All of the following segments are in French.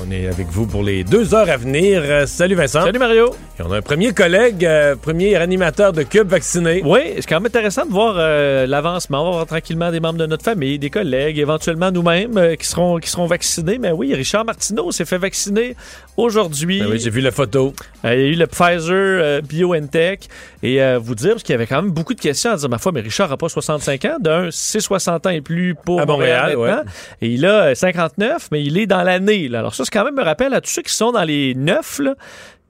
on est avec vous pour les deux heures à venir. Euh, salut Vincent. Salut Mario. Et on a un premier collègue, euh, premier animateur de Cube vacciné. Oui, c'est quand même intéressant de voir l'avancement. On va voir tranquillement des membres de notre famille, des collègues, éventuellement nous-mêmes qui, seront, qui seront vaccinés. Mais oui, Richard Martineau s'est fait vacciner aujourd'hui. Ben oui, j'ai vu la photo. il y a eu le Pfizer BioNTech. Et vous dire, parce qu'il y avait quand même beaucoup de questions à dire, ma foi, mais Richard n'a pas 65 ans. D'un, c'est 60 ans et plus pour à Montréal, Montréal Et il a 59, mais il est dans l'année. Alors ça, c'est quand même me rappelle à tous ceux qui sont dans les neufs,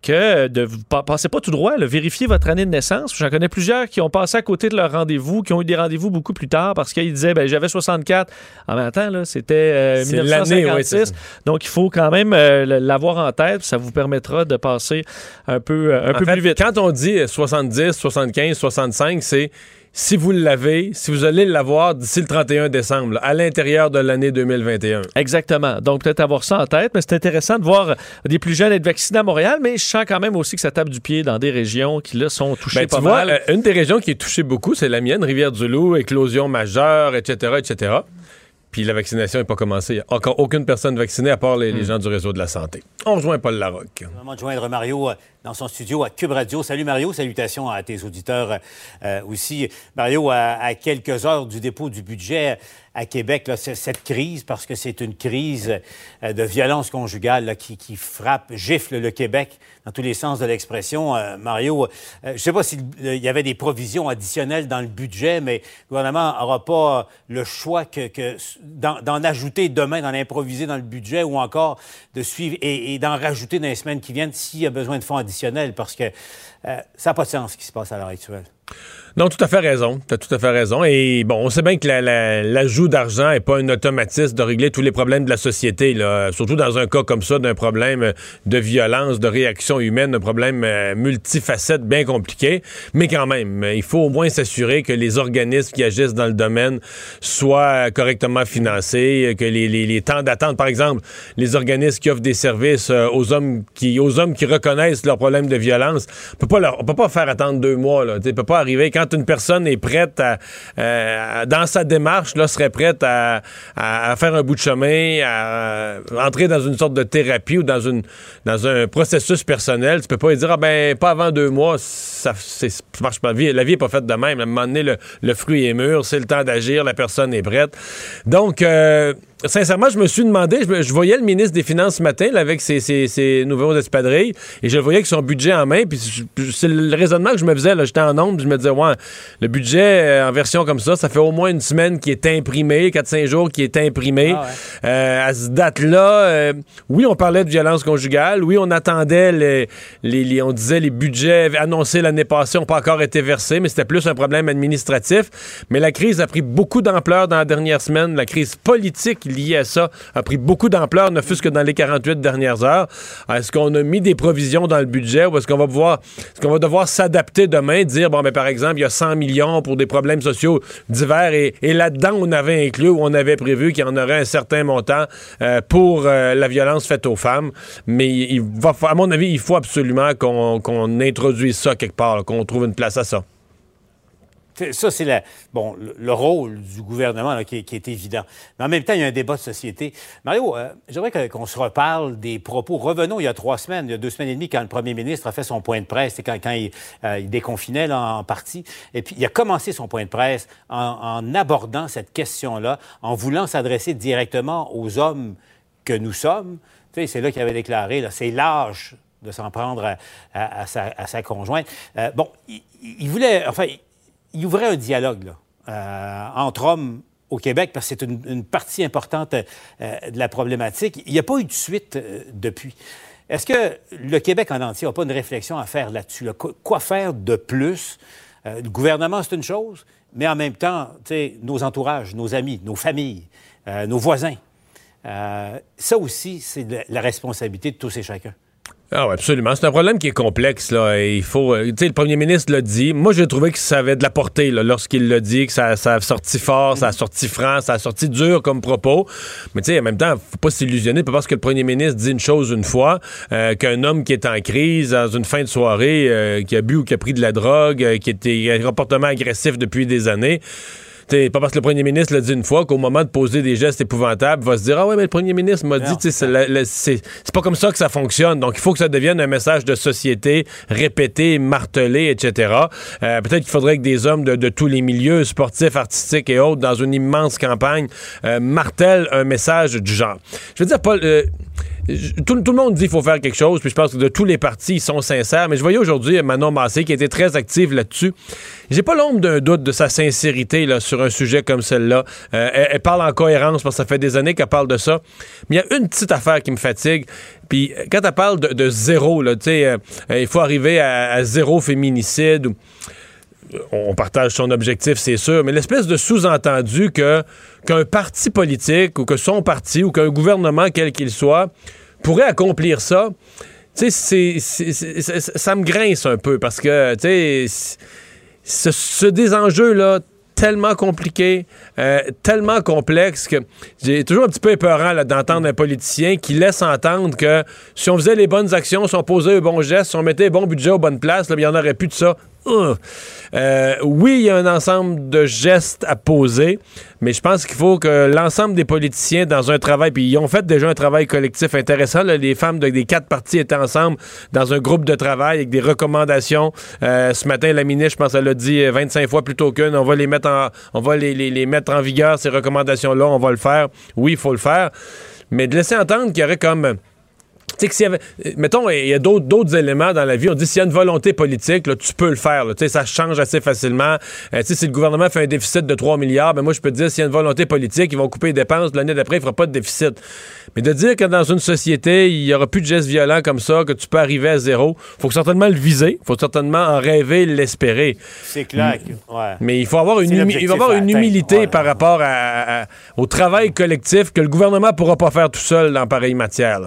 que de vous passez pas tout droit, là, vérifiez votre année de naissance. J'en connais plusieurs qui ont passé à côté de leur rendez-vous, qui ont eu des rendez-vous beaucoup plus tard parce qu'ils disaient ben j'avais 64. En même temps là, c'était 1956. Euh, Donc il faut quand même euh, l'avoir en tête, ça vous permettra de passer un peu un peu plus vite. Quand on dit 70, 75, 65, c'est si vous l'avez, si vous allez l'avoir d'ici le 31 décembre, à l'intérieur de l'année 2021. Exactement. Donc, peut-être avoir ça en tête, mais c'est intéressant de voir des plus jeunes être vaccinés à Montréal, mais je sens quand même aussi que ça tape du pied dans des régions qui, là, sont touchées ben, pas mal. Euh, une des régions qui est touchée beaucoup, c'est la mienne, Rivière-du-Loup, éclosion majeure, etc., etc. Puis la vaccination n'est pas commencée. Il n'y a encore aucune personne vaccinée à part les, hmm. gens du réseau de la santé. On rejoint Paul Larocque. On va joindre Mario euh, dans son studio à Cube Radio. Salut Mario, salutations à tes auditeurs euh, aussi. Mario, à, quelques heures du dépôt du budget à Québec, là, cette crise, parce que c'est une crise euh, de violence conjugale qui, frappe, gifle le Québec dans tous les sens de l'expression. Euh, Mario, je ne sais pas s'il y avait des provisions additionnelles dans le budget, mais le gouvernement n'aura pas le choix que, que d'en ajouter demain, d'en improviser dans le budget ou encore de suivre et, d'en rajouter dans les semaines qui viennent s'il y a besoin de fonds additionnels, parce que euh, ça n'a pas de sens ce qui se passe à l'heure actuelle. Non, tout à fait raison. Tu tout à fait raison. Et bon, on sait bien que l'ajout d'argent n'est pas un automatisme de régler tous les problèmes de la société. Là. Surtout dans un cas comme ça, d'un problème de violence, de réaction humaine, un problème euh, multifacette bien compliqué. Mais quand même, il faut au moins s'assurer que les organismes qui agissent dans le domaine soient correctement financés, que les, temps d'attente, par exemple, les organismes qui offrent des services euh, aux hommes qui reconnaissent leurs problèmes de violence, on peut pas pas faire attendre deux mois. Là. peut pas arriver une personne est prête à, euh, dans sa démarche, là, serait prête à, faire un bout de chemin, à, entrer dans une sorte de thérapie ou dans une dans un processus personnel, tu peux pas lui dire ah ben pas avant deux mois, ça, marche pas. La vie est pas faite de même. À un moment donné, le, fruit est mûr, c'est le temps d'agir, la personne est prête. Donc euh, sincèrement, je me suis demandé, je, voyais le ministre des Finances ce matin avec ses, nouveaux espadrilles et je voyais avec son budget en main. Puis c'est le raisonnement que je me faisais. J'étais en nombre, je me disais, ouais, le budget euh, en version comme ça, ça fait au moins une semaine qui est imprimé, 4-5 jours qui est imprimé. Ah euh, à cette date-là, euh, oui, on parlait de violence conjugale. Oui, on attendait les, les, on disait les budgets annoncés l'année passée n'ont pas encore été versés, mais c'était plus un problème administratif. Mais la crise a pris beaucoup d'ampleur dans la dernière semaine. La crise politique lié à ça a pris beaucoup d'ampleur, ne fût-ce que dans les 48 dernières heures. Est-ce qu'on a mis des provisions dans le budget ou est-ce qu'on va pouvoir, est-ce qu'on va devoir s'adapter demain, dire, bon, mais ben, par exemple, il y a 100 millions pour des problèmes sociaux divers et, là-dedans, on avait inclus ou on avait prévu qu'il y en aurait un certain montant euh, pour euh, la violence faite aux femmes. Mais il va, à mon avis, il faut absolument qu'on introduise ça quelque part, qu'on trouve une place à ça. Ça, c'est bon, le, rôle du gouvernement qui, est évident. Mais en même temps, il y a un débat de société. Mario, euh, j'aimerais qu'on se reparle des propos. Revenons il y a trois semaines, il y a deux semaines et demie, quand le premier ministre a fait son point de presse, c'est quand, euh, il, déconfinait en partie. Et puis, il a commencé son point de presse en, abordant cette question-là, en voulant s'adresser directement aux hommes que nous sommes. c'est là qu'il avait déclaré, c'est l'âge de s'en prendre à, sa, conjointe. Euh, bon, il, il voulait, enfin, il ouvrait un dialogue euh, entre hommes au Québec, parce que c'est une, partie importante euh, de la problématique. Il n'y a pas eu de suite euh, depuis. Est-ce que le Québec en entier n'a pas une réflexion à faire là-dessus? Quoi faire de plus? le gouvernement, c'est une chose, mais en même temps, nos entourages, nos amis, nos familles, nos voisins. ça aussi, c'est la responsabilité de tous et chacun. Ah oui, absolument. C'est un problème qui est complexe. Là. il faut. Euh, tu sais, le premier ministre l'a dit. Moi, j'ai trouvé que ça avait de la portée lorsqu'il l'a dit, que ça, ça, a sorti fort, ça a sorti franc, ça a sorti dur comme propos. Mais tu sais, en même temps, faut pas s'illusionner. Parce que le premier ministre dit une chose une fois, euh, qu'un homme qui est en crise dans une fin de soirée, euh, qui a bu ou qui a pris de la drogue, qui était un comportement agressif depuis des années pas parce que le premier ministre l'a dit une fois qu'au moment de poser des gestes épouvantables, va se dire Ah ouais, mais le premier ministre m'a dit, c'est pas comme ça que ça fonctionne. Donc, il faut que ça devienne un message de société répété, martelé, etc. Euh, peut-être qu'il faudrait que des hommes de, tous les milieux, sportifs, artistiques et autres, dans une immense campagne, euh, martèlent un message du genre. Je veux dire, Paul. Euh, tout, le monde dit qu'il faut faire quelque chose, puis je pense que de tous les partis, ils sont sincères. Mais je voyais aujourd'hui Manon Massé qui était très active là-dessus. J'ai pas l'ombre d'un doute de sa sincérité sur un sujet comme celle-là. Euh, elle, parle en cohérence parce que ça fait des années qu'elle parle de ça. Mais il y a une petite affaire qui me fatigue. Puis quand elle parle de, zéro, là, euh, il faut arriver à, zéro féminicide. On partage son objectif, c'est sûr, mais l'espèce de sous-entendu que qu'un parti politique ou que son parti ou qu'un gouvernement, quel qu'il soit, pourrait accomplir ça, tu sais, ça me grince un peu parce que, sais, ce, des enjeux-là tellement compliqués, euh, tellement complexes que j'ai toujours un petit peu épeurant d'entendre un politicien qui laisse entendre que si on faisait les bonnes actions, si on posait les bons gestes, si on mettait les bons budgets aux bonnes places, il n'y en aurait plus de ça. Euh, oui, il y a un ensemble de gestes à poser, mais je pense qu'il faut que l'ensemble des politiciens, dans un travail, puis ils ont fait déjà un travail collectif intéressant. les femmes de, des quatre partis étaient ensemble dans un groupe de travail avec des recommandations. Euh, ce matin, la ministre, je pense, elle a dit 25 fois plutôt qu'une. On va les mettre en, on va les, les mettre en vigueur ces recommandations-là. On va le faire. Oui, il faut le faire, mais de laisser entendre qu'il y aurait comme tu sais, y avait, mettons, il y a d'autres éléments dans la vie. On dit s'il y a une volonté politique, là, tu peux le faire. Tu sais, ça change assez facilement. Euh, tu sais, si le gouvernement fait un déficit de 3 milliards, ben moi, je peux te dire, s'il y a une volonté politique, ils vont couper les dépenses. L'année d'après, il ne fera pas de déficit. Mais de dire que dans une société, il n'y aura plus de gestes violents comme ça, que tu peux arriver à zéro, faut certainement le viser. faut certainement en rêver, l'espérer. C'est clair. ouais. Mais il faut avoir une, il va avoir une humilité par rapport au travail collectif que le gouvernement ne pourra pas faire tout seul dans pareille matière.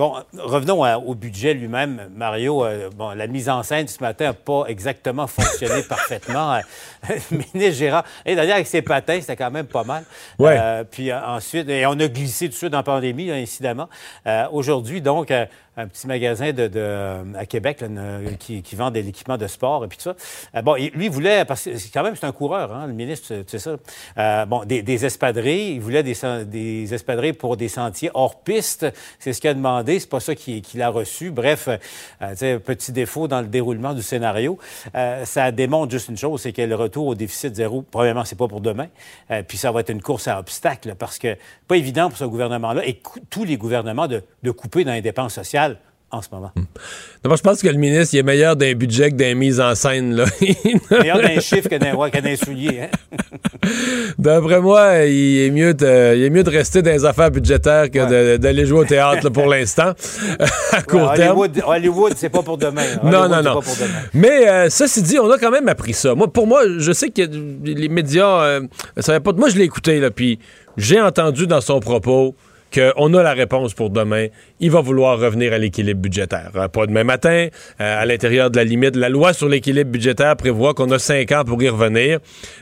Bon, revenons au budget lui-même. Mario, euh, bon, la mise en scène ce matin n'a pas exactement fonctionné parfaitement. le ministre Gérard, et d'ailleurs, avec ses patins, c'était quand même pas mal. Ouais. Euh, puis euh, ensuite, et on a glissé tout de suite dans la pandémie, incidemment. Aujourd'hui, donc, un petit magasin de, à Québec qui, vend de l'équipement de sport et puis tout ça. Euh, bon, lui voulait, parce que quand même, c'est un coureur, hein, le ministre, tu sais ça. Euh, bon, des, des, espadrilles, il voulait des, des espadrilles pour des sentiers hors piste. C'est ce qu'il a demandé, c'est pas ça qu'il a reçu. Bref, euh, petit défaut dans le déroulement du scénario. ça démontre juste une chose, c'est que le retour au déficit zéro, probablement, c'est pas pour demain. puis ça va être une course à obstacles parce que pas évident pour ce gouvernement-là et tous les gouvernements de, de couper dans les dépenses sociales en ce moment. D'abord, je pense que le ministre il est meilleur d'un budget que d'un mise en scène. Là. meilleur d'un chiffre que d'un soulier. Hein? D'après moi, il est, mieux de, il est mieux de rester dans les affaires budgétaires que d'aller jouer au théâtre pour l'instant, à court terme. Hollywood, Hollywood c'est pas pour demain. non, non, non. Mais euh, ceci dit, on a quand même appris ça. Moi, pour moi, je sais que les médias, euh, ça pas. Moi, je l'ai écouté, là, puis j'ai entendu dans son propos qu'on a la réponse pour demain. Il va vouloir revenir à l'équilibre budgétaire. Euh, pas demain matin, euh, à l'intérieur de la limite. La loi sur l'équilibre budgétaire prévoit qu'on a cinq ans pour y revenir.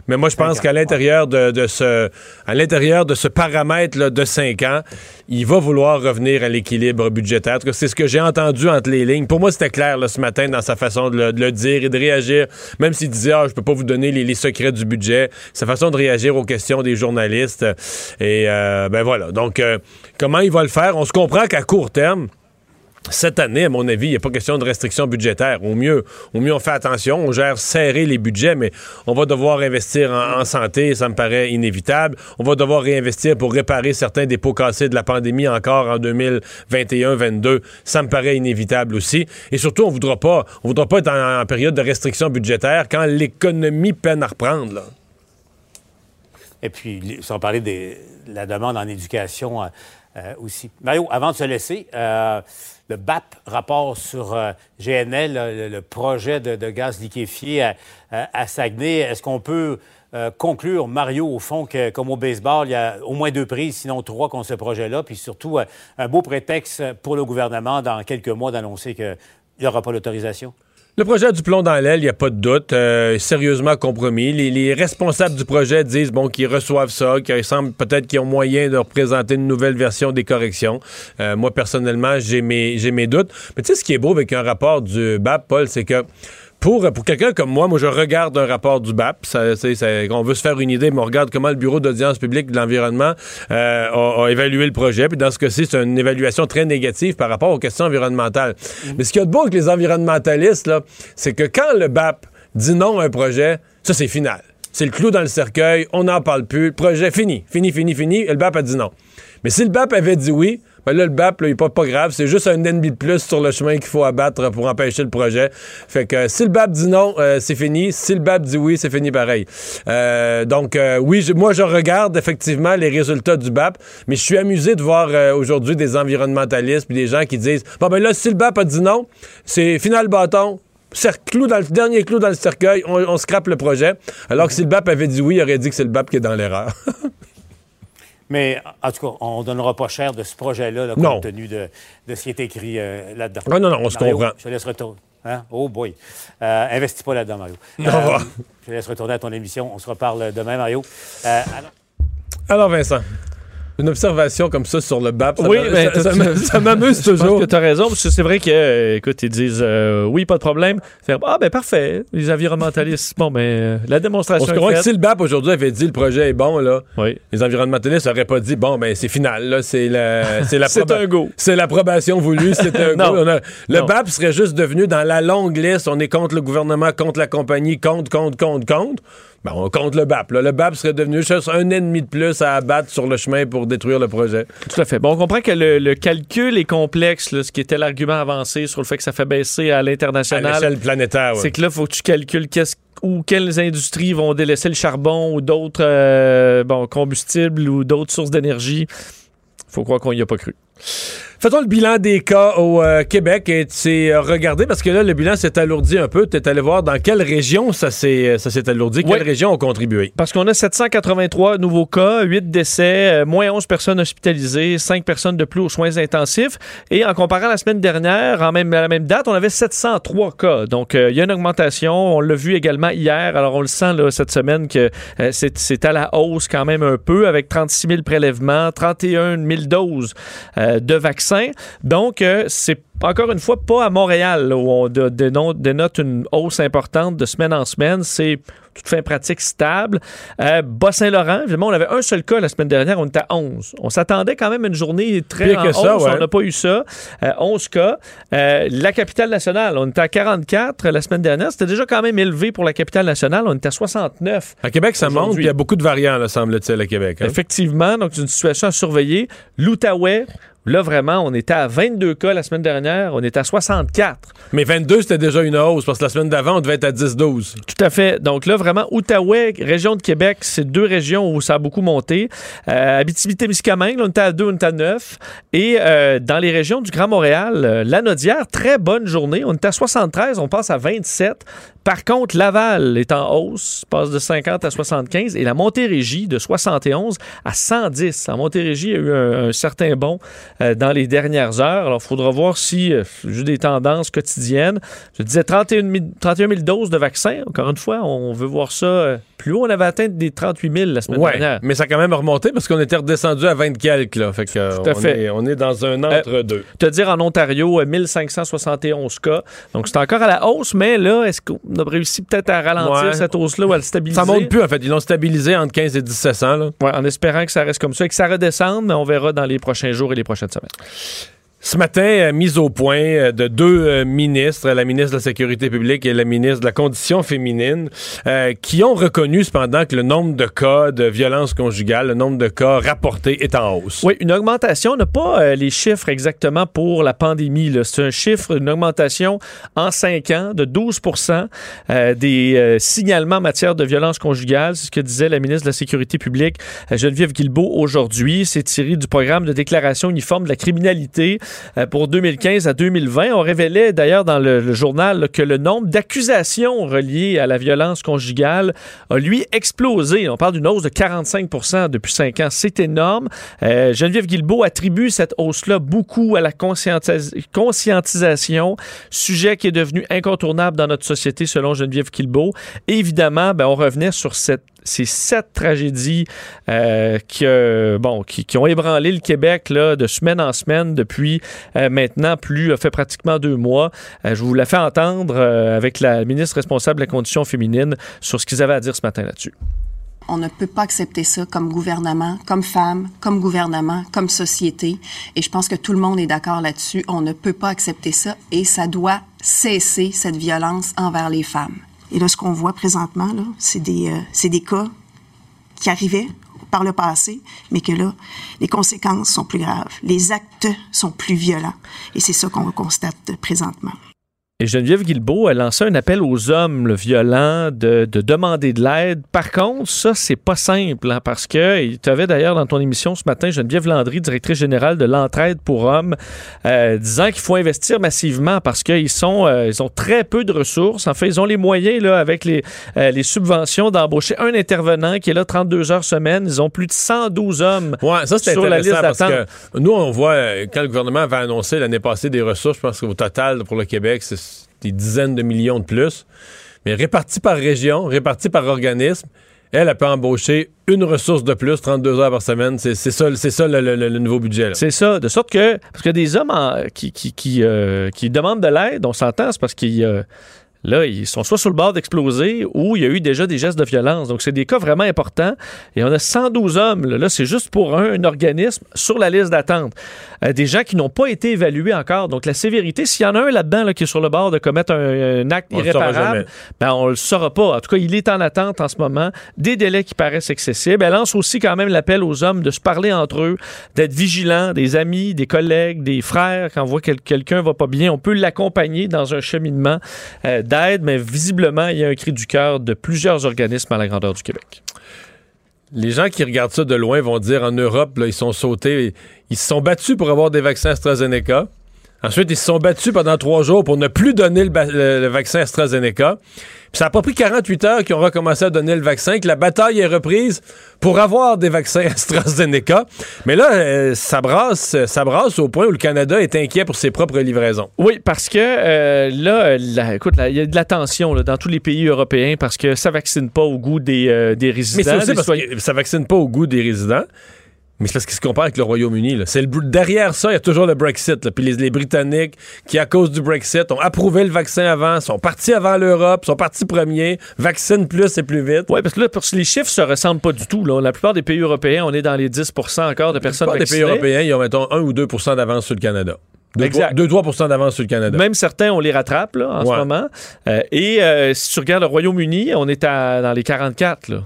Mais moi, je pense qu'à l'intérieur de, ce, à l'intérieur de ce paramètre là, de cinq ans, il va vouloir revenir à l'équilibre budgétaire. C'est ce que j'ai entendu entre les lignes. Pour moi, c'était clair ce matin dans sa façon de le, dire et de réagir. Même s'il disait, ah, je peux pas vous donner les, secrets du budget, sa façon de réagir aux questions des journalistes. Et euh, ben voilà. Donc Comment il va le faire? On se comprend qu'à court terme, cette année, à mon avis, il n'y a pas question de restriction budgétaire. Au mieux, on fait attention, on gère serrer les budgets, mais on va devoir investir en, santé, ça me paraît inévitable. On va devoir réinvestir pour réparer certains dépôts cassés de la pandémie encore en 2021-22. Ça me paraît inévitable aussi. Et surtout, on voudra pas, on voudra pas être en, période de restriction budgétaire quand l'économie peine à reprendre. Et puis, sans parler de la demande en éducation euh, euh. Mario, avant de se laisser, euh, le BAP, rapport sur GNL, le, projet de, gaz liquéfié à, Saguenay, est-ce qu'on peut euh, conclure, Mario, au fond, que comme au baseball, il y a au moins deux prises, sinon trois contre ce projet-là, puis surtout euh, un beau prétexte pour le gouvernement dans quelques mois d'annoncer qu'il n'y aura pas l'autorisation? Le projet du plomb dans l'aile, il n'y a pas de doute, euh, sérieusement compromis. Les, responsables du projet disent bon qu'ils reçoivent ça, qu'ils semblent peut-être qu'ils ont moyen de représenter une nouvelle version des corrections. Euh, moi personnellement, j'ai mes j'ai mes doutes. Mais tu sais ce qui est beau avec un rapport du BAP, Paul, c'est que pour, pour quelqu'un comme moi, moi, je regarde un rapport du BAP. Ça, ça, on veut se faire une idée, mais on regarde comment le Bureau d'audience publique de l'environnement euh, a, évalué le projet. Puis dans ce cas-ci, c'est une évaluation très négative par rapport aux questions environnementales. Mm-hmm. Mais ce qu'il y a de beau avec les environnementalistes, là, c'est que quand le BAP dit non à un projet, ça, c'est final. C'est le clou dans le cercueil, on n'en parle plus, le projet fini, fini, fini, fini, et le BAP a dit non. Mais si le BAP avait dit oui, ben là, le BAP, il n'est pas, pas grave. C'est juste un ennemi de plus sur le chemin qu'il faut abattre pour empêcher le projet. Fait que si le BAP dit non, euh, c'est fini. Si le BAP dit oui, c'est fini pareil. Euh, donc, euh, oui, moi, je regarde effectivement les résultats du BAP, mais je suis amusé de voir aujourd'hui des environnementalistes puis des gens qui disent Bon, ben là, si le BAP a dit non, c'est final bâton, dernier clou dans le cercueil, on, on scrape le projet. Alors que si le BAP avait dit oui, il aurait dit que c'est le BAP qui est dans l'erreur. Mais en tout cas, on ne donnera pas cher de ce projet-là, compte tenu de, ce qui est écrit euh, là-dedans. Ah, non, non, on se comprend. Je te laisse retourner. Hein? Oh boy. Euh, investis pas là-dedans, Mario. Non. Euh, je te laisse retourner à ton émission. On se reparle demain, Mario. Euh, alors... alors, Vincent une observation comme ça sur le BAP. Ça oui, mais ça, m'amuse toujours. Tu as raison, parce que c'est vrai que, euh, écoute, ils disent euh, oui, pas de problème. ah, ben parfait, les environnementalistes. Bon, ben, euh, la démonstration. Parce que si le BAP aujourd'hui avait dit le projet est bon, là, les environnementalistes n'auraient pas dit bon, ben c'est final, là, c'est la, c'est un go. C'est l'approbation voulue, c'est un go. le BAP serait juste devenu dans la longue liste, on est contre le gouvernement, contre la compagnie, contre, contre, contre, contre. Ben, on compte le BAP. Le BAP serait devenu juste un ennemi de plus à abattre sur le chemin pour détruire le projet. Tout à fait. Bon, on comprend que le, calcul est complexe, ce qui était l'argument avancé sur le fait que ça fait baisser à l'international. À l'échelle planétaire, C'est que là, il faut que tu calcules qu'est-ce ou quelles industries vont délaisser le charbon ou d'autres euh, bon, combustibles ou d'autres sources d'énergie. faut croire qu'on n'y a pas cru. Faisons le bilan des cas au euh, Québec et tu euh, regardé parce que là, le bilan s'est alourdi un peu. Tu es allé voir dans quelle région ça s'est, euh, ça s'est alourdi, quelles régions ont contribué? Parce qu'on a 783 nouveaux cas, 8 décès, moins 11 personnes hospitalisées, 5 personnes de plus aux soins intensifs. Et en comparant la semaine dernière, en même, à la même date, on avait 703 cas. Donc, il y a une augmentation. On l'a vu également hier. Alors, on le sent là, cette semaine que c'est, c'est à la hausse quand même un peu avec 36 000 prélèvements, 31 000 doses de vaccins donc, euh, c'est encore une fois pas à Montréal où on dénote une hausse importante de semaine en semaine. C'est toute fin pratique stable. Euh, Bas-Saint-Laurent, évidemment, on avait un seul cas la semaine dernière, on était à 11. On s'attendait quand même à une journée très en hausse, on n'a pas eu ça. 11 euh, cas. la capitale nationale, on était à 44 la semaine dernière. C'était déjà quand même élevé pour la capitale nationale. On était à 69. À Québec, ça monte, il y a beaucoup de variants, semble-t-il, à Québec. Hein. Effectivement, donc c'est une situation à surveiller. L'Outaouais, Là, vraiment, on était à 22 cas la semaine dernière, on était à 64. Mais 22, c'était déjà une hausse, parce que la semaine d'avant, on devait être à 10-12. Tout à fait. Donc là, vraiment, Outaouais, région de Québec, c'est deux régions où ça a beaucoup monté. Euh, Abitibi-Témiscamingue, on était à 2, on était à 9. Et euh, dans les régions du Grand Montréal, euh, Lanaudière, très bonne journée. On était à 73, on passe à 27. Par contre, Laval est en hausse, passe de 50 à 75 et la Montérégie de 71 à 110. La Montérégie a eu un, certain bond dans les dernières heures. Alors, il faudra voir si, euh, juste des tendances quotidiennes, je disais 31 000, 31 000 doses de vaccins. Encore une fois, on veut voir ça euh, plus haut. On avait atteint des 38 000 la semaine dernière. Mais ça a quand même remonté parce qu'on était redescendu à 20 quelques. Là. Fait que, Tout à on fait. Est, on est dans un entre-deux. te dire, en Ontario, 1571 cas. Donc, c'est encore à la hausse, mais là, est-ce qu'on on a réussi peut-être à ralentir cette hausse-là ou à le stabiliser? Ça monte plus, en fait. Ils l'ont stabilisé entre 15 et 1700. Là. en espérant que ça reste comme ça et que ça redescende, mais on verra dans les prochains jours et les prochaines semaines. Ce matin, euh, mise au point euh, de deux euh, ministres, la ministre de la Sécurité publique et la ministre de la Condition féminine, qui ont reconnu cependant que le nombre de cas de violence conjugale, le nombre de cas rapportés est en hausse. Oui, une augmentation. On n'a pas les chiffres exactement pour la pandémie. C'est un chiffre, une augmentation en cinq ans de 12% des signalements en matière de violence conjugale. C'est ce que disait la ministre de la Sécurité publique, Geneviève Guilbeault, aujourd'hui. C'est tiré du programme de déclaration uniforme de la criminalité pour 2015 à 2020. On révélait d'ailleurs dans le, journal que le nombre d'accusations reliées à la violence conjugale a lui explosé. On parle d'une hausse de 45% depuis cinq ans. C'est énorme. Geneviève Guilbeault attribue cette hausse-là beaucoup à la conscientisation, sujet qui est devenu incontournable dans notre société selon Geneviève Guilbeault. Évidemment, ben, on revenait sur cette ces sept tragédies euh, qui, bon, qui, ont ébranlé le Québec là, de semaine en semaine depuis euh, maintenant plus, fait pratiquement deux mois. Euh, je vous la fais entendre avec la ministre responsable de la condition féminine sur ce qu'ils avaient à dire ce matin là-dessus. On ne peut pas accepter ça comme gouvernement, comme femme, comme gouvernement, comme société. Et je pense que tout le monde est d'accord là-dessus. On ne peut pas accepter ça et ça doit cesser cette violence envers les femmes. Et là, ce qu'on voit présentement, c'est des, euh, des cas qui arrivaient par le passé, mais que là, les conséquences sont plus graves. Les actes sont plus violents. Et c'est ça qu'on constate présentement. Et Geneviève Guilbeault a lancé un appel aux hommes le violents de, de, demander de l'aide. Par contre, ça, c'est pas simple, hein, parce que tu avais d'ailleurs dans ton émission ce matin Geneviève Landry, directrice générale de l'entraide pour hommes, euh, disant qu'il faut investir massivement parce qu'ils sont euh, ils ont très peu de ressources. En fait, ils ont les moyens là avec les, euh, les subventions d'embaucher un intervenant qui est là 32 heures semaine. Ils ont plus de 112 hommes ouais, ça, sur la liste d'attente. Parce que nous, on voit quand le gouvernement avait annoncé l'année passée des ressources, je pense qu'au total pour le Québec, c'est des dizaines de millions de plus, mais répartis par région, répartis par organisme, elle, elle peut embaucher une ressource de plus, 32 heures par semaine. C'est ça, le, nouveau budget. C'est ça. De sorte que, parce que des hommes euh, qui, demandent de l'aide, on s'entend, c'est parce qu'ils euh, Là, ils sont soit sur le bord d'exploser ou il y a eu déjà des gestes de violence. Donc, c'est des cas vraiment importants. Et on a 112 hommes. Là, c'est juste pour un, organisme sur la liste d'attente. Euh, des gens qui n'ont pas été évalués encore. Donc, la sévérité, s'il y en a un là-dedans qui est sur le bord de commettre un, acte irréparable, ben, on ne le saura pas. En tout cas, il est en attente en ce moment. Des délais qui paraissent excessifs. Elle lance aussi quand même l'appel aux hommes de se parler entre eux, d'être vigilants, des amis, des collègues, des frères. Quand on voit que quelqu'un va pas bien, on peut l'accompagner dans un cheminement. Euh, d'aide, mais visiblement, il y a un cri du cœur de plusieurs organismes à la grandeur du Québec. Les gens qui regardent ça de loin vont dire en Europe, ils sont sautés, ils se sont battus pour avoir des vaccins AstraZeneca. Ensuite, ils se sont battus pendant trois jours pour ne plus donner le, vaccin AstraZeneca. Puis ça n'a pas pris 48 heures qu'ils ont recommencé à donner le vaccin, que la bataille est reprise pour avoir des vaccins AstraZeneca. Mais là, euh, ça brasse, ça brasse au point où le Canada est inquiet pour ses propres livraisons. Oui, parce que euh, là, écoute, il y a de la tension dans tous les pays européens parce que ça vaccine pas au goût des, euh, des résidents. Mais c'est aussi parce que ça vaccine pas au goût des résidents. Mais c'est parce qu'il se compare avec le Royaume-Uni. C'est derrière ça, il y a toujours le Brexit. Puis les, Britanniques, qui à cause du Brexit ont approuvé le vaccin avant, sont partis avant l'Europe, sont partis premiers, vaccinent plus et plus vite. Oui, parce que là, les chiffres se ressemblent pas du tout. Là. La plupart des pays européens, on est dans les 10% encore de personnes vaccinées. Les pays européens, ils ont mettons 1 ou 2 d'avance sur le Canada. 2-3% d'avance sur le Canada. Même certains, on les rattrape là, en ce moment. Euh, et euh, si tu regardes le Royaume-Uni, on est dans les 44. Là.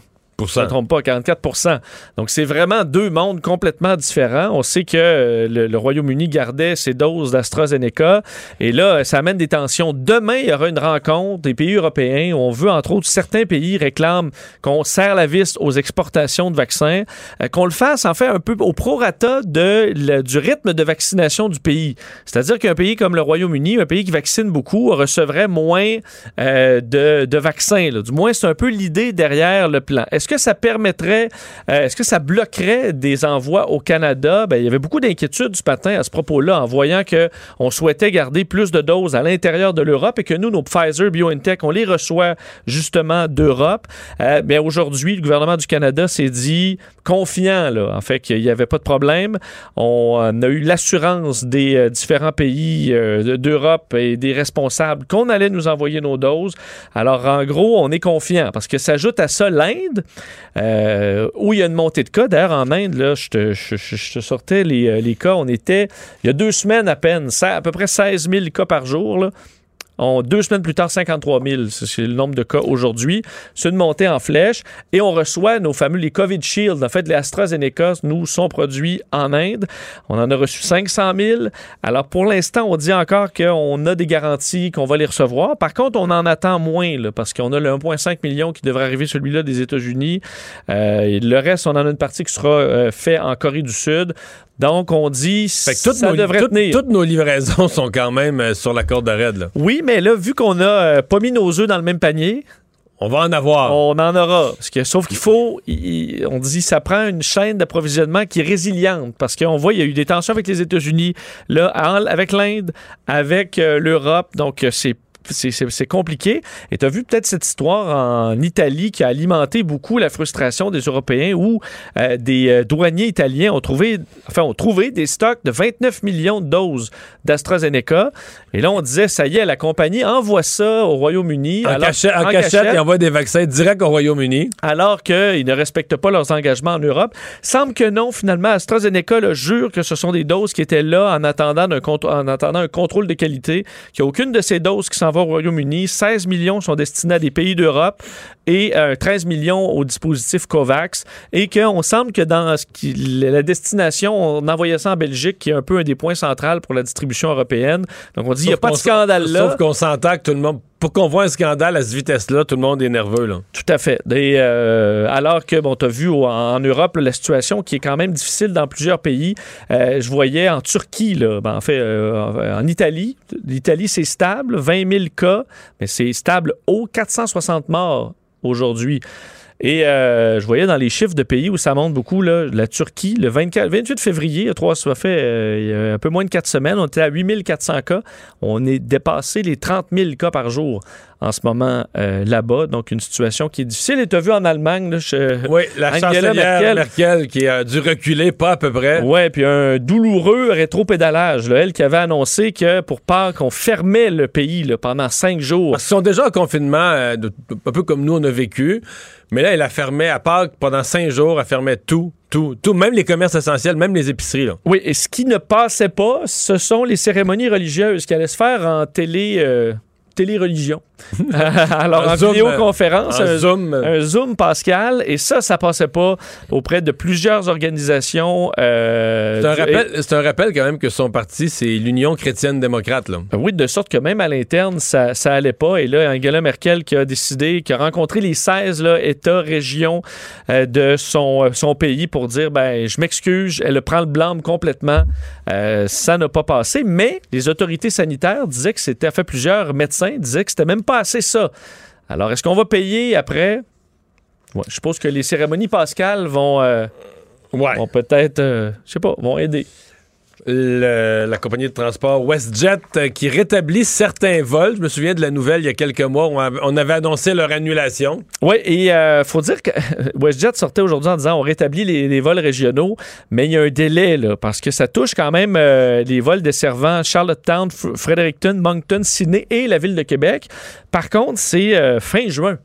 Ça ne trompe pas, 44 Donc, c'est vraiment deux mondes complètement différents. On sait que euh, le, Royaume-Uni gardait ses doses d'AstraZeneca. Et là, ça amène des tensions. Demain, il y aura une rencontre des pays européens. Où on veut, entre autres, certains pays réclament qu'on serre la vis aux exportations de vaccins, euh, qu'on le fasse, en fait, un peu au prorata de, du rythme de vaccination du pays. C'est-à-dire qu'un pays comme le Royaume-Uni, un pays qui vaccine beaucoup, recevrait moins euh, de, de, vaccins. Du moins, c'est un peu l'idée derrière le plan. Est-ce que ça permettrait, euh, est-ce que ça bloquerait des envois au Canada? Ben, il y avait beaucoup d'inquiétudes du matin à ce propos-là, en voyant qu'on souhaitait garder plus de doses à l'intérieur de l'Europe et que nous, nos Pfizer, BioNTech, on les reçoit justement d'Europe. Euh, aujourd'hui, le gouvernement du Canada s'est dit confiant, là, en fait, qu'il n'y avait pas de problème. On a eu l'assurance des euh, différents pays d'Europe et des responsables qu'on allait nous envoyer nos doses. Alors, en gros, on est confiant parce que s'ajoute à ça l'Inde. Euh, où il y a une montée de cas. D'ailleurs, en Inde, là, je, te, sortais les, euh, les, cas. On était, il y a deux semaines à peine, à peu près 16 000 cas par jour. Là On, deux semaines plus tard, 53 000. C'est le nombre de cas aujourd'hui. C'est une montée en flèche. Et on reçoit nos fameux, les COVID Shield. En fait, les AstraZeneca, nous, sont produits en Inde. On en a reçu 500 000. Alors, pour l'instant, on dit encore qu'on a des garanties qu'on va les recevoir. Par contre, on en attend moins, là, parce qu'on a le 1,5 million qui devrait arriver, celui-là des États-Unis. Euh, le reste, on en a une partie qui sera euh, fait en Corée du Sud. Donc, on dit fait que toutes ça nos, devrait tenir. toutes nos livraisons sont quand même euh, sur la corde. Là. Oui, mais là, vu qu'on a euh, pas mis nos œufs dans le même panier, On va en avoir. on en aura. Parce que, sauf qu'il faut, il- on dit, ça prend une chaîne d'approvisionnement qui est résiliente. Parce qu'on voit, il y a eu des tensions avec les États-Unis, là, avec l'Inde, avec euh, l'Europe. Donc, euh, c'est c'est- compliqué. Et tu as vu peut-être cette histoire en Italie qui a alimenté beaucoup la frustration des Européens où euh, des euh, douaniers italiens ont trouvé, enfin, ont trouvé des stocks de 29 millions de doses d'AstraZeneca. Et là, on disait, ça y est, la compagnie envoie ça au Royaume-Uni. en, alors- cachette, en cachette, cachette ils envoient des vaccins direct au Royaume-Uni. alors qu'ils ne respectent pas leurs engagements en Europe. Semble que non, finalement, AstraZeneca jure que ce sont des doses qui étaient là en attendant, contr- en attendant un contrôle de qualité, qu'il n'y a aucune de ces doses qui s'en va au Royaume-Uni. 16 millions sont destinés à des pays d'Europe et euh, 13 millions au dispositif COVAX. Et qu'on semble que dans ce qui- la destination, on envoyait ça en Belgique, qui est un peu un des points centraux pour la distribution européenne. Donc on dit, il n'y a pas de scandale là. Sauf qu'on s'entend que tout le monde. Pour qu'on voit un scandale à cette vitesse-là, tout le monde est nerveux. Là. Tout à fait. Et, euh, alors que, bon, tu as vu en Europe là, la situation qui est quand même difficile dans plusieurs pays. Euh, je voyais en Turquie, là, ben, en fait, euh, en Italie. L'Italie, c'est stable, 20 000 cas, mais c'est stable haut, 460 morts aujourd'hui. Et euh, je voyais dans les chiffres de pays où ça monte beaucoup, là, la Turquie, le 24, 28 février, il y a trois, ça fait euh, il y a un peu moins de quatre semaines, on était à 8400 cas. On est dépassé les 30 000 cas par jour en ce moment euh, là-bas. Donc, une situation qui est difficile. Et tu as vu en Allemagne, là, je- Oui, la Angela Merkel. Merkel. qui a dû reculer pas à peu près. Ouais, puis un douloureux rétropédalage. Là, elle qui avait annoncé que pour Pâques, on fermait le pays là, pendant cinq jours. Parce qu'ils sont déjà en confinement, euh, de- un peu comme nous on a vécu. Mais là, elle a fermé à Pâques pendant cinq jours, elle fermait tout, tout, tout, même les commerces essentiels, même les épiceries. Là. Oui, et ce qui ne passait pas, ce sont les cérémonies religieuses qui allaient se faire en télé. euh, télé-religion. Alors, Un en Zoom, vidéoconférence, Un un, Zoom. euh, un Zoom Pascal, et ça, ça passait pas auprès de plusieurs organisations. euh, C'est un, rappel, c'est un rappel quand même que son parti, c'est l'Union chrétienne-démocrate. Là. Ben Oui, de sorte que même à l'interne, ça, ça allait pas. Et là, Angela Merkel qui a décidé, qui a rencontré les 16 là, États, régions euh, de son, euh, son pays pour dire, ben, je m'excuse, elle prend le blâme complètement. Euh, ça n'a pas passé. Mais les autorités sanitaires disaient que c'était, fait plusieurs médecins disaient que c'était même pas assez ça. Alors, est-ce qu'on va payer après? Ouais, je suppose que les cérémonies pascales vont, euh, Ouais. vont peut-être, euh, je sais pas, vont aider. La compagnie de transport WestJet euh, qui rétablit certains vols. Je me souviens de la nouvelle il y a quelques mois où on avait- on avait annoncé leur annulation. Oui, et euh, faut dire que WestJet sortait aujourd'hui en disant on rétablit les, vols régionaux, mais il y a un délai là, parce que ça touche quand même euh, les vols desservant Charlottetown, Fredericton, Moncton, Sydney et la ville de Québec. Par contre, c'est fin juin.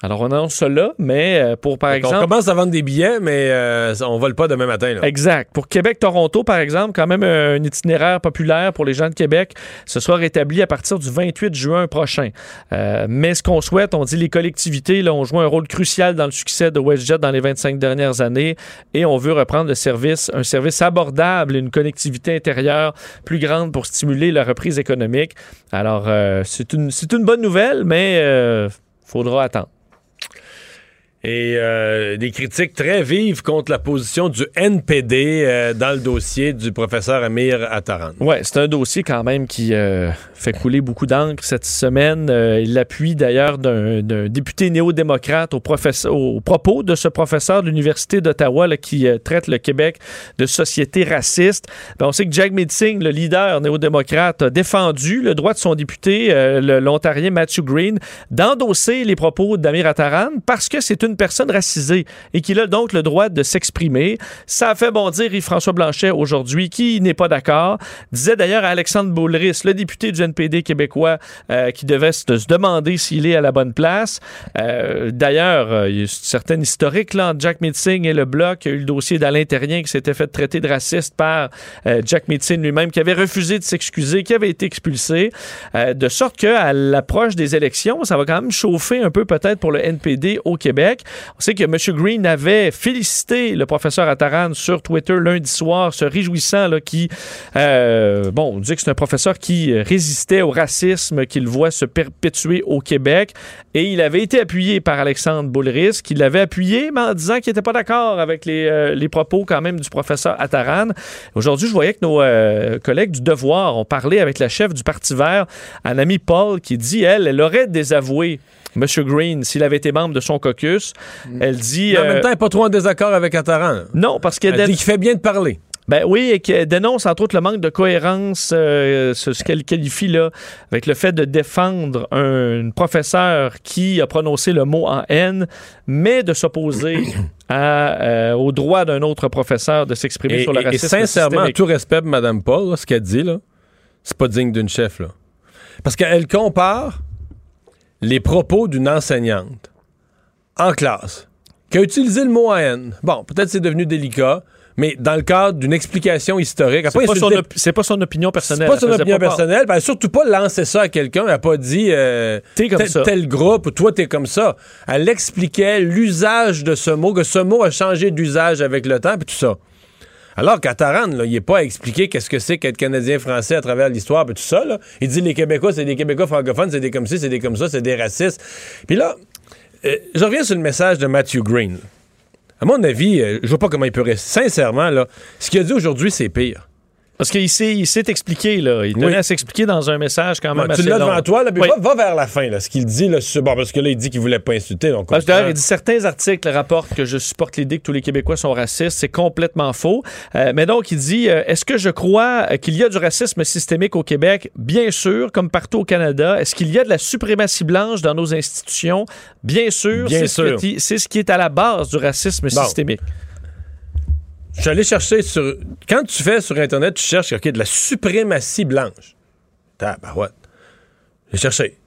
Alors on annonce là, mais euh, pour par on exemple. commence à vendre des billets, mais euh, on vole pas demain matin. là. Exact. Pour Québec-Toronto, par exemple, quand même un itinéraire populaire pour les gens de Québec, ce sera rétabli à partir du 28 juin prochain. Euh, mais ce qu'on souhaite, on dit les collectivités là, ont joué un rôle crucial dans le succès de WestJet dans les 25 dernières années et on veut reprendre le service, un service abordable, une connectivité intérieure plus grande pour stimuler la reprise économique. Alors, euh, c'est une, c'est une bonne nouvelle, mais euh, faudra attendre. Et euh, des critiques très vives contre la position du NPD euh, dans le dossier du professeur Amir Attaran. Oui, c'est un dossier quand même qui euh, fait couler beaucoup d'encre cette semaine. Il appuie d'ailleurs d'un député néo-démocrate au, au propos de ce professeur de l'Université d'Ottawa qui traite le Québec de société raciste. Ben, on sait que Jack Meeting, le leader néo-démocrate, a défendu le droit de son député, l'Ontarien Matthew Green, d'endosser les propos d'Amir Attaran parce que c'est une personne racisée et qu'il a donc le droit de s'exprimer. Ça a fait bondir Yves-François Blanchet aujourd'hui, qui n'est pas d'accord. Disait d'ailleurs à Alexandre Boulris, le député du NPD québécois, euh, qui devait se, demander s'il est à la bonne place. Euh, d'ailleurs, euh, il y a une certaine historique là, entre Jack Meeting et le Bloc. Il y a eu le dossier d'Alain Terrien qui s'était fait traiter de raciste par Jack Meeting lui-même, qui avait refusé de s'excuser, qui avait été expulsé. de sorte qu'à l'approche des élections, ça va quand même chauffer un peu peut-être pour le NPD au Québec. On sait que M. Green avait félicité le professeur Attaran sur Twitter lundi soir, se réjouissant là, qui, bon, on dit que c'est un professeur qui résistait au racisme qu'il voit se perpétuer au Québec. Et il avait été appuyé par Alexandre Boulris, qui l'avait appuyé, mais en disant qu'il n'était pas d'accord avec les, euh, les, propos quand même du professeur Attaran. Aujourd'hui, je voyais que nos euh, collègues du Devoir ont parlé avec la chef du Parti vert, Anami Paul, qui dit, elle, elle aurait désavoué M. Green, s'il avait été membre de son caucus, mm. elle dit... en même euh, temps, elle n'est pas trop en désaccord avec Attaran. Non, parce qu'elle dit qu'il fait bien de parler. Ben oui, et qui dénonce entre autres le manque de cohérence, euh, ce, qu'elle qualifie là, avec le fait de défendre un, professeur qui a prononcé le mot en haine, mais de s'opposer euh, au droit d'un autre professeur de s'exprimer sur le racisme. Et sincèrement, tout respect, Mme Paul, ce qu'elle dit, là, c'est pas digne d'une chef. Là. Parce qu'elle compare les propos d'une enseignante en classe qui a utilisé le mot haine. Bon, peut-être c'est devenu délicat mais dans le cadre d'une explication historique. C'est pas, pas, son opinion personnelle. C'est pas son opinion personnelle. Ben, surtout pas lancer ça à quelqu'un. Elle n'a pas dit euh, comme tel, ça. tel groupe ou toi, t'es comme ça. Elle expliquait l'usage de ce mot, que ce mot a changé d'usage avec le temps, puis tout ça. Alors qu'à il n'est pas à expliquer qu'est-ce que c'est qu'être Canadien-Français à travers l'histoire, puis tout ça. Il dit les Québécois, c'est des Québécois francophones, c'est des comme ci, c'est des comme ça, c'est des racistes. Puis là, euh, je reviens sur le message de Matthew Green. À mon avis, euh, je vois pas comment il peut rester. Sincèrement, là, ce qu'il a dit aujourd'hui, c'est pire. Parce qu'il s'est, il s'est expliqué, là. Il tenait à s'expliquer dans un message quand même assez Tu l'as devant toi, là, va, vers la fin, là. Ce qu'il dit, là, bon, parce que là, il dit qu'il voulait pas insulter. Donc il dit certains articles rapportent que je supporte l'idée que tous les Québécois sont racistes. C'est complètement faux. Euh, mais donc, il dit euh, est-ce que je crois qu'il y a du racisme systémique au Québec? Bien sûr, comme partout au Canada. Est-ce qu'il y a de la suprématie blanche dans nos institutions? Bien sûr. Bien c'est sûr. Ce c'est ce qui est à la base du racisme systémique. Je suis allé chercher sur. Quand tu fais sur Internet, tu cherches OK, de la suprématie blanche. Tabarouette. J'ai cherché.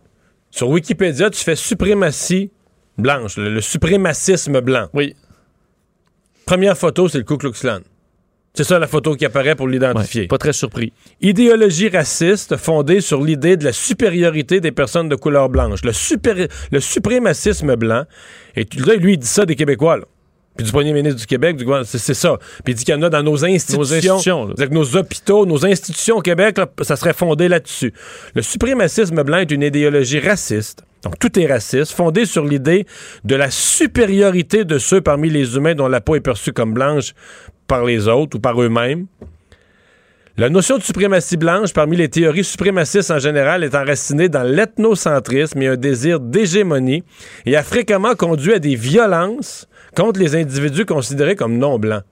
Sur Wikipédia, tu fais suprématie blanche, le, suprémacisme blanc. Oui. Première photo, c'est le Ku Klux Klan. C'est ça la photo qui apparaît pour l'identifier. pas très surpris. Idéologie raciste fondée sur l'idée de la supériorité des personnes de couleur blanche. Le, le suprémacisme blanc. Et là, lui, il dit ça des Québécois. Là puis du premier ministre du Québec, c'est ça. Puis il dit qu'il y en a dans nos institutions. Nos, nos hôpitaux, nos institutions au Québec, ça serait fondé là-dessus. Le suprémacisme blanc est une idéologie raciste. Donc tout est raciste, fondée sur l'idée de la supériorité de ceux parmi les humains dont la peau est perçue comme blanche par les autres ou par eux-mêmes. La notion de suprématie blanche parmi les théories suprémacistes en général est enracinée dans l'ethnocentrisme et un désir d'hégémonie et a fréquemment conduit à des violences contre les individus considérés comme non blancs.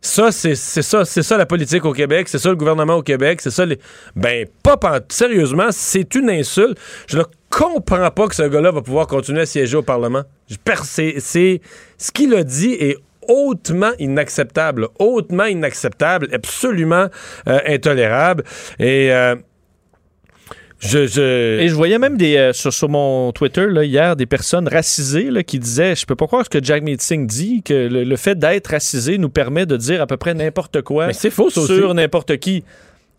Ça, c'est ça, c'est ça la politique au Québec, c'est ça le gouvernement au Québec, c'est ça les. Ben, pas sérieusement, c'est une insulte. Je ne comprends pas que ce gars-là va pouvoir continuer à siéger au Parlement. C'est ce qu'il a dit est hautement inacceptable, hautement inacceptable, absolument euh, intolérable. Et euh, je, Et je voyais même des, euh, sur, mon Twitter là, hier des personnes racisées là, qui disaient Je peux pas croire ce que Jack Singh dit, que le, fait d'être racisé nous permet de dire à peu près n'importe quoi c'est faux, sur n'importe qui.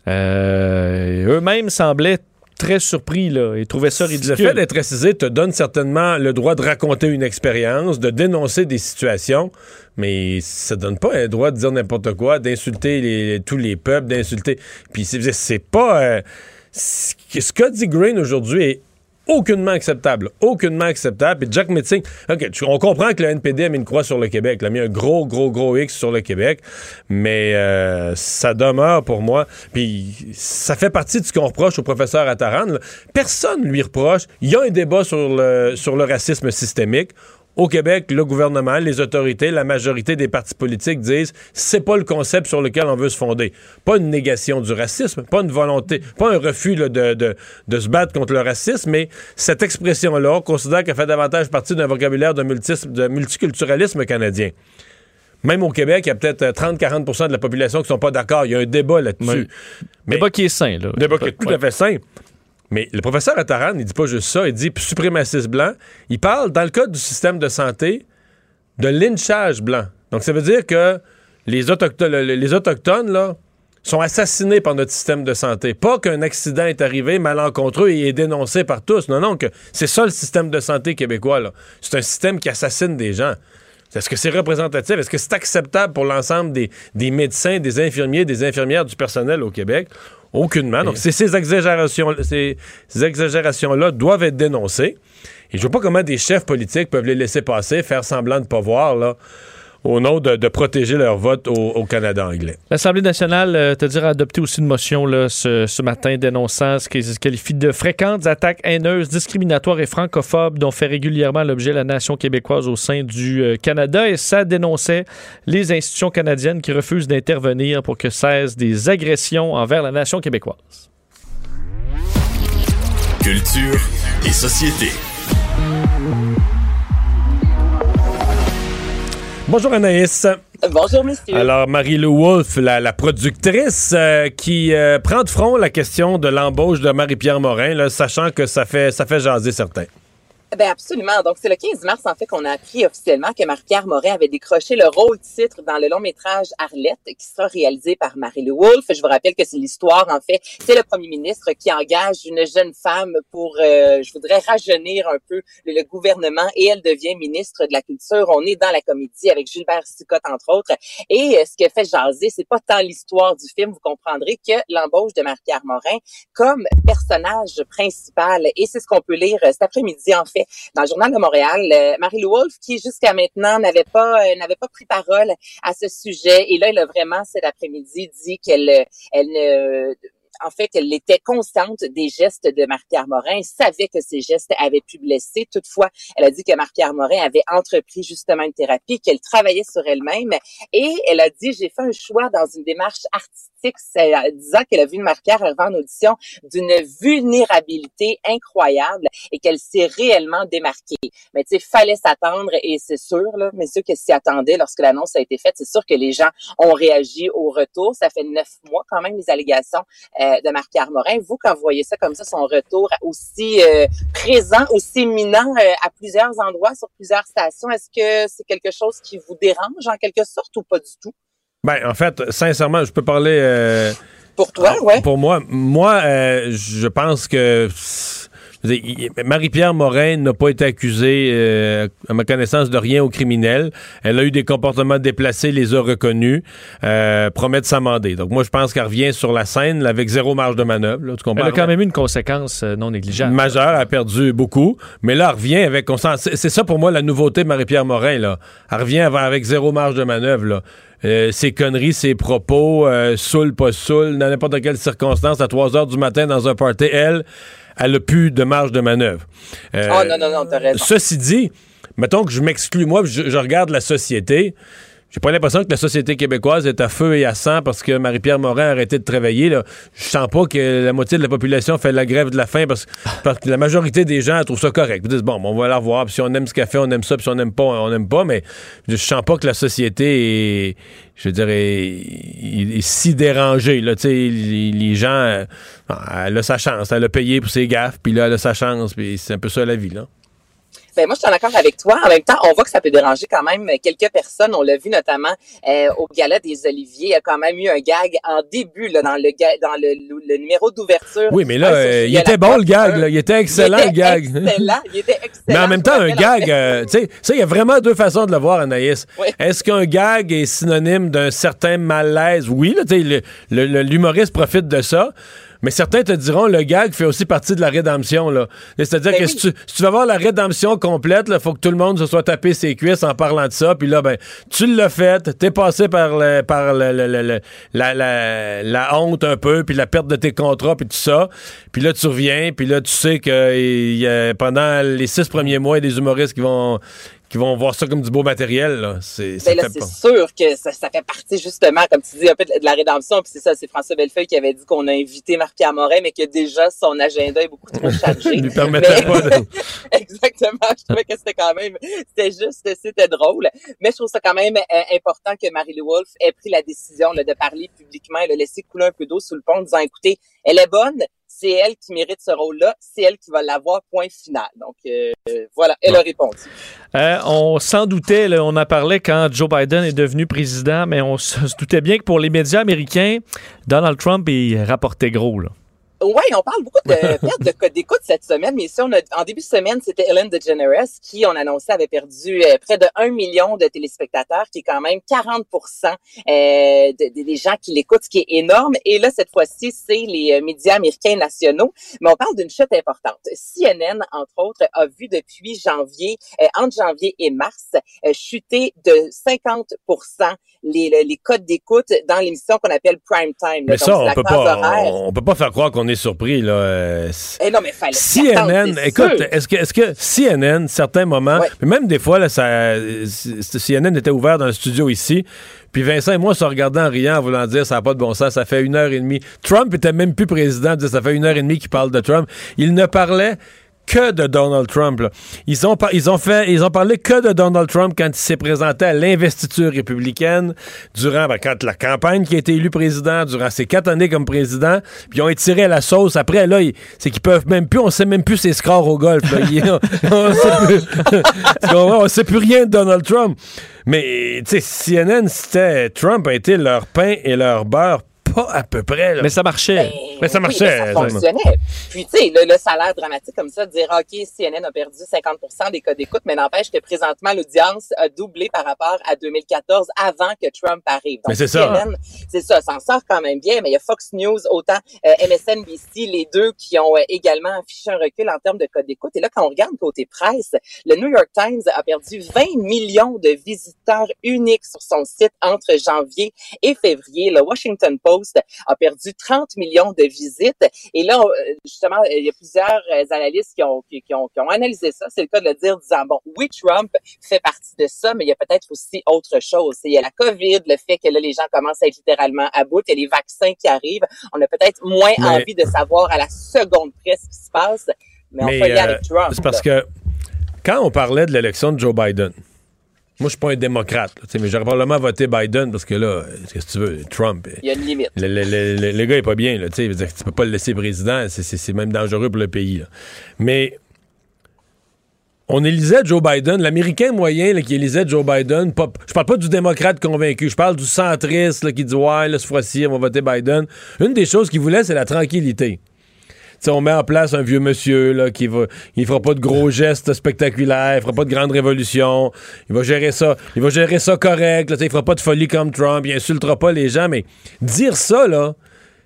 Euh, eux-mêmes semblaient très surpris là, et trouvaient ça ridicule. Le fait d'être racisé te donne certainement le droit de raconter une expérience, de dénoncer des situations, mais ça donne pas un droit de dire n'importe quoi, d'insulter tous les peuples, d'insulter. Puis c'est pas. Euh, ce qu'a dit Green aujourd'hui est aucunement acceptable. Aucunement acceptable. Et Jack Metzing, OK, on comprend que le NPD a mis une croix sur le Québec, il a mis un gros, gros, gros X sur le Québec, mais euh, ça demeure pour moi. Puis ça fait partie de ce qu'on reproche au professeur Attaran. Personne lui reproche. Il y a un débat sur le, sur le racisme systémique. Au Québec, le gouvernement, les autorités, la majorité des partis politiques disent c'est pas le concept sur lequel on veut se fonder. Pas une négation du racisme, pas une volonté, pas un refus de, de, se battre contre le racisme, mais cette expression-là, on considère qu'elle fait davantage partie d'un vocabulaire de, de multiculturalisme canadien. Même au Québec, il y a peut-être 30-40% euh, de la population qui sont pas d'accord. Il y a un débat là-dessus. Mais, débat qui est sain, là. Débat qui est tout à fait sain. Mais le professeur Attaran, il dit pas juste ça, il dit suprémaciste blanc. Il parle, dans le cas du système de santé, de lynchage blanc. Donc, ça veut dire que les Autochtones, sont assassinés par notre système de santé. Pas qu'un accident est arrivé malencontreux et est dénoncé par tous. Non, non, que c'est ça le système de santé québécois. C'est un système qui assassine des gens. Est-ce que c'est représentatif? Est-ce que c'est acceptable pour l'ensemble des, médecins, des infirmiers, des infirmières, du personnel au Québec? Aucunement. Donc, ces exagérations, ces, exagérations-là doivent être dénoncées. Et je vois pas comment des chefs politiques peuvent les laisser passer, faire semblant de ne pas voir, là au nom de, protéger leur vote au, Canada anglais. L'Assemblée nationale, euh, te dire, a adopté aussi une motion là, ce, matin dénonçant ce qui se qualifie de fréquentes attaques haineuses, discriminatoires et francophobes dont fait régulièrement l'objet la nation québécoise au sein du euh, Canada. Et ça dénonçait les institutions canadiennes qui refusent d'intervenir pour que cessent des agressions envers la nation québécoise. Culture et société. Bonjour Anaïs. Bonjour, monsieur. Alors, Marie-Lou Wolfe, la, productrice, euh, qui euh, prend de front la question de l'embauche de Marie-Pierre Morin, sachant que ça fait, ça fait jaser certains. Ben absolument. Donc, c'est le 15 mars, en fait, qu'on a appris officiellement que Marie-Pierre Morin avait décroché le rôle-titre dans le long-métrage Arlette, qui sera réalisé par Marie-Lou Wolfe. Je vous rappelle que c'est l'histoire, en fait, c'est le premier ministre qui engage une jeune femme pour, euh, je voudrais rajeunir un peu le, gouvernement, et elle devient ministre de la Culture. On est dans la comédie avec Gilbert Sicotte, entre autres. Et euh, ce qui a fait jaser, c'est pas tant l'histoire du film, vous comprendrez, que l'embauche de Marie-Pierre Morin comme personnage principal. Et c'est ce qu'on peut lire euh, cet après-midi, en fait, dans le journal de Montréal, euh, Marie-Lou Wolfe, qui jusqu'à maintenant n'avait pas euh, n'avait pas pris parole à ce sujet, et là, elle a vraiment cet après-midi dit qu'elle elle ne en fait, elle était consciente des gestes de Marc-Pierre Morin, savait que ces gestes avaient pu blesser. Toutefois, elle a dit que Marc-Pierre Morin avait entrepris justement une thérapie, qu'elle travaillait sur elle-même et elle a dit, j'ai fait un choix dans une démarche artistique disant qu'elle a vu Marc-Pierre arriver en audition d'une vulnérabilité incroyable et qu'elle s'est réellement démarquée. Mais tu sais, fallait s'attendre et c'est sûr, là, mais ceux qui s'y attendaient lorsque l'annonce a été faite, c'est sûr que les gens ont réagi au retour. Ça fait neuf mois quand même les allégations euh, de Marc-Pierre Morin. Vous, quand vous voyez ça comme ça, son retour aussi euh, présent, aussi imminent euh, à plusieurs endroits, sur plusieurs stations, est-ce que c'est quelque chose qui vous dérange en quelque sorte ou pas du tout? Ben, en fait, sincèrement, je peux parler... pour toi, ouais. Pour moi, moi, je pense que Marie-Pierre Morin n'a pas été accusée, euh, à ma connaissance, de rien au criminel. Elle a eu des comportements déplacés, les a reconnus, euh, promet de s'amender. Donc moi, je pense qu'elle revient sur la scène avec zéro marge de manœuvre. elle a quand même eu une conséquence euh, non négligeable. Majeure, elle a perdu beaucoup. Mais là, elle revient avec... C'est ça pour moi la nouveauté de Marie-Pierre Morin. Là. Elle revient avec zéro marge de manœuvre. Là. Euh, ses conneries, ses propos, euh, saoul, pas saoul, dans n'importe quelle circonstance, à 3 heures du matin dans un party, elle, elle a plus de marge de manœuvre. Euh, oh non, non, non, t'as raison. Ceci dit, mettons que je m'exclus, moi, je, regarde la société. J'ai pas l'impression que la société québécoise est à feu et à sang parce que Marie-Pierre Morin a arrêté de travailler. Là. Je sens pas que la moitié de la population fait la grève de la faim parce, que la majorité des gens trouvent ça correct. Ils disent, bon, on va la revoir. Puis si on aime ce qu'elle fait, on aime ça. Puis si on n'aime pas, on n'aime pas. Mais je sens pas que la société est, je dirais, est, si dérangée. Là. Les, les gens, euh, elle a sa chance. Elle a payé pour ses gaffes. Puis là, elle a sa chance. Puis c'est un peu ça la vie. Là. Ben moi, je suis en accord avec toi. En même temps, on voit que ça peut déranger quand même quelques personnes. On l'a vu notamment euh, au gala des Oliviers. Il y a quand même eu un gag en début là, dans le dans le, numéro d'ouverture. Oui, mais là, euh, il était bon le gag. Là. Il était excellent le gag. Excellent. Il était excellent. Mais en même temps, un gag, euh, tu sais, ça, il y a vraiment deux façons de le voir, Anaïs. Est-ce qu'un gag est synonyme d'un certain malaise? Oui, là, tu sais, l'humoriste profite de ça. Mais certains te diront le gag fait aussi partie de la rédemption. Là. C'est-à-dire ben que si, tu, si, tu, veux avoir la rédemption complète, il faut que tout le monde se soit tapé ses cuisses en parlant de ça. Puis là, ben, tu l'as fait, t'es passé par, le, par le, le, la, la, la, honte un peu, puis la perte de tes contrats, puis tout ça. Puis là, tu reviens, puis là, tu sais que y a, pendant les six premiers mois, il y a des humoristes qui vont qui vont voir ça comme du beau matériel. C'est, ben sûr que ça, ça, fait partie justement, comme tu dis, un peu de, la rédemption. Puis c'est ça, c'est François Bellefeuille qui avait dit qu'on a invité Marc-Pierre Morin, mais que déjà son agenda est beaucoup trop chargé. Lui permettait pas de... Exactement. Je trouvais que c'était quand même, c'était juste, c'était drôle. Mais je trouve ça quand même euh, important que Marie-Lou Wolfe ait pris la décision là, de parler publiquement et de laisser couler un peu d'eau sous le pont en disant, écoutez, elle est bonne, c'est elle qui mérite ce rôle-là, c'est elle qui va l'avoir, point final. Donc euh, voilà, elle a répondu. Euh, on s'en doutait, là, on en parlait quand Joe Biden est devenu président, mais on se doutait bien que pour les médias américains, Donald Trump, il rapportait gros. Là. Oui, on parle beaucoup de perte de code d'écoute cette semaine, mais ici, on a, en début de semaine, c'était Ellen DeGeneres qui, on annonçait, avait perdu euh, près de 1 million de téléspectateurs, qui est quand même 40% euh, des gens qui l'écoutent, ce qui est énorme. Et là, cette fois-ci, c'est les euh, médias américains nationaux, mais on parle d'une chute importante. CNN, entre autres, a vu depuis janvier, euh, entre janvier et mars, chuter de 50 les, les codes d'écoute dans l'émission qu'on appelle prime time. Mais ça, on peut pas, on, peut pas faire croire qu'on est surpris là. Eh non, mais fallait CNN, écoute, est-ce que, est-ce que CNN, certains moments, même des fois là, ça, CNN était ouvert dans le studio ici. Puis Vincent et moi se regardant en riant en voulant dire ça n'a pas de bon sens, ça fait une heure et demie. Trump était même plus président, ça fait une heure et demie qu'il parle de Trump. Il ne parlait que de Donald Trump. Ils ont, ils ont fait, ils ont parlé que de Donald Trump quand il s'est présenté à l'investiture républicaine durant, ben, la campagne qui a été élu président, durant ses quatre années comme président, puis ils ont étiré la sauce. Après, là, c'est qu'ils peuvent même plus, on sait même plus ses scores au golf. on, sait plus, on sait plus rien de Donald Trump. Mais, tu sais, CNN, c'était Trump a été leur pain et leur beurre pas à peu près. Mais ça marchait. Ben, mais ça marchait. ça fonctionnait. Puis, tu sais, le, salaire dramatique comme ça, de dire, OK, CNN a perdu 50% des codes d'écoute, mais n'empêche que présentement, l'audience a doublé par rapport à 2014 avant que Trump arrive. Donc, mais c'est ça. C'est ça, ça en sort quand même bien, mais il y a Fox News, autant euh, MSNBC, les deux qui ont euh, également affiché un recul en termes de codes d'écoute. Et là, quand on regarde côté presse, le New York Times a perdu 20 millions de visiteurs uniques sur son site entre janvier et février. Le Washington Post a perdu 30 millions de visites. Et là, euh, justement, il y a plusieurs euh, analystes qui ont, qui, ont, qui ont analysé ça. C'est le cas de le dire, disant, bon, oui, Trump fait partie de ça, mais il y a peut-être aussi autre chose. Il y a la COVID, le fait que là, les gens commencent à être littéralement à bout, il y a les vaccins qui arrivent. On a peut-être moins envie de savoir à la seconde près ce qui se passe, mais, on peut y avec euh, Trump. C'est parce que quand on parlait de l'élection de Joe Biden, moi, je suis pas un démocrate, mais j'aurais probablement voté Biden parce que là, qu'est-ce que tu veux, Trump. Il y a une limite. Le, le, le, gars est pas bien, là, tu sais, tu peux pas le laisser président, c'est même dangereux pour le pays. Mais on élisait Joe Biden, l'Américain moyen qui élisait Joe Biden, pas, je parle pas du démocrate convaincu, je parle du centriste qui dit ouais, là, ce fois-ci, on va voter Biden. Une des choses qu'il voulait, c'est la tranquillité on met en place un vieux monsieur là, qui va, il fera pas de gros gestes spectaculaires, il fera pas de grandes révolutions, il va gérer ça, il va gérer ça correct, là, il fera pas de folie comme Trump, il insultera pas les gens, mais dire ça là,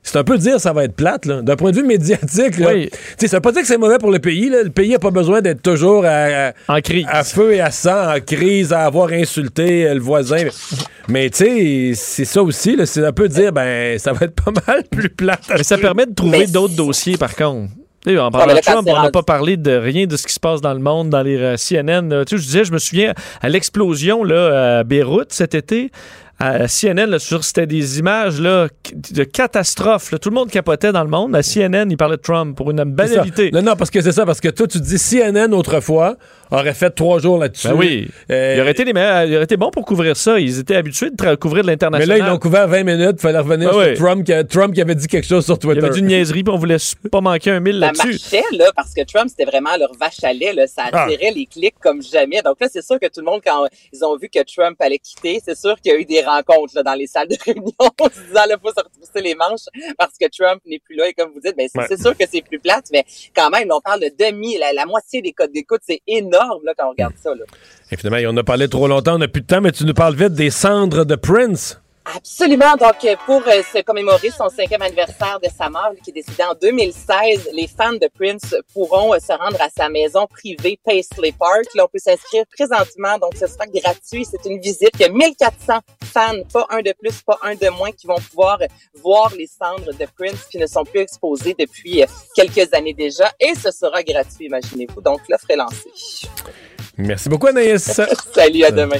c'est un peu dire ça va être plate, là. D'un point de vue médiatique, là. Oui. Ça veut pas dire que c'est mauvais pour le pays, là. Le pays n'a pas besoin d'être toujours à, en crise. à feu et à sang, en crise, à avoir insulté euh, le voisin. Mais, tu sais, c'est ça aussi. C'est un peu dire, ben, ça va être pas mal plus plate. Mais ça permet de trouver d'autres dossiers, par contre. En parlant de Trump, on n'a pas parlé de rien de ce qui se passe dans le monde, dans les euh, CNN. Tu sais, je disais, je me souviens à l'explosion là, à Beyrouth cet été à CNN, c'était des images là, de catastrophes. Tout le monde capotait dans le monde. À CNN, il parlait de Trump pour une banalité. Non, non, parce que c'est ça, parce que toi, tu dis CNN autrefois aurait fait trois jours là-dessus. Ben oui. Euh, il, aurait été il aurait été bon pour couvrir ça. Ils étaient habitués de couvrir de l'international. Mais là, ils l'ont couvert 20 minutes. Il fallait revenir ben sur Trump, qui, Trump qui avait dit quelque chose sur Twitter. Il y avait une niaiserie, puis on voulait pas manquer un mille là-dessus. Ça marchait, là, parce que Trump, c'était vraiment leur vache à lait. Là. Ça ah. attirait les clics comme jamais. Donc là, c'est sûr que tout le monde, quand ils ont vu que Trump allait quitter, c'est sûr qu'il y a eu des rencontres là, dans les salles de réunion en se disant, là, faut se retrousser les manches parce que Trump n'est plus là. Et comme vous dites, ben, c'est sûr que c'est plus plate, mais quand même, on parle de demi, la, la moitié des codes d'écoute. C'est énorme là, quand on regarde ça. Là. Et finalement, on a parlé trop longtemps, on n'a plus de temps, mais tu nous parles vite des cendres de Prince. Absolument. Donc, pour euh, se commémorer son cinquième anniversaire de sa mort, qui est décédée en 2016, les fans de Prince pourront euh, se rendre à sa maison privée Paisley Park. Là, on peut s'inscrire présentement, donc ce sera gratuit. C'est une visite. Il y a 1400 fans, pas un de plus, pas un de moins, qui vont pouvoir voir les cendres de Prince qui ne sont plus exposées depuis euh, quelques années déjà. Et ce sera gratuit, imaginez-vous. Donc, l'offre est lancée. Merci beaucoup, Anaïs. Salut, à demain.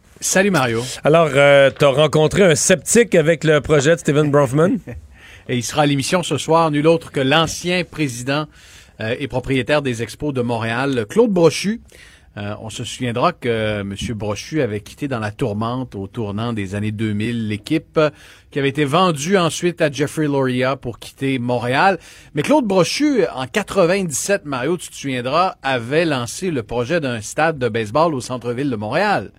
Salut Mario. Alors, euh, tu as rencontré un sceptique avec le projet de Stephen Bronfman? et il sera à l'émission ce soir, nul autre que l'ancien président euh, et propriétaire des expos de Montréal, Claude Brochu. Euh, on se souviendra que M. Brochu avait quitté dans la tourmente au tournant des années 2000 l'équipe qui avait été vendue ensuite à Jeffrey Loria pour quitter Montréal. Mais Claude Brochu, en 97, Mario, tu te souviendras, avait lancé le projet d'un stade de baseball au centre-ville de Montréal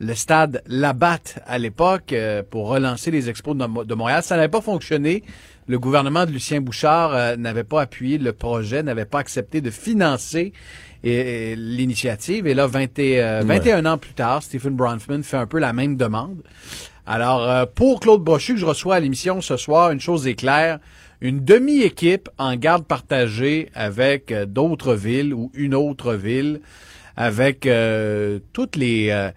le stade Labatt à l'époque euh, pour relancer les expos de, Montréal. Ça n'avait pas fonctionné. Le gouvernement de Lucien Bouchard euh, n'avait pas appuyé le projet, n'avait pas accepté de financer l'initiative. Et là, 21 euh, ans plus tard, Stephen Bronfman fait un peu la même demande. Alors, pour Claude Brochu, que je reçois à l'émission ce soir, une chose est claire, une demi-équipe en garde partagée avec d'autres villes ou une autre ville avec euh, toutes les, euh,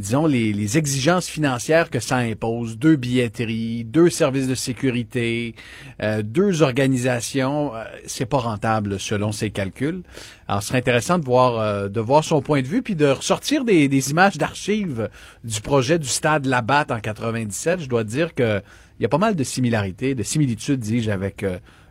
disons, les, exigences financières que ça impose. Deux billetteries, deux services de sécurité, euh, deux organisations. c'est pas rentable selon ses calculs. Alors, ce serait intéressant de voir, de voir son point de vue, puis de ressortir des, des images d'archives du projet du stade Labatt en 97. Je dois dire que il y a pas mal de similarités, de similitudes, dis-je, avec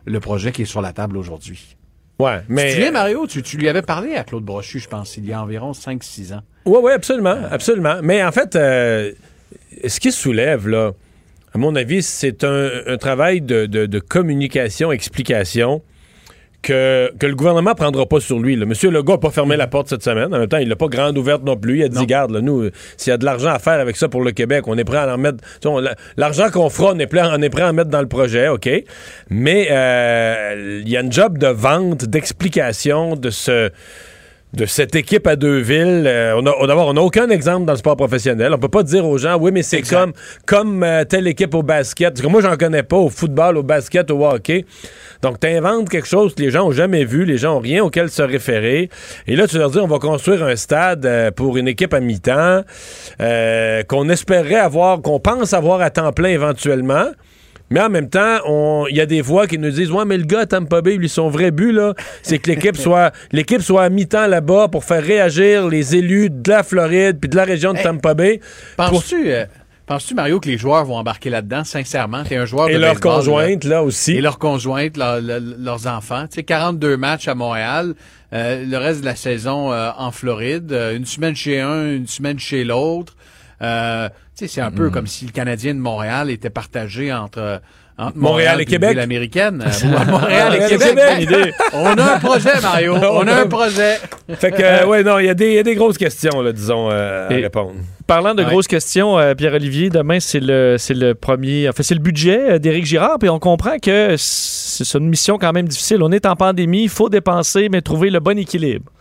le projet qui est sur la table aujourd'hui. Ouais, mais. Tu viens, Mario, tu, tu, lui avais parlé à Claude Brochu, je pense, il y a environ 5-6 ans. Oui, oui, absolument, absolument. Mais en fait, euh, ce qui soulève, là, à mon avis, c'est un, un, travail de, de, de communication, explication que, le gouvernement prendra pas sur lui. Monsieur Legault n'a pas fermé la porte cette semaine. En même temps, il l'a pas grande ouverte non plus. Il a dit, garde, nous, s'il y a de l'argent à faire avec ça pour le Québec, on est prêt à en mettre... L'argent qu'on fera, on est, prêt, on est prêt à en mettre dans le projet, OK? Mais euh, il y a une job de vente, d'explication de ce de cette équipe à deux villes. Euh, on n'a on aucun exemple dans le sport professionnel. On peut pas dire aux gens, oui, mais c'est comme, comme euh, telle équipe au basket. Parce que moi, j'en connais pas au football, au basket, au hockey. Donc, tu inventes quelque chose que les gens ont jamais vu, les gens ont rien auquel se référer. Et là, tu leur dis, on va construire un stade euh, pour une équipe à mi-temps qu'on espérait avoir, qu'on pense avoir à temps plein éventuellement. Mais en même temps, il y a des voix qui nous disent Ouais, mais le gars à Tampa Bay, lui, son vrai but, là, c'est que l'équipe soit l'équipe soit à mi-temps là-bas pour faire réagir les élus de la Floride puis de la région de Tampa Bay. Penses-tu. Euh, penses-tu, Mario, que les joueurs vont embarquer là-dedans, sincèrement? T'es un joueur Et leurs conjointes, là, aussi. Et leurs conjointes, leurs enfants. Tu sais, 42 matchs à Montréal, euh, le reste de la saison euh, en Floride, une semaine chez un, une semaine chez l'autre. Euh, c'est un peu mm. comme si le Canadien de Montréal était partagé entre Montréal, et Québec. L'américaine. Montréal et Québec. On a un projet, Mario. On a un projet. Fait que, ouais, non, il y, a des grosses questions, là, disons, euh, à répondre. Parlant de grosses questions, euh, Pierre-Olivier, demain, c'est le, c'est le premier, enfin, c'est le budget d'Éric Girard, puis on comprend que c'est une mission quand même difficile. On est en pandémie, il faut dépenser, mais trouver le bon équilibre.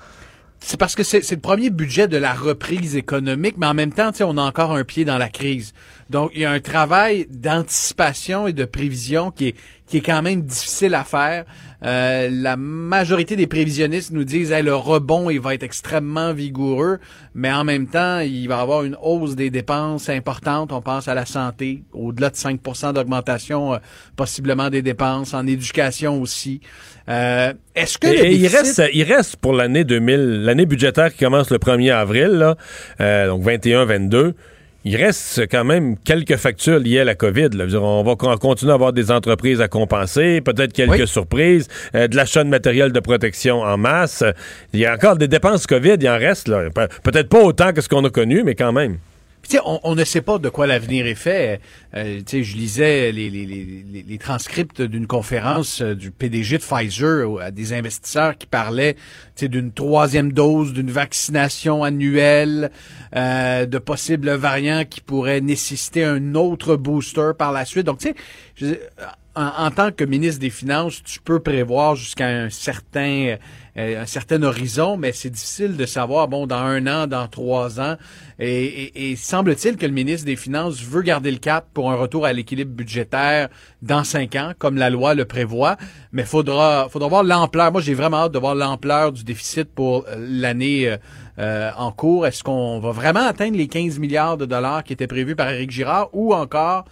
C'est parce que c'est le premier budget de la reprise économique, mais en même temps, on a encore un pied dans la crise. Donc, il y a un travail d'anticipation et de prévision qui est, qui est quand même difficile à faire. Euh, la majorité des prévisionnistes nous disent hey, le rebond il va être extrêmement vigoureux, mais en même temps il va y avoir une hausse des dépenses importantes. On pense à la santé, au-delà de 5% d'augmentation euh, possiblement des dépenses en éducation aussi. Euh, est-ce que il reste il reste pour l'année 2000 l'année budgétaire qui commence le 1er avril là, euh, donc 21 22 il reste quand même quelques factures liées à la COVID. On va continuer à avoir des entreprises à compenser, peut-être quelques surprises, euh, de l'achat de matériel de protection en masse. Il y a encore des dépenses COVID, il en reste. Peut-être pas autant que ce qu'on a connu, mais quand même. On, ne sait pas de quoi l'avenir est fait. Euh, je lisais les, les transcripts d'une conférence euh, du PDG de Pfizer à des investisseurs qui parlaient d'une troisième dose, d'une vaccination annuelle, euh, de possibles variants qui pourraient nécessiter un autre booster par la suite. Donc, tu sais, en, en, tant que ministre des Finances, tu peux prévoir jusqu'à un certain euh, un certain horizon, mais c'est difficile de savoir, bon, dans un an, dans trois ans. Et, et, semble-t-il que le ministre des Finances veut garder le cap pour un retour à l'équilibre budgétaire dans cinq ans, comme la loi le prévoit. Mais faudra, faudra voir l'ampleur. Moi, j'ai vraiment hâte de voir l'ampleur du déficit pour l'année euh, en cours? Est-ce qu'on va vraiment atteindre les 15 milliards de dollars qui étaient prévus par Éric Girard? Ou encore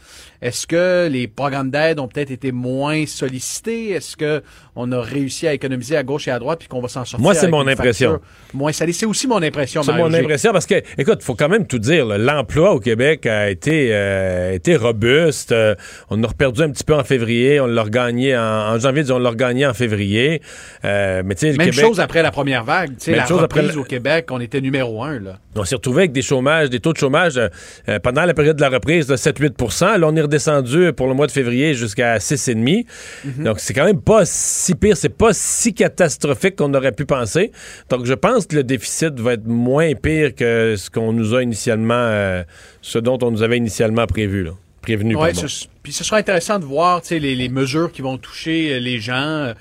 est-ce que les programmes d'aide ont peut-être été moins sollicités? Est-ce que on a réussi à économiser à gauche et à droite puis qu'on va s'en sortir? Moi, c'est mon impression. Moins salée. C'est aussi mon impression, C'est mon impression parce que, écoute, faut quand même tout dire. L'emploi au Québec a été, euh, été robuste. Euh, on a perdu un petit peu en février. On l'a regagné en, janvier, on l'a regagné en février. Euh, mais Même Québec, chose après la première vague. Même la chose reprise après au Québec, on était numéro un. Là. On s'est retrouvé avec des chômages, des taux de chômage pendant la période de la reprise de 7-8 Là, on est descendu pour le mois de février jusqu'à 6,5. Mhm. Donc, c'est quand même pas si pire, c'est pas si catastrophique qu'on aurait pu penser. Donc, je pense que le déficit va être moins pire que ce qu'on nous a initialement, euh, ce dont on nous avait initialement prévu. Là. Prévenu, ouais, puis ce sera intéressant de voir les, les mesures qui vont toucher euh, les gens.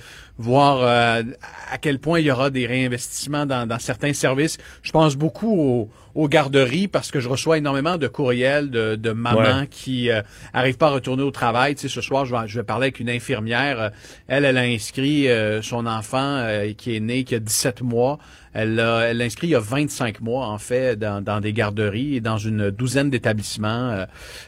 Euh, voir à quel point il y aura des réinvestissements dans, dans certains services. Je pense beaucoup aux, aux garderies parce que je reçois énormément de courriels de, de mamans qui euh, arrivent pas à retourner au travail. Tu sais, ce soir, je vais, je vais parler avec une infirmière. Euh, elle, elle a inscrit euh, son enfant euh, qui est né, qui a 17 mois. Elle l'a elle inscrit il y a 25 mois, en fait, dans, dans des garderies et dans une douzaine d'établissements.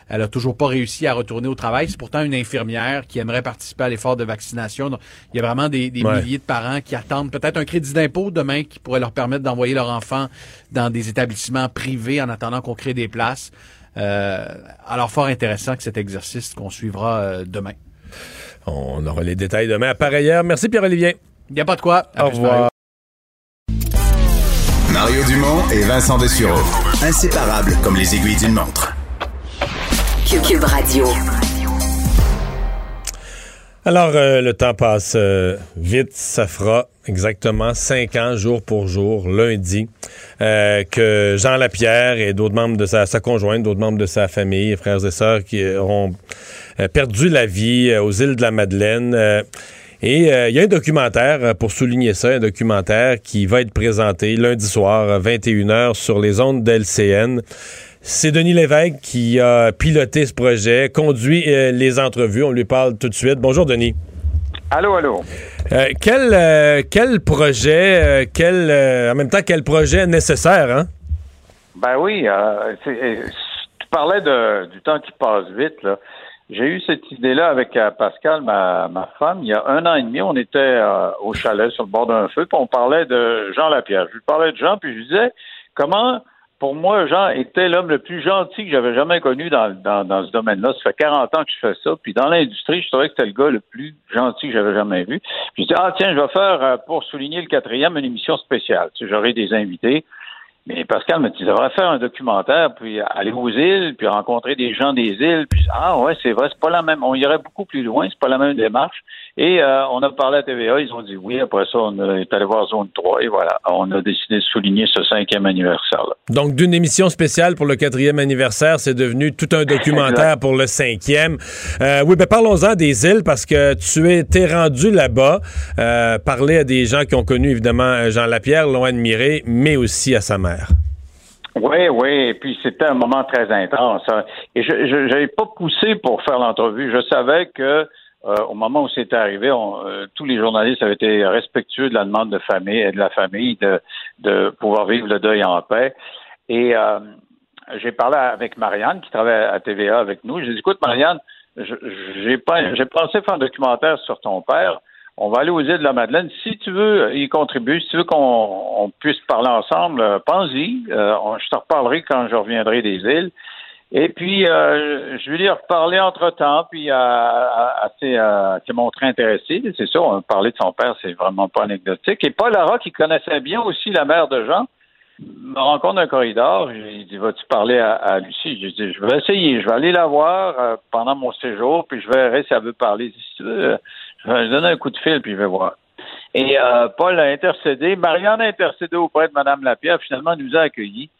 elle a toujours pas réussi à retourner au travail. C'est pourtant une infirmière qui aimerait participer à l'effort de vaccination. Donc, il y a vraiment des, des milliers de parents qui attendent peut-être un crédit d'impôt demain qui pourrait leur permettre d'envoyer leur enfant dans des établissements privés en attendant qu'on crée des places. Euh, alors, fort intéressant que cet exercice qu'on suivra euh, demain. On aura les détails demain. Par ailleurs, merci Pierre-Olivier. Il n'y a pas de quoi. Au revoir. Mario. Dumont et Vincent Dessureau. Inséparables comme les aiguilles d'une montre. Cube Radio. Alors, euh, le temps passe vite. Ça fera exactement cinq ans, jour pour jour, lundi, euh, que Jean Lapierre et d'autres membres de sa, conjointe, d'autres membres de sa famille, frères et sœurs, qui ont euh, perdu la vie euh, aux îles de la Madeleine. Et il y a un documentaire, pour souligner ça, un documentaire qui va être présenté lundi soir, 21h, sur les ondes d'LCN. C'est Denis Lévesque qui a piloté ce projet, conduit les entrevues. On lui parle tout de suite. Bonjour, Denis. Allô, allô. Euh, quel, euh, quel projet, euh, quel, en même temps, quel projet nécessaire, hein? Ben oui, tu parlais de, du temps qui passe vite, là. J'ai eu cette idée-là avec Pascal, ma, ma, femme, il y a un an et demi. On était au chalet sur le bord d'un feu, puis on parlait de Jean Lapierre. Je lui parlais de Jean, puis je lui disais comment pour moi, Jean était l'homme le plus gentil que j'avais jamais connu dans, dans, ce domaine-là. Ça fait 40 ans que je fais ça. Puis dans l'industrie, je trouvais que c'était le gars le plus gentil que j'avais jamais vu. Puis je dis, ah tiens, je vais faire, euh, pour souligner le quatrième, une émission spéciale. Tu sais, J'aurai des invités. Mais Pascal me dit, tu devrais faire un documentaire, puis aller aux îles, puis rencontrer des gens des îles. Puis, ah ouais, c'est vrai, c'est pas la même. On irait beaucoup plus loin, c'est pas la même démarche. Et euh, on a parlé à TVA, ils ont dit oui. Après ça, on est allé voir Zone 3 et voilà, on a décidé de souligner ce cinquième anniversaire-là. Donc, d'une émission spéciale pour le quatrième anniversaire, c'est devenu tout un documentaire pour le cinquième. Euh, oui, ben parlons-en des îles parce que tu es rendu là-bas, euh, parler à des gens qui ont connu évidemment Jean Lapierre, l'ont admiré, mais aussi à sa mère. Oui, oui, et puis c'était un moment très intense. Hein. Et je n'avais pas poussé pour faire l'entrevue. Je savais que euh, au moment où c'était arrivé, euh, tous les journalistes avaient été respectueux de la demande de famille et de la famille de, pouvoir vivre le deuil en paix. Et euh, j'ai parlé avec Marianne qui travaille à TVA avec nous. J'ai dit écoute Marianne, j'ai pensé faire un documentaire sur ton père. On va aller aux îles de la Madeleine. Si tu veux y contribuer, si tu veux qu'on puisse parler ensemble, pense-y. je te reparlerai quand je reviendrai des îles. Et puis, euh, je vais lui reparler entre-temps, puis euh, à, à, s'est montré intéressé. C'est ça, on parler de son père, c'est vraiment pas anecdotique. Et Paul Lara, qui connaissait bien aussi la mère de Jean, me rencontre un corridor. Il dit, vas-tu parler à, Lucie? Je dis, je vais essayer. Je vais aller la voir euh, pendant mon séjour, puis je verrai si elle veut parler. Si tu veux, je vais donner un coup de fil, puis je vais voir. Et Paul a intercédé. Marianne a intercédé auprès de Mme Lapierre. Finalement, elle nous a accueillis.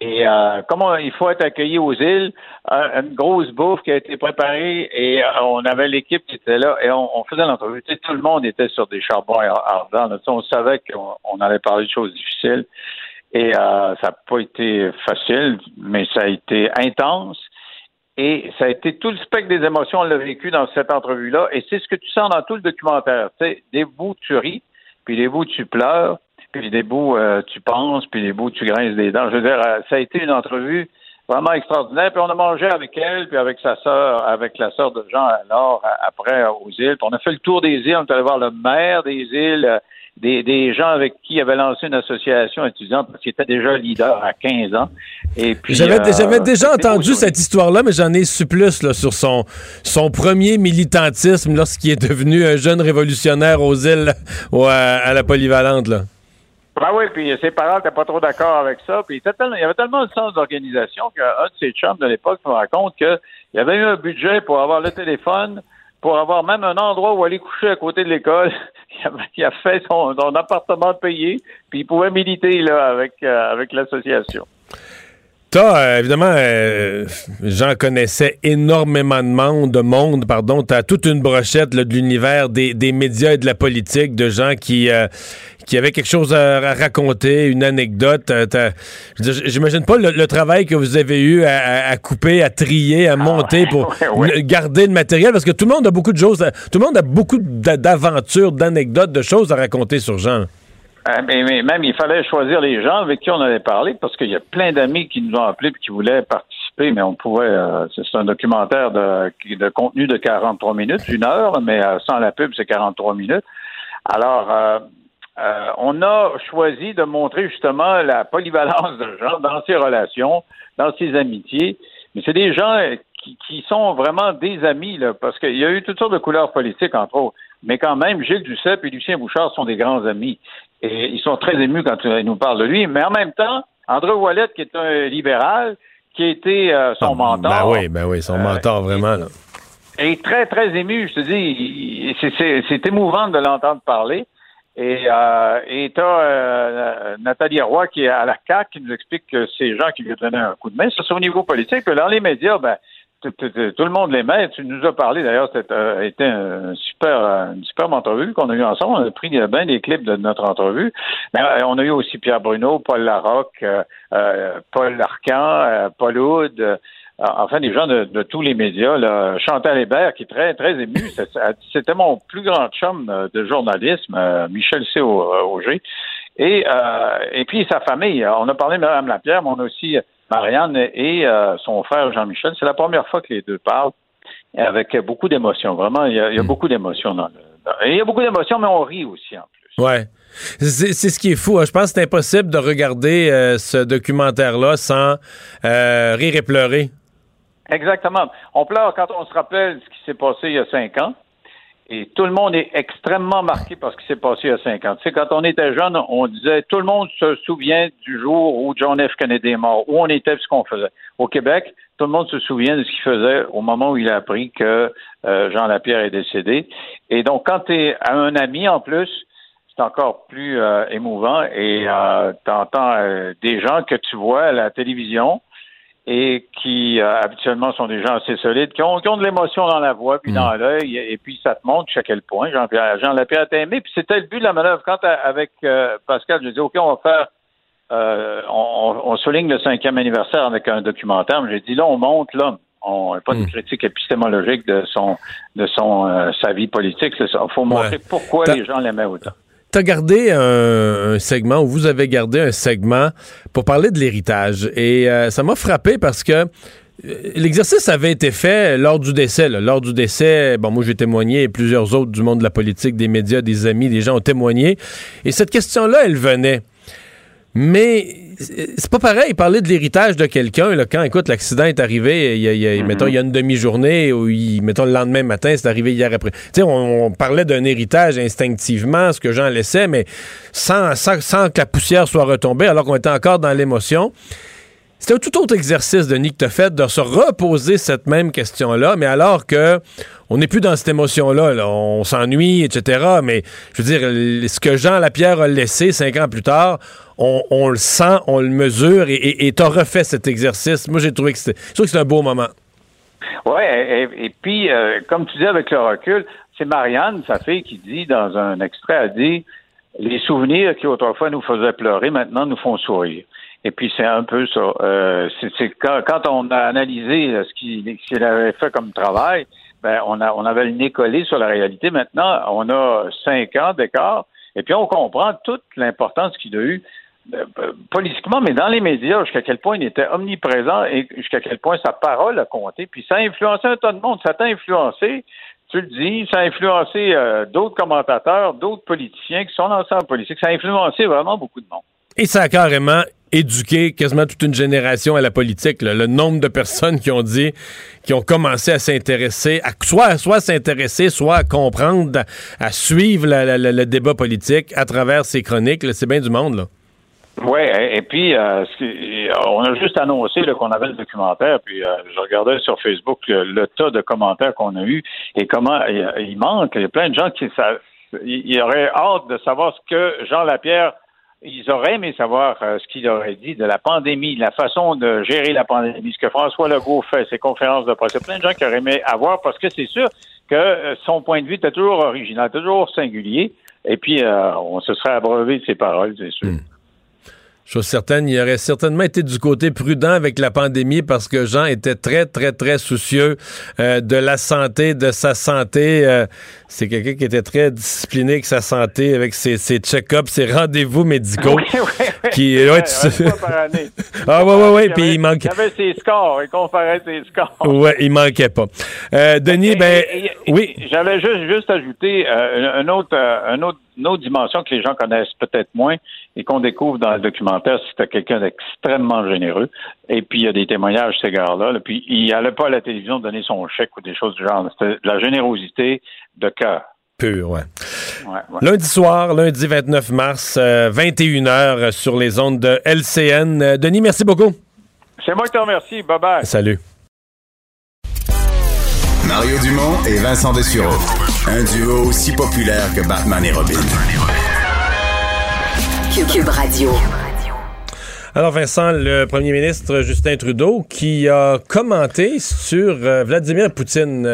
Et euh, comment il faut être accueilli aux îles, euh, une grosse bouffe qui a été préparée et euh, on avait l'équipe qui était là et on, faisait l'entrevue. Tu sais, tout le monde était sur des charbons ardents. On savait qu'on on allait parler de choses difficiles et euh, ça n'a pas été facile, mais ça a été intense. Et ça a été tout le spectre des émotions, on l'a vécu dans cette entrevue-là. Et c'est ce que tu sens dans tout le documentaire. Sais, des bouts, tu ris, puis des bouts, tu pleures, puis des bouts, euh, tu penses, puis des bouts, tu grinces des dents. Je veux dire, euh, ça a été une entrevue vraiment extraordinaire. Puis on a mangé avec elle, puis avec sa sœur, avec la sœur de Jean, alors, à- après, aux îles. Puis on a fait le tour des îles. On est allé voir le maire des îles, euh, des, des gens avec qui il avait lancé une association étudiante, parce qu'il était déjà leader à 15 ans. Et puis, J'avais euh, déjà entendu cette histoire-là, mais j'en ai su plus là, sur son, son premier militantisme lorsqu'il est devenu un jeune révolutionnaire aux îles ou à, à la polyvalente. Là. Ben oui, puis ses parents n'étaient pas trop d'accord avec ça. Puis il, y avait tellement de sens d'organisation qu'un de ses chums de l'époque me raconte qu'il y avait eu un budget pour avoir le téléphone, pour avoir même un endroit où aller coucher à côté de l'école. Il, a fait son, son appartement payé, puis il pouvait militer là avec, euh, avec l'association. T'as, euh, évidemment, euh, j'en connaissais énormément de monde, de monde, pardon. T'as toute une brochette là, de l'univers des, des médias et de la politique, de gens qui, euh, qui avaient quelque chose à, raconter, une anecdote. Euh, J'imagine pas le, le travail que vous avez eu à, couper, à trier, à monter pour ouais, ouais. le- garder le matériel, parce que tout le monde a beaucoup de choses, tout le monde a beaucoup d'a- d'aventures, d'anecdotes, de choses à raconter sur Jean. Euh, mais, mais même, il fallait choisir les gens avec qui on allait parler parce qu'il y a plein d'amis qui nous ont appelés et qui voulaient participer, mais on pouvait. euh, c'est un documentaire de, de contenu de 43 minutes, une heure, mais euh, sans la pub, c'est 43 minutes. Alors, euh, euh, on a choisi de montrer justement la polyvalence de Jean dans ses relations, dans ses amitiés. Mais c'est des gens qui, qui sont vraiment des amis, là, parce qu'il y a eu toutes sortes de couleurs politiques, entre autres. Mais quand même, Gilles Duceppe et Lucien Bouchard sont des grands amis. Et ils sont très émus quand euh, ils nous parlent de lui. Mais en même temps, André Ouellet, qui est un libéral, qui a été euh, son mentor, Ben oui, ben oui, son mentor, vraiment. Là. est très, très ému. Je te dis, c'est- émouvant de l'entendre parler. Et euh, et t'as euh, Nathalie Roy qui est à la CAQ qui nous explique que c'est gens qui lui donnaient un coup de main. Ça, c'est au niveau politique. Puis dans les médias, ben, tout, le monde l'aimait. Tu nous as parlé, d'ailleurs, c'était euh, un super, une superbe entrevue qu'on a eu ensemble. On a pris euh, bien des clips de notre entrevue. Mais euh, on a eu aussi Pierre Bruno, Paul Larocque, euh, Paul Larcan, euh, Paul Houd, enfin des gens de, tous les médias. Là. Chantal Hébert, qui est très, très ému. C'était mon plus grand chum de journalisme, Michel C. Au- Auger. Et, et puis sa famille. On a parlé de Mme Lapierre, mais on a aussi Marianne et euh, son frère Jean-Michel. C'est la première fois que les deux parlent avec beaucoup d'émotion. Vraiment, il y a, il y a beaucoup d'émotion dans le. dans- il y a beaucoup d'émotion, mais on rit aussi en plus. Ouais. C'est c'est ce qui est fou. hein. Je pense que c'est impossible de regarder euh, ce documentaire-là sans euh, rire et pleurer. Exactement. On pleure quand on se rappelle ce qui s'est passé il y a cinq ans. Et tout le monde est extrêmement marqué par ce qui s'est passé il y a cinq ans. Tu sais, quand on était jeune, on disait tout le monde se souvient du jour où John F. Kennedy est mort, où on était, ce qu'on faisait. Au Québec, tout le monde se souvient de ce qu'il faisait au moment où il a appris que euh, Jean Lapierre est décédé. Et donc, quand tu es un ami en plus, c'est encore plus euh, émouvant et euh, tu entends des gens que tu vois à la télévision et qui euh, habituellement sont des gens assez solides, qui ont, qui ont de l'émotion dans la voix puis dans l'œil, et puis ça te montre jusqu'à quel point Jean-Pierre Jean Lapierre t'a aimé. Puis c'était le but de la manœuvre. Quand à- avec euh, Pascal, je dis OK, on va faire euh, on, on souligne le cinquième anniversaire avec un documentaire, mais j'ai dit là, on monte l'homme. On n'a pas de critique épistémologique de son de son euh, sa vie politique. Il faut montrer pourquoi les gens l'aimaient autant. Tu as gardé un, un segment, ou vous avez gardé un segment pour parler de l'héritage. Et euh, ça m'a frappé parce que euh, l'exercice avait été fait lors du décès. là. Lors du décès, bon, moi j'ai témoigné, et plusieurs autres du monde de la politique, des médias, des amis, des gens ont témoigné. Et cette question-là, elle venait. Mais c'est pas pareil parler de l'héritage de quelqu'un quand écoute l'accident est arrivé il y a, il y a- mettons il y a une demi-journée ou il- mettons le lendemain matin c'est arrivé hier après. Tu sais on, on parlait d'un héritage instinctivement ce que j'en laissais mais sans, sans, sans que la poussière soit retombée alors qu'on était encore dans l'émotion. C'était un tout autre exercice, Denis, que tu as fait de se reposer cette même question-là, mais alors que on n'est plus dans cette émotion-là, là. on s'ennuie, etc. Mais je veux dire, ce que Jean Lapierre a laissé cinq ans plus tard, on, le sent, on le mesure, et tu as refait cet exercice. Moi, j'ai trouvé que c'était un beau moment. Oui, et, puis, euh, comme tu dis avec le recul, c'est Marianne, sa fille, qui dit dans un extrait, elle dit Les souvenirs qui autrefois nous faisaient pleurer, maintenant nous font sourire. Et puis c'est un peu ça. Euh, c'est quand, on a analysé ce qu'il avait fait comme travail, ben on avait le nez collé sur la réalité. Maintenant, on a cinq ans d'écart, et puis on comprend toute l'importance qu'il a eu euh, politiquement, mais dans les médias, jusqu'à quel point il était omniprésent et jusqu'à quel point sa parole a compté. Puis ça a influencé un tas de monde. Ça t'a influencé, tu le dis, ça a influencé euh, d'autres commentateurs, d'autres politiciens qui sont lancés en politique. Ça a influencé vraiment beaucoup de monde. Et ça a carrément éduqué quasiment toute une génération à la politique. Le nombre de personnes qui ont dit, qui ont commencé à s'intéresser, à soit, soit s'intéresser, soit à comprendre, à, suivre le débat politique à travers ces chroniques. C'est bien du monde, là. Oui, et puis euh, on a juste annoncé qu'on avait le documentaire, puis euh, je regardais sur Facebook le, tas de commentaires qu'on a eu et comment il, manque. Il y a plein de gens qui ça, il auraient hâte de savoir ce que Jean Lapierre ils auraient aimé savoir euh, ce qu'il aurait dit de la pandémie, la façon de gérer la pandémie, ce que François Legault fait, ses conférences de presse. Il y a plein de gens qui auraient aimé avoir parce que c'est sûr que son point de vue était toujours original, toujours singulier. Et puis, on se serait abreuvé de ses paroles, c'est sûr. Hmm. Chose certaine, il aurait certainement été du côté prudent avec la pandémie parce que Jean était très, très, très soucieux euh, de la santé, de sa santé. Euh, c'est quelqu'un qui était très discipliné avec sa santé, avec ses, ses check-ups, ses rendez-vous médicaux. Oui, oui, oui. Qui, ouais, tu... Ah, oui, oui, oui. Puis il manquait. Il avait ses scores, il comparait ses scores. Oui, il manquait pas. Euh, Denis, ben, oui. J'avais juste, juste ajouté euh, un autre, un autre une autre dimension que les gens connaissent peut-être moins et qu'on découvre dans le documentaire, c'était quelqu'un d'extrêmement généreux. Et puis, il y a des témoignages, ces gars-là. Puis, il n'allait pas à la télévision donner son chèque ou des choses du genre. C'était de la générosité de cœur. Pur, ouais. Lundi soir, lundi 29 mars, 21h euh, sur les ondes de LCN. Euh, Denis, merci beaucoup. C'est moi qui te remercie. Bye-bye. Salut. Mario Dumont et Vincent Dessureau. Un duo aussi populaire que Batman et Robin. Cube Radio. Alors Vincent, le premier ministre Justin Trudeau qui a commenté sur euh, Vladimir Poutine.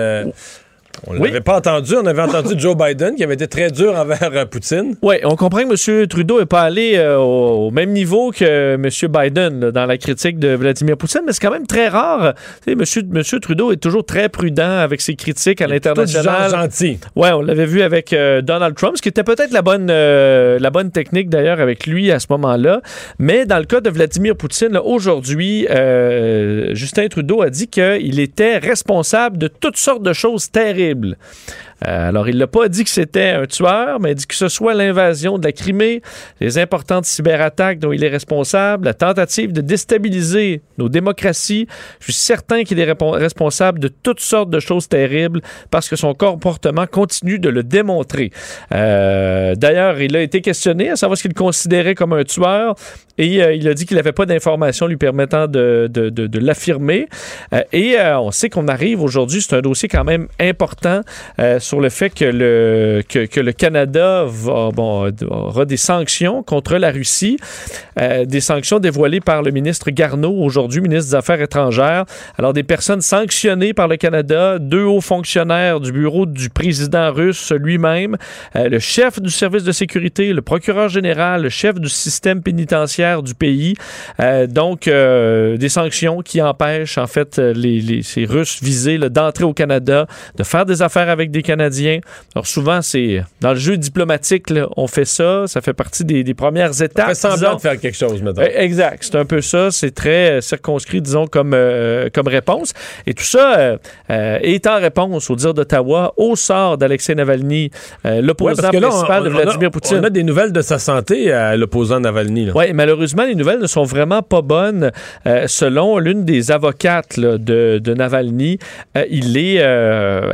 Euh, on l'avait pas entendu. On avait entendu Joe Biden qui avait été très dur envers euh, Poutine. Oui, on comprend que M. Trudeau n'est pas allé euh, au, même niveau que M. Biden dans la critique de Vladimir Poutine, mais c'est quand même très rare. M. Monsieur, monsieur Trudeau est toujours très prudent avec ses critiques à l'international. gentil. Oui, on l'avait vu avec euh, Donald Trump, ce qui était peut-être la bonne, la bonne technique d'ailleurs avec lui à ce moment-là. Mais dans le cas de Vladimir Poutine, aujourd'hui, Justin Trudeau a dit qu'il était responsable de toutes sortes de choses terribles euh, alors, il n'a pas dit que c'était un tueur, mais il dit que ce soit l'invasion de la Crimée, les importantes cyberattaques dont il est responsable, la tentative de déstabiliser nos démocraties. Je suis certain qu'il est responsable de toutes sortes de choses terribles parce que son comportement continue de le démontrer. Euh, d'ailleurs, il a été questionné à savoir ce qu'il considérait comme un tueur et euh, il a dit qu'il n'avait pas d'informations lui permettant de, l'affirmer. et on sait qu'on arrive aujourd'hui, c'est un dossier quand même important le fait que le, que, le Canada va, bon, aura des sanctions contre la Russie, euh, des sanctions dévoilées par le ministre Garneau aujourd'hui, ministre des Affaires étrangères. Alors, des personnes sanctionnées par le Canada, deux hauts fonctionnaires du bureau du président russe lui-même, euh, le chef du service de sécurité, le procureur général, le chef du système pénitentiaire du pays. Euh, donc, des sanctions qui empêchent, en fait, les, les ces Russes visés d'entrer au Canada, de faire des affaires avec des Canadiens alors souvent, c'est dans le jeu diplomatique, on fait ça, ça fait partie des, premières étapes. On fait semblant de faire quelque chose, maintenant. Eh, exact, c'est un peu ça, c'est très euh, circonscrit, disons, comme, euh, comme réponse. Et tout ça euh, est en réponse, au dire d'Ottawa, au sort d'Alexei Navalny, l'opposant principal de Vladimir Poutine. On a des nouvelles de sa santé à l'opposant Navalny. Oui, malheureusement, les nouvelles ne sont vraiment pas bonnes. selon l'une des avocates de, de, Navalny, il, est,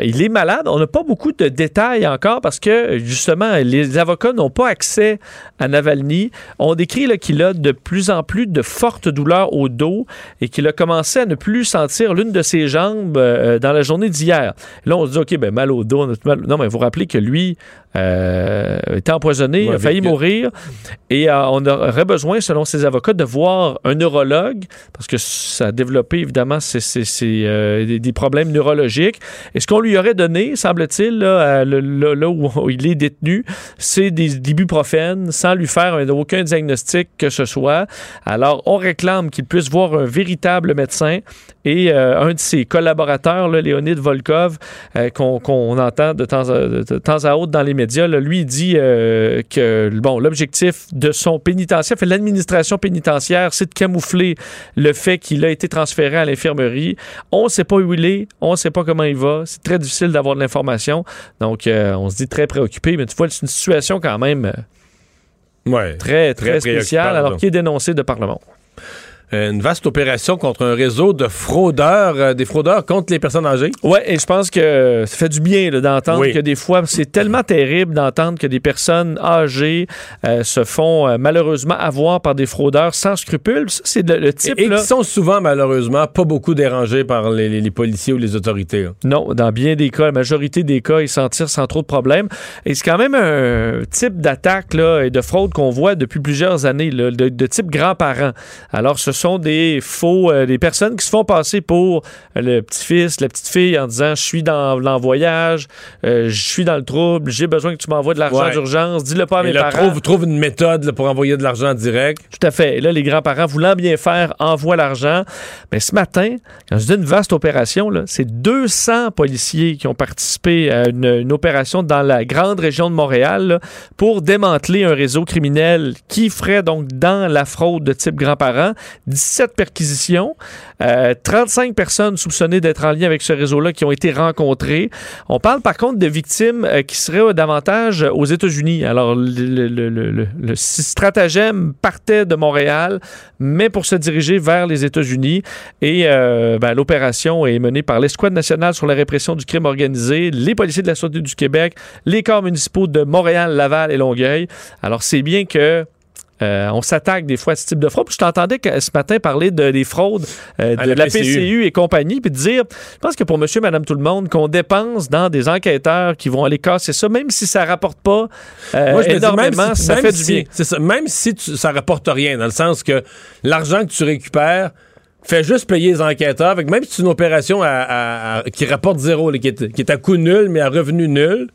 il est malade. On n'a pas beaucoup beaucoup de détails encore parce que, justement, les avocats n'ont pas accès à Navalny. On décrit qu'il a de plus en plus de fortes douleurs au dos et qu'il a commencé à ne plus sentir l'une de ses jambes euh, dans la journée d'hier. Là, on se dit, OK, ben mal au dos. Non, mais vous rappelez que lui euh, était empoisonné, a failli mourir et euh, on aurait besoin, selon ses avocats, de voir un neurologue parce que ça a développé, évidemment, des, problèmes neurologiques. Et ce qu'on lui aurait donné, semble-t-il, là, là, où il est détenu, c'est des ibuprofènes sans lui faire aucun diagnostic que ce soit. Alors, on réclame qu'il puisse voir un véritable médecin et euh, un de ses collaborateurs, là, Léonid Volkov, euh, qu'on entend de temps, à, autre dans les médias, lui dit euh, que bon, l'objectif de son pénitentiaire, fait l'administration pénitentiaire, c'est de camoufler le fait qu'il a été transféré à l'infirmerie. On ne sait pas où il est, on ne sait pas comment il va. C'est très difficile d'avoir de l'information. Donc, on se dit très préoccupé, mais tu vois, c'est une situation quand même Ouais, très, très, spécial, alors qui est dénoncé de par le monde. Euh, une vaste opération contre un réseau de fraudeurs, euh, des fraudeurs contre les personnes âgées. Oui, et je pense que ça fait du bien d'entendre que des fois, c'est tellement terrible d'entendre que des personnes âgées euh, se font malheureusement avoir par des fraudeurs sans scrupules. C'est le, type. Et, qui sont souvent, malheureusement, pas beaucoup dérangés par les, policiers ou les autorités. Non, dans bien des cas, la majorité des cas, ils s'en tirent sans trop de problèmes. Et c'est quand même un type d'attaque et de fraude qu'on voit depuis plusieurs années, de, de, type grands-parents. Alors, ce sont des faux, euh, des personnes qui se font passer pour le petit-fils, la petite-fille en disant je suis dans, l'envoyage, voyage, euh, je suis dans le trouble, j'ai besoin que tu m'envoies de l'argent d'urgence, dis-le pas à mes parents. Trouve, trouve une méthode pour envoyer de l'argent direct. Tout à fait. Et là, les grands-parents voulant bien faire envoient l'argent. Mais ce matin, quand je dis une vaste opération, c'est 200 policiers qui ont participé à une, opération dans la grande région de Montréal pour démanteler un réseau criminel qui ferait donc dans la fraude de type grands-parents 17 perquisitions, 35 euh, personnes soupçonnées d'être en lien avec ce réseau-là qui ont été rencontrées. On parle par contre de victimes euh, qui seraient davantage aux États-Unis. Alors, le, stratagème partait de Montréal, mais pour se diriger vers les États-Unis. Et euh, ben, l'opération est menée par l'Escouade nationale sur la répression du crime organisé, les policiers de la Sûreté du Québec, les corps municipaux de Montréal, Laval et Longueuil. Alors, c'est bien que euh, on s'attaque des fois à ce type de fraude. je t'entendais ce matin parler de, des fraudes euh, de la, PCU. et compagnie, puis dire, je pense que pour monsieur, madame, tout le monde, qu'on dépense dans des enquêteurs qui vont aller casser ça, même si ça rapporte pas euh, énormément, ça fait du bien. C'est ça, même si tu, ça rapporte rien, dans le sens que l'argent que tu récupères, fait juste payer les enquêteurs. Avec, même si c'est une opération qui rapporte zéro, qui, est, qui est à coût nul, mais à revenu nul,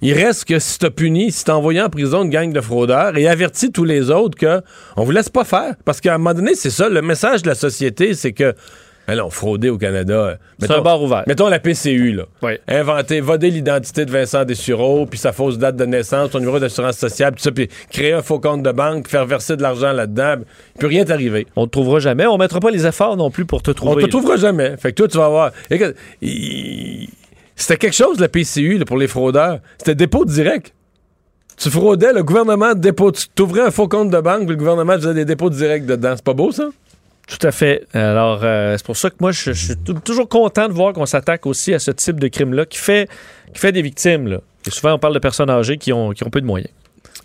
il reste que si t'as puni, si t'as envoyé en prison une gang de fraudeurs et averti tous les autres que on vous laisse pas faire. Parce qu'à un moment donné, c'est ça, le message de la société, c'est que on fraudé au Canada. C'est un bar ouvert. Mettons la PCU, là. Oui. Inventer, voder l'identité de Vincent Dessureau, puis sa fausse date de naissance, son numéro d'assurance sociale, tout ça, puis créer un faux compte de banque, faire verser de l'argent là-dedans. Il peut rien t'arriver. On te trouvera jamais. On mettra pas les efforts non plus pour te trouver. On te trouvera jamais. Fait que toi, tu vas voir. Écoute, c'était quelque chose, la PCU, pour les fraudeurs. C'était dépôt direct. Tu fraudais, le gouvernement dépôt. Tu t'ouvrais un faux compte de banque, puis le gouvernement faisait des dépôts directs dedans. C'est pas beau, ça? Tout à fait. Alors, euh, c'est pour ça que moi, je, suis toujours content de voir qu'on s'attaque aussi à ce type de crime-là qui fait, qui fait des victimes. Là. Et souvent, on parle de personnes âgées qui ont, qui ont peu de moyens.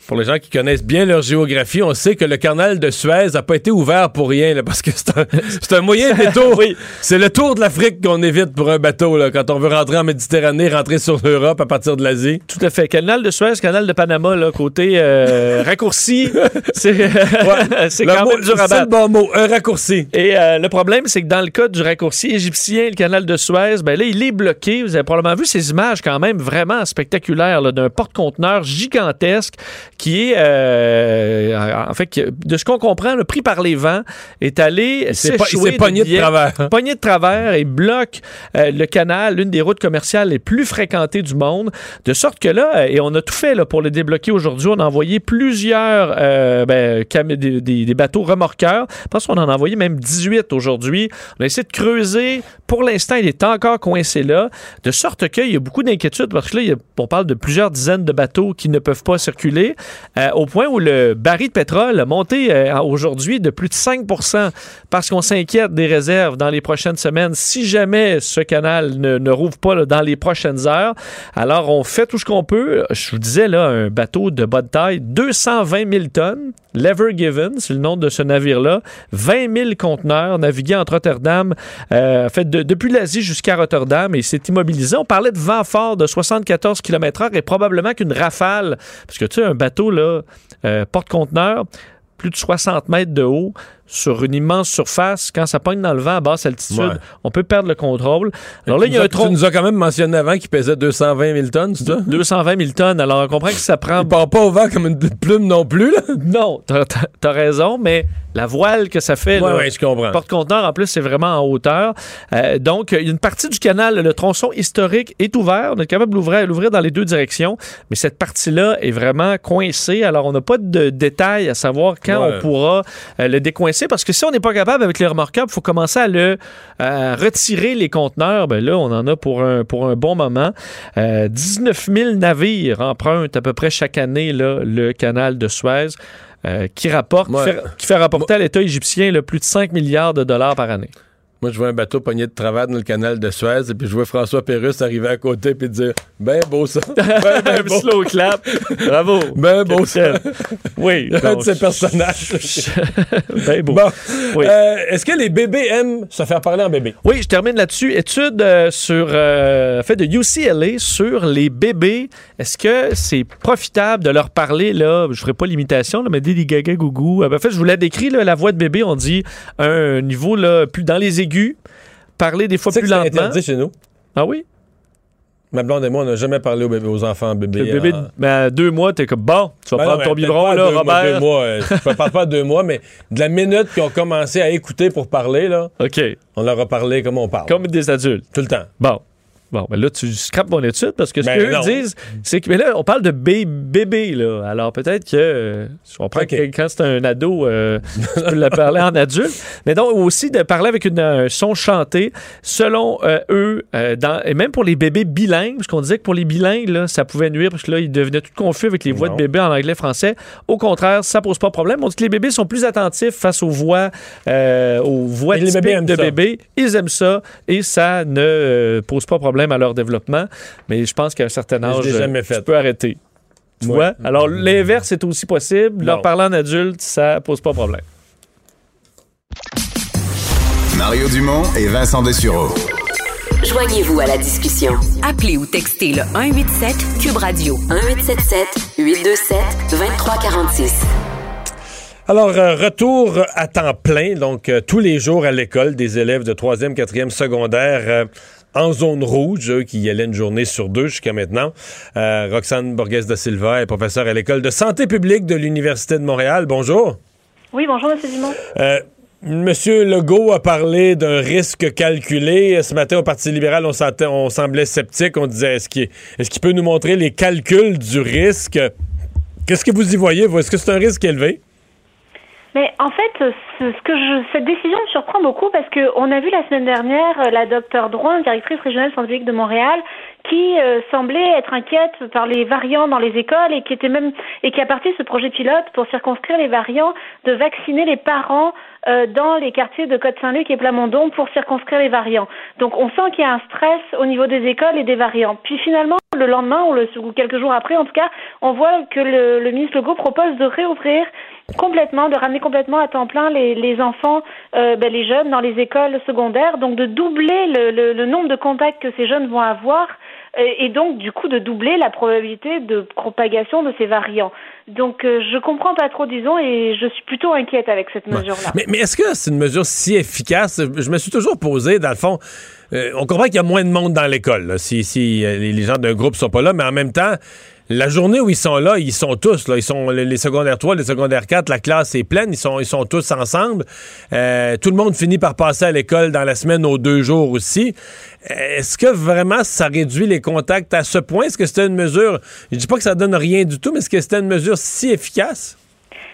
Pour les gens qui connaissent bien leur géographie, on sait que le canal de Suez n'a pas été ouvert pour rien, parce que c'est un, un, moyen détour. oui. C'est le tour de l'Afrique qu'on évite pour un bateau, là, quand on veut rentrer en Méditerranée, rentrer sur l'Europe à partir de l'Asie. Tout à fait. Canal de Suez, canal de Panama, là, côté euh, raccourci, c'est quand même dur à C'est le bon mot, un raccourci. Et euh, le problème, c'est que dans le cas du raccourci égyptien, le canal de Suez, ben là, il est bloqué. Vous avez probablement vu ces images quand même vraiment spectaculaires d'un porte-conteneur gigantesque qui est, euh, en fait, de ce qu'on comprend, le pris par les vents, est allé s'échouer. C'est pogné de, travers. Pogné de travers et bloque euh, le canal, l'une des routes commerciales les plus fréquentées du monde. De sorte que là, et on a tout fait là, pour le débloquer aujourd'hui, on a envoyé plusieurs euh, ben, des, des, bateaux remorqueurs. Je pense qu'on en a envoyé même 18 aujourd'hui. On a essayé de creuser. Pour l'instant, il est encore coincé là. De sorte qu'il y a beaucoup d'inquiétudes parce que là, on parle de plusieurs dizaines de bateaux qui ne peuvent pas circuler. Euh, au point où le baril de pétrole a monté euh, aujourd'hui de plus de 5 parce qu'on s'inquiète des réserves dans les prochaines semaines si jamais ce canal ne, rouvre pas dans les prochaines heures. Alors, on fait tout ce qu'on peut. Je vous disais, là, un bateau de bonne taille, 220 000 tonnes. L'Ever Given, c'est le nom de ce navire-là. 20 000 conteneurs navigués entre Rotterdam, euh, fait de- depuis l'Asie jusqu'à Rotterdam et s'est immobilisé. On parlait de vent fort de 74 km/h et probablement qu'une rafale, parce que tu sais, un bateau, là, euh, porte-conteneur, plus de 60 mètres de haut, sur une immense surface, quand ça pogne dans le vent à basse altitude, Ouais. on peut perdre le contrôle. Alors là, il y a un Tu tronc. nous as quand même mentionné avant qu'il pesait 220 000 tonnes, c'est ça? 220 000 tonnes. Alors, on comprend que ça prend. Il part pas au vent comme une plume non plus, là. Non, t'as- t'as raison, mais la voile que ça fait, Ouais, là, ouais, je comprends. porte-conteneur, en plus, c'est vraiment en hauteur. Euh, donc, il y a une partie du canal, le tronçon historique est ouvert. On est capable de l'ouvrir l'ouvrir dans les deux directions, mais cette partie-là est vraiment coincée. Alors, on n'a pas de détails à savoir quand on pourra euh, le décoincer, parce que si on n'est pas capable avec les remorquables, il faut commencer à le à retirer les conteneurs. Ben là, on en a pour un, pour un bon moment. Euh, 19 000 navires empruntent à peu près chaque année là, le canal de Suez. euh, qui rapporte, qui Ouais. fait, qui fait rapporter à l'État égyptien là, plus de 5 milliards de dollars par année. Moi, je vois un bateau pogné de travers dans le canal de Suez, et puis je vois François Pérusse arriver à côté puis dire Ben beau ça. Ben, ben Un beau. slow clap. Bravo. Ben beau ça. Oui. Un de ces personnages. ben beau. Bon. Oui. Euh, Est-ce que les bébés aiment se faire parler en bébé? Oui, je termine là-dessus. Étude euh, sur euh, fait de UCLA sur les bébés. Est-ce que c'est profitable de leur parler là? Je ferai pas l'imitation, là, mais des des gaga gougou. Euh, En fait, je vous l'ai décrit là, la voix de bébé. On dit un niveau là plus dans les aigus, parler des fois plus que c'est lentement. interdit chez nous. Ah oui? Ma blonde et moi, on n'a jamais parlé aux, bébés, aux enfants bébés. Le bébé, en- ben, à deux mois, t'es comme bon, tu vas Ben prendre non, ton mais biberon là, à deux Robert. deux mois, euh, je ne parle pas de deux mois, mais de la minute qu'ils ont commencé à écouter pour parler, là, Ok, on leur a parlé comme on parle. comme des adultes. Tout le temps. Bon. Bon, ben là, tu scrapes mon étude parce que ce Ben qu'eux disent, c'est que mais là, on parle de bé- bébé, là. Alors peut-être que euh, je comprends Ok. que quand c'est un ado, euh, tu peux le parler en adulte. Mais donc aussi de parler avec une, un son chanté, selon euh, eux, euh, dans, et même pour les bébés bilingues, parce qu'on disait que pour les bilingues, là, ça pouvait nuire parce que là, ils devenaient tout confus avec les voix Non. de bébé en anglais-français. Au contraire, ça pose pas de problème. On dit que les bébés sont plus attentifs face aux voix, euh, aux voix les bébés de ça. bébés. Ils aiment ça et ça ne pose pas problème à leur développement. Mais je pense qu'à un certain âge, l'ai jamais fait. tu peux arrêter. Tu Ouais. vois? Alors, l'inverse est aussi possible. Leur en adulte, ça pose pas problème. Mario Dumont et Vincent Dessureau. Joignez-vous à la discussion. Appelez ou textez le 187 Cube Radio 1877 827 2346. Alors, euh, retour à temps plein, donc euh, tous les jours à l'école, des élèves de 3e, 4e secondaire euh, en zone rouge, eux qui y allaient une journée sur deux jusqu'à maintenant. Euh, Roxane Borges da Silva est professeure à l'école de santé publique de l'Université de Montréal. Bonjour. Oui, bonjour, M. Dumont. Euh, Monsieur Legault a parlé d'un risque calculé. Ce matin, au Parti libéral, on, semblait sceptique. On disait, est-ce qu'il est-ce qu'il peut nous montrer les calculs du risque? Qu'est-ce que vous y voyez, vous? Est-ce que c'est un risque élevé? Mais en fait, ce, cette décision me surprend beaucoup parce que on a vu la semaine dernière euh, la docteure Drouin, directrice régionale publique de Montréal, qui euh, semblait être inquiète par les variants dans les écoles et qui était même et qui a parti ce projet pilote pour circonscrire les variants, de vacciner les parents euh, dans les quartiers de Côte-Saint-Luc et Plamondon pour circonscrire les variants. Donc on sent qu'il y a un stress au niveau des écoles et des variants. Puis finalement, le lendemain ou, le, ou quelques jours après, en tout cas, on voit que le, le ministre Legault propose de réouvrir complètement, de ramener complètement à temps plein les, les enfants, euh, ben, les jeunes dans les écoles secondaires, donc de doubler le, le, le nombre de contacts que ces jeunes vont avoir et, et donc du coup de doubler la probabilité de propagation de ces variants. Donc euh, je comprends pas trop, disons, et je suis plutôt inquiète avec cette mesure-là. Mais, mais est-ce que c'est une mesure si efficace? Je me suis toujours posé, dans le fond, euh, on comprend qu'il y a moins de monde dans l'école, si, si euh, les les gens d'un groupe sont pas là, mais en même temps, la journée où ils sont là, ils sont tous là. Ils sont les, secondaires 3, les secondaires 4, la classe est pleine, ils sont, ils sont tous ensemble. Euh, tout le monde finit par passer à l'école dans la semaine aux deux jours aussi. Est-ce que vraiment ça réduit les contacts à ce point? Est-ce que c'était une mesure, je dis pas que ça donne rien du tout, mais est-ce que c'était une mesure si efficace?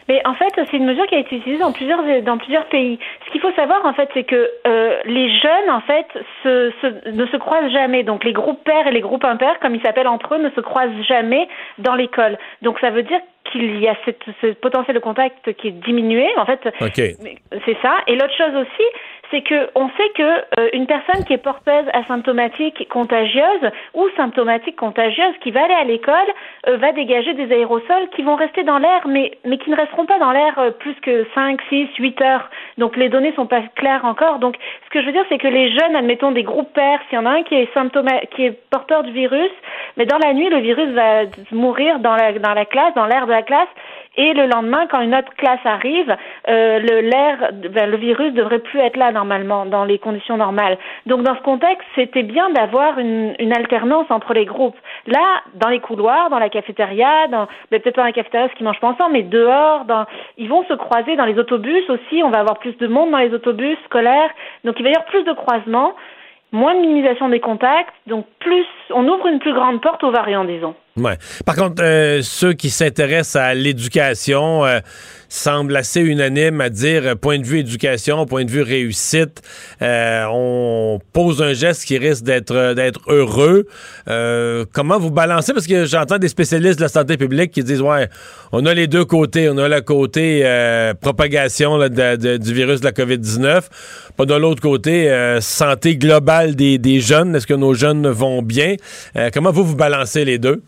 Mais en fait, c'est une mesure qui a été utilisée dans plusieurs dans plusieurs pays. Ce qu'il faut savoir, en fait, c'est que euh, les jeunes, en fait, se, se, ne se croisent jamais. Donc, les groupes pairs et les groupes impairs, comme ils s'appellent entre eux, ne se croisent jamais dans l'école. Donc, ça veut dire qu'il y a cette, ce potentiel de contact qui est diminué. En fait, c'est ça. Et l'autre chose aussi, c'est que on sait que euh, une personne qui est porteuse asymptomatique contagieuse ou symptomatique contagieuse qui va aller à l'école euh, va dégager des aérosols qui vont rester dans l'air mais mais qui ne resteront pas dans l'air euh, plus que 5, 6, 8 heures. Donc les données sont pas claires encore. Donc ce que je veux dire c'est que les jeunes admettons des groupes pairs, s'il y en a un qui est qui est porteur du virus, mais dans la nuit le virus va mourir dans la dans la classe, dans l'air de la classe et le lendemain, quand une autre classe arrive, euh, le, l'air, ben, le virus devrait plus être là normalement, dans les conditions normales. Donc dans ce contexte, c'était bien d'avoir une, une alternance entre les groupes. Là, dans les couloirs, dans la cafétéria, dans, ben, peut-être pas dans la cafétéria parce qu'ils mangent pas ensemble, mais dehors, dans, ils vont se croiser dans les autobus aussi. On va avoir plus de monde dans les autobus scolaires. Donc il va y avoir plus de croisements, moins de minimisation des contacts, donc plus, on ouvre une plus grande porte aux variants, disons. Ouais. Par contre, euh, ceux qui s'intéressent à l'éducation euh, semblent assez unanimes à dire, euh, point de vue éducation, point de vue réussite, euh, on pose un geste qui risque d'être d'être heureux. Euh, comment vous balancez? Parce que j'entends des spécialistes de la santé publique qui disent, ouais, on a les deux côtés. On a le côté euh, propagation là, du virus de la COVID-19, pas de l'autre côté santé globale des, des jeunes. Est-ce que nos jeunes vont bien? Euh, comment vous, vous balancez les deux?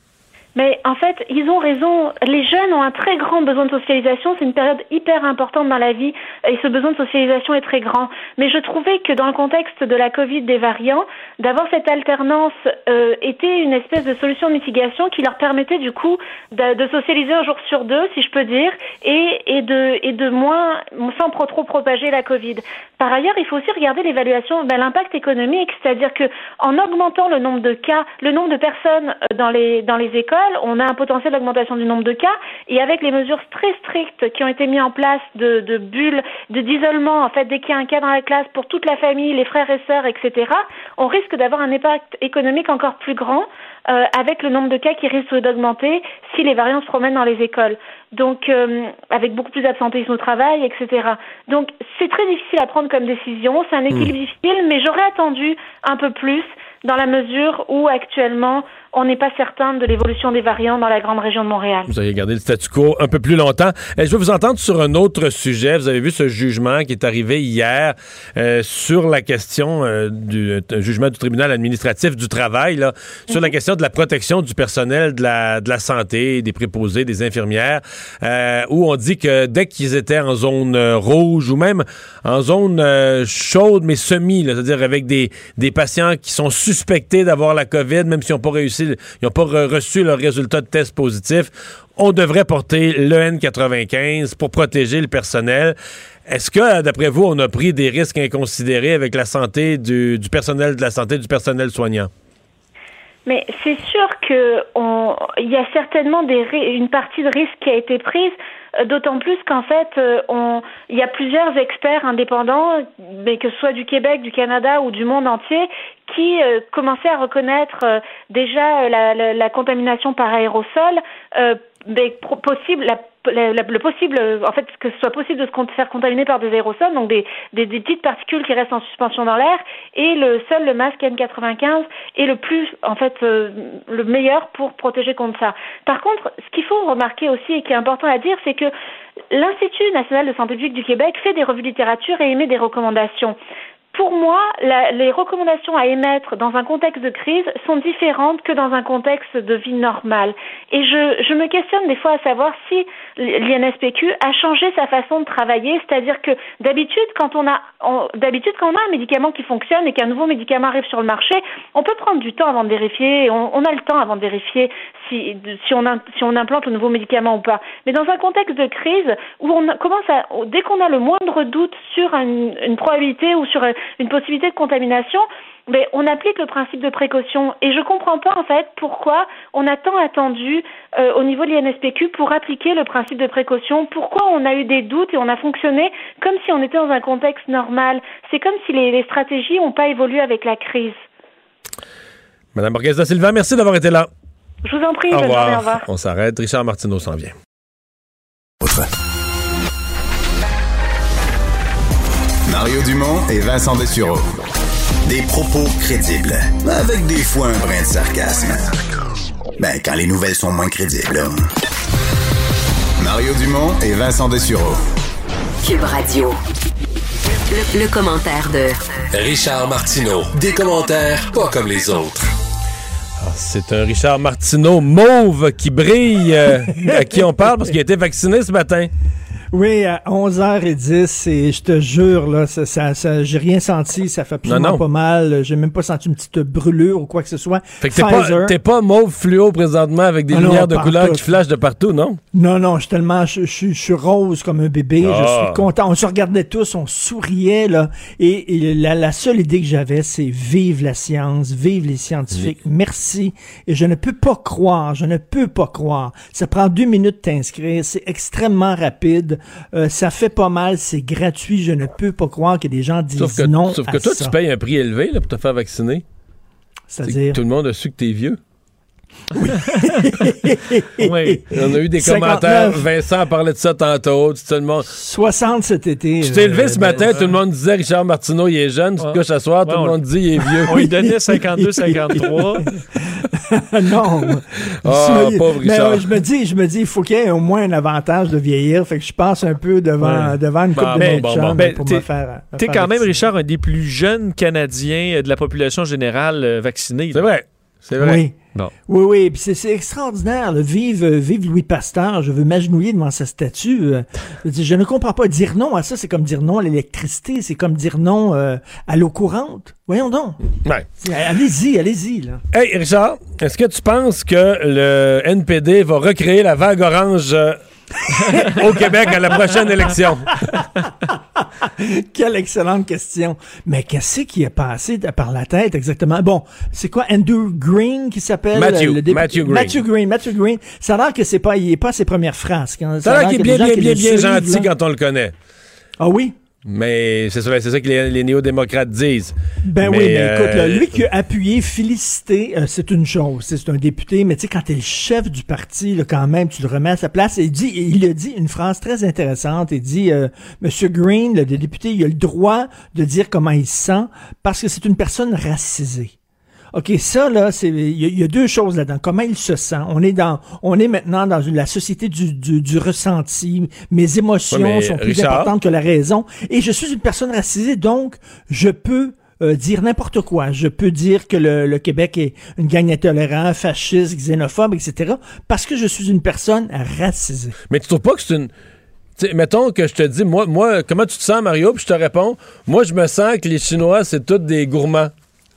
Mais en fait, ils ont raison. Les jeunes ont un très grand besoin de socialisation. C'est une période hyper importante dans la vie et ce besoin de socialisation est très grand. Mais je trouvais que dans le contexte de la Covid des variants, d'avoir cette alternance euh, était une espèce de solution de mitigation qui leur permettait du coup de, socialiser un jour sur deux, si je peux dire, et, et de et de moins sans pro- trop propager la Covid. Par ailleurs, il faut aussi regarder l'évaluation, ben, l'impact économique, c'est-à-dire que en augmentant le nombre de cas, le nombre de personnes euh, dans les dans les écoles, on a un potentiel d'augmentation du nombre de cas, et avec les mesures très strictes qui ont été mises en place de, de bulles, de d'isolement, en fait, dès qu'il y a un cas dans la classe pour toute la famille, les frères et sœurs, etc., on risque d'avoir un impact économique encore plus grand euh, avec le nombre de cas qui risque d'augmenter si les variants se promènent dans les écoles. Donc, euh, avec beaucoup plus d'absentéisme au travail, etc. Donc, c'est très difficile à prendre comme décision. C'est un équilibre difficile, mais j'aurais attendu un peu plus dans la mesure où actuellement on n'est pas certain de l'évolution des variants dans la grande région de Montréal. Vous avez gardé le statu quo un peu plus longtemps. Euh, je veux vous entendre sur un autre sujet. Vous avez vu ce jugement qui est arrivé hier euh, sur la question euh, du un jugement du tribunal administratif du travail, là, sur la question de la protection du personnel de la, de la santé, des préposés, des infirmières, euh, où on dit que dès qu'ils étaient en zone euh, rouge ou même en zone euh, chaude mais semi, c'est-à-dire avec des, des patients qui sont suspectés d'avoir la COVID, même s'ils n'ont pas réussi, ils n'ont pas re- reçu leur résultat de test positif, on devrait porter le N95 pour protéger le personnel. Est-ce que, d'après vous, on a pris des risques inconsidérés avec la santé du, personnel de la santé, du personnel soignant? Mais c'est sûr que on, il y a certainement une partie de risque qui a été prise, d'autant plus qu'en fait, euh, on, il y a plusieurs experts indépendants, mais que ce soit du Québec, du Canada ou du monde entier, qui euh, commençaient à reconnaître euh, déjà euh, la, la, la contamination par aérosol, euh, mais pro- possible, la, la- le possible, euh, en fait, que ce soit possible de se faire contaminer par des aérosols, donc des, des, des petites particules qui restent en suspension dans l'air, et le seul le masque N95 est le plus, en fait, euh, le meilleur pour protéger contre ça. Par contre, ce qu'il faut remarquer aussi et qui est important à dire, c'est que l'Institut national de santé publique du Québec fait des revues littérature et émet des recommandations. Pour moi, les recommandations à émettre dans un contexte de crise sont différentes que dans un contexte de vie normale. Et je, me questionne des fois à savoir si l'INSPQ a changé sa façon de travailler, c'est-à-dire que d'habitude, quand on a, un médicament qui fonctionne et qu'un nouveau médicament arrive sur le marché, on peut prendre du temps avant de vérifier, on a le temps avant de vérifier si, on, implante le nouveau médicament ou pas. Mais dans un contexte de crise où on commence dès qu'on a le moindre doute sur une, probabilité ou sur une possibilité de contamination, mais on applique le principe de précaution et je comprends pas en fait pourquoi on a tant attendu euh, au niveau de l'INSPQ pour appliquer le principe de précaution, pourquoi on a eu des doutes et on a fonctionné comme si on était dans un contexte normal. C'est comme si les, stratégies n'ont pas évolué avec la crise. Madame Borges da Silva, merci d'avoir été là. Je vous en prie, au revoir. On s'arrête. Richard Martineau s'en vient. Mario Dumont et Vincent Dessureau. Des propos crédibles, avec des fois un brin de sarcasme. Ben, quand les nouvelles sont moins crédibles. Mario Dumont et Vincent Dessureau. Cube Radio. Le, le commentaire de Richard Martineau. Des commentaires pas comme les autres. C'est un Richard Martineau mauve qui brille, euh, à qui on parle parce qu'il a été vacciné ce matin. Oui, à 11h10, et je te jure, là, ça, ça, ça- j'ai rien senti, ça fait absolument Non, non. pas mal. J'ai même pas senti une petite brûlure ou quoi que ce soit. Fait que t'es pas, Pfizer. t'es pas mauve fluo présentement avec des Ah non, lumières de couleur tout. qui flashent de partout, non? Non, non, je suis tellement, je, je- je suis rose comme un bébé. Ah. Je suis content. On se regardait tous, on souriait là. Et, et la, la seule idée que j'avais, c'est vive la science, vive les scientifiques. Merci. Et je ne peux pas croire, je ne peux pas croire. Ça prend deux minutes de t'inscrire. C'est extrêmement rapide. Euh, ça fait pas mal. C'est gratuit. Je ne peux pas croire que des gens disent Sauf que, non sauf à que toi, ça. tu payes un prix élevé là, pour te faire vacciner. C'est-à-dire? Tout le monde a su que t'es vieux. Oui. On a eu des 59. commentaires. Vincent parlait de ça tantôt. Tout le monde. 60 cet été. Tu t'es levé euh, ce matin, tout le monde disait Richard Martineau, il est jeune. Tu te couches à soir, tout le on- monde dit il est vieux. On lui donnait 52-53. non. Ah, Je me- pauvre mais, Richard. euh, je me dis, je me dis, il faut qu'il y ait au moins un avantage de vieillir. Fait que je passe un peu devant, Ouais. devant une coupe Bon, de bon, bon. Ben, pour me faire. me T'es faire quand même. Richard, un des plus jeunes Canadiens euh, de la population générale euh, vaccinée. C'est vrai. C'est vrai. Oui. Bon. Oui, oui, puis c'est, c'est extraordinaire. là. Vive, euh, vive Louis Pasteur. Je veux m'agenouiller devant sa statue. Euh, Je, ne comprends pas. Dire non à ça, c'est comme dire non à l'électricité. C'est comme dire non euh, à l'eau courante. Voyons donc. Ouais. Allez-y, allez-y. Là. Hey, Richard, est-ce que tu penses que le NPD va recréer la vague orange euh, au Québec à la prochaine élection? Quelle excellente question. Mais qu'est-ce qui est passé par la tête exactement? Bon, c'est quoi Andrew Green qui s'appelle? Matthew. euh, le député- Matthew Green. Matthew Green. Matthew Green. Ça a l'air que c'est pas, il est pas à ses premières phrases. Quand, Ça a l'air qu'il est bien, bien, bien, bien gentil là- quand on le connaît. Ah oui? Mais c'est ça, c'est ça que les, les néo-démocrates disent. Ben oui, Mais, mais écoute, là, euh, lui qui a appuyé, félicité, euh, c'est une chose, c'est un député, mais tu sais, quand t'es le chef du parti, là, quand même, tu le remets à sa place, et il dit, il a dit une phrase très intéressante, il dit, euh, Monsieur Green, le député, il a le droit de dire comment il se sent, parce que c'est une personne racisée. OK, ça, là, c'est, il y, a- il y a deux choses là-dedans. Comment il se sent? On est dans, on est maintenant dans la société du, du, du ressenti. Mes émotions Ouais, mais sont plus Richard- importantes que la raison. Et je suis une personne racisée, donc, je peux euh, dire n'importe quoi. Je peux dire que le, le Québec est une gang intolérante, fasciste, xénophobe, etc. Parce que je suis une personne racisée. Mais tu trouves pas que c'est une. Tu sais, mettons que je te dis, moi, moi, comment tu te sens, Mario? Puis je te réponds, moi, je me sens que les Chinois, c'est tous des gourmands.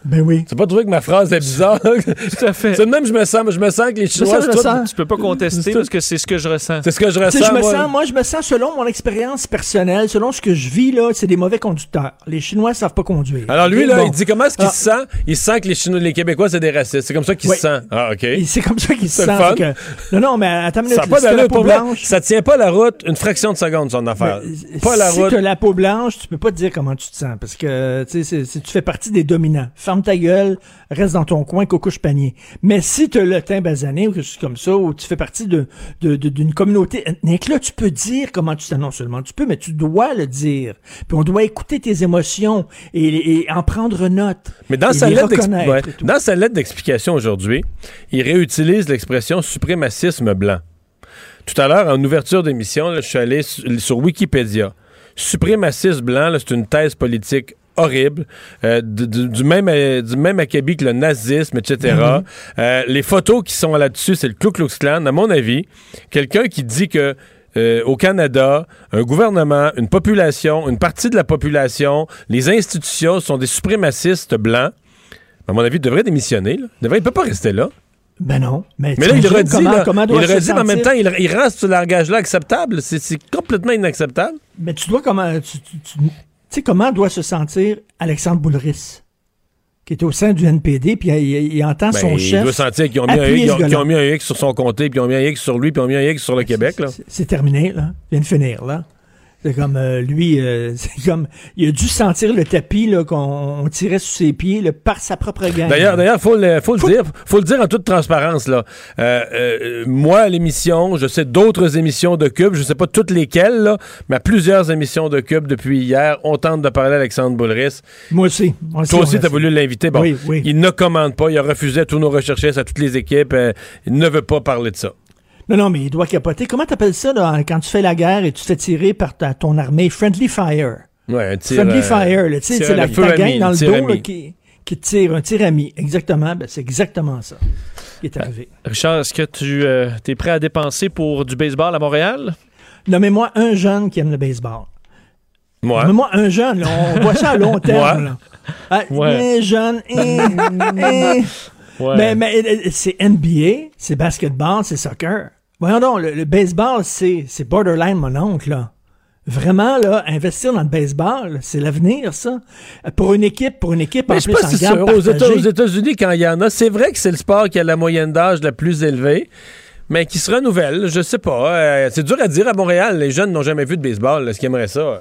Ben oui. Tu pas trouvé que ma phrase est bizarre? Tout à fait. c'est de même, je me sens, je me sens que les Chinois, ça, je. Tu peux pas contester parce que c'est ce que je ressens. C'est ce que je Tu ressens, je me moi. sens, moi, je me sens, selon mon expérience personnelle, selon ce que je vis, là, c'est des mauvais conducteurs. Les Chinois savent pas conduire. Alors lui, là, Bon. il dit comment est-ce qu'il Ah. se sent? Il sent que les Chinois, les Québécois, c'est des racistes. C'est comme ça qu'il Oui. se sent. Ah, OK. C'est comme ça qu'il se C'est sent. le fun. fait que- non, non, mais attends une Ça minute. a pas si la peau blanche, Ça tient pas la route une fraction de seconde, son affaire. mais, pas la si route. t'as la peau blanche, tu peux pas te dire comment tu te sens. Parce que, tu tu fais partie des dominants. Ferme ta gueule, reste dans ton coin, coucouche panier. Mais si t'as le teint basané ou quelque chose comme ça, ou tu fais partie de, de- de- d'une communauté ethnique, là, tu peux dire comment tu. Non seulement tu peux, mais tu dois le dire. Puis on doit écouter tes émotions et, et en prendre note. Mais dans sa, lettre ouais. dans sa lettre d'explication aujourd'hui, il réutilise l'expression suprémacisme blanc. Tout à l'heure, en ouverture d'émission, je suis allé su- sur Wikipédia. Suprémacisme blanc, c'est une thèse politique horrible, euh, du, même, euh, du même acabit que le nazisme, etc. Mhm. Euh, les photos qui sont là-dessus, c'est le Ku Klux Klan. À mon avis, quelqu'un qui dit que au Canada, un gouvernement, une population, une partie de la population, les institutions sont des suprémacistes blancs, à mon avis, il devrait démissionner. Là. Il, devrait, il peut pas rester là. Ben non. Mais, Mais là, il redit, comment, là. comment il doit redit, mais en même temps, il, il rend ce langage-là acceptable. C'est complètement inacceptable. Mais tu dois comment. Tu, tu- tu- tu sais comment doit se sentir Alexandre Boulris, qui est au sein du NPD, puis il, il- il entend Ben, son il chef. doit sentir qu'ils ont, ont- mis un X sur son comté, puis ils ont mis un X sur lui, puis ils ont mis un X sur le Québec. C'est terminé, là. Il vient de finir, là. C'est comme euh, lui, euh, c'est comme il a dû sentir le tapis là qu'on on tirait sous ses pieds là, par sa propre gang. D'ailleurs, d'ailleurs, faut le, faut le dire, faut le dire en toute transparence là. Euh, moi, à l'émission, je sais d'autres émissions de Cube, je sais pas toutes lesquelles là, mais à plusieurs émissions de Cube depuis hier, on tente de parler à Alexandre Boulris. Moi aussi. Moi aussi, Toi aussi, t'as voulu l'inviter. Bon, Oui, oui. il ne commande pas, il a refusé à tous nos recherchistes, à toutes les équipes. il ne veut pas parler de ça. Non, non, mais il doit capoter. Comment t'appelles ça là, quand tu fais la guerre et tu te fais tirer par ta- ton armée? Friendly fire. Ouais, un tir. Friendly euh, fire, là, tir c'est la, ta ami, gang dans le dos là, qui, qui tire, un tir ami. Exactement, ben, c'est exactement ça qui est arrivé. Richard, est-ce que tu euh, es prêt à dépenser pour du baseball à Montréal? Nommez-moi un jeune qui aime le baseball. Moi. Nommez-moi un jeune, là, on voit ça à long terme. Moi. Là. Ah, Ouais. Un jeune. Ouais. Mais, mais euh, c'est NBA, c'est basketball, c'est soccer. Voyons donc, le, le baseball, c'est c'est borderline mon oncle, là. Vraiment, là, investir dans le baseball, c'est l'avenir, ça. Euh, Pour une équipe, pour une équipe, Mais en je plus, pas en si sûr. Aux États- partagée. aux États-Unis, quand il y en a, c'est vrai que c'est le sport qui a la moyenne d'âge la plus élevée, mais qui se renouvelle. Je sais pas. Euh, c'est dur à dire à Montréal. Les jeunes n'ont jamais vu de baseball. Est-ce qu'ils aimeraient ça?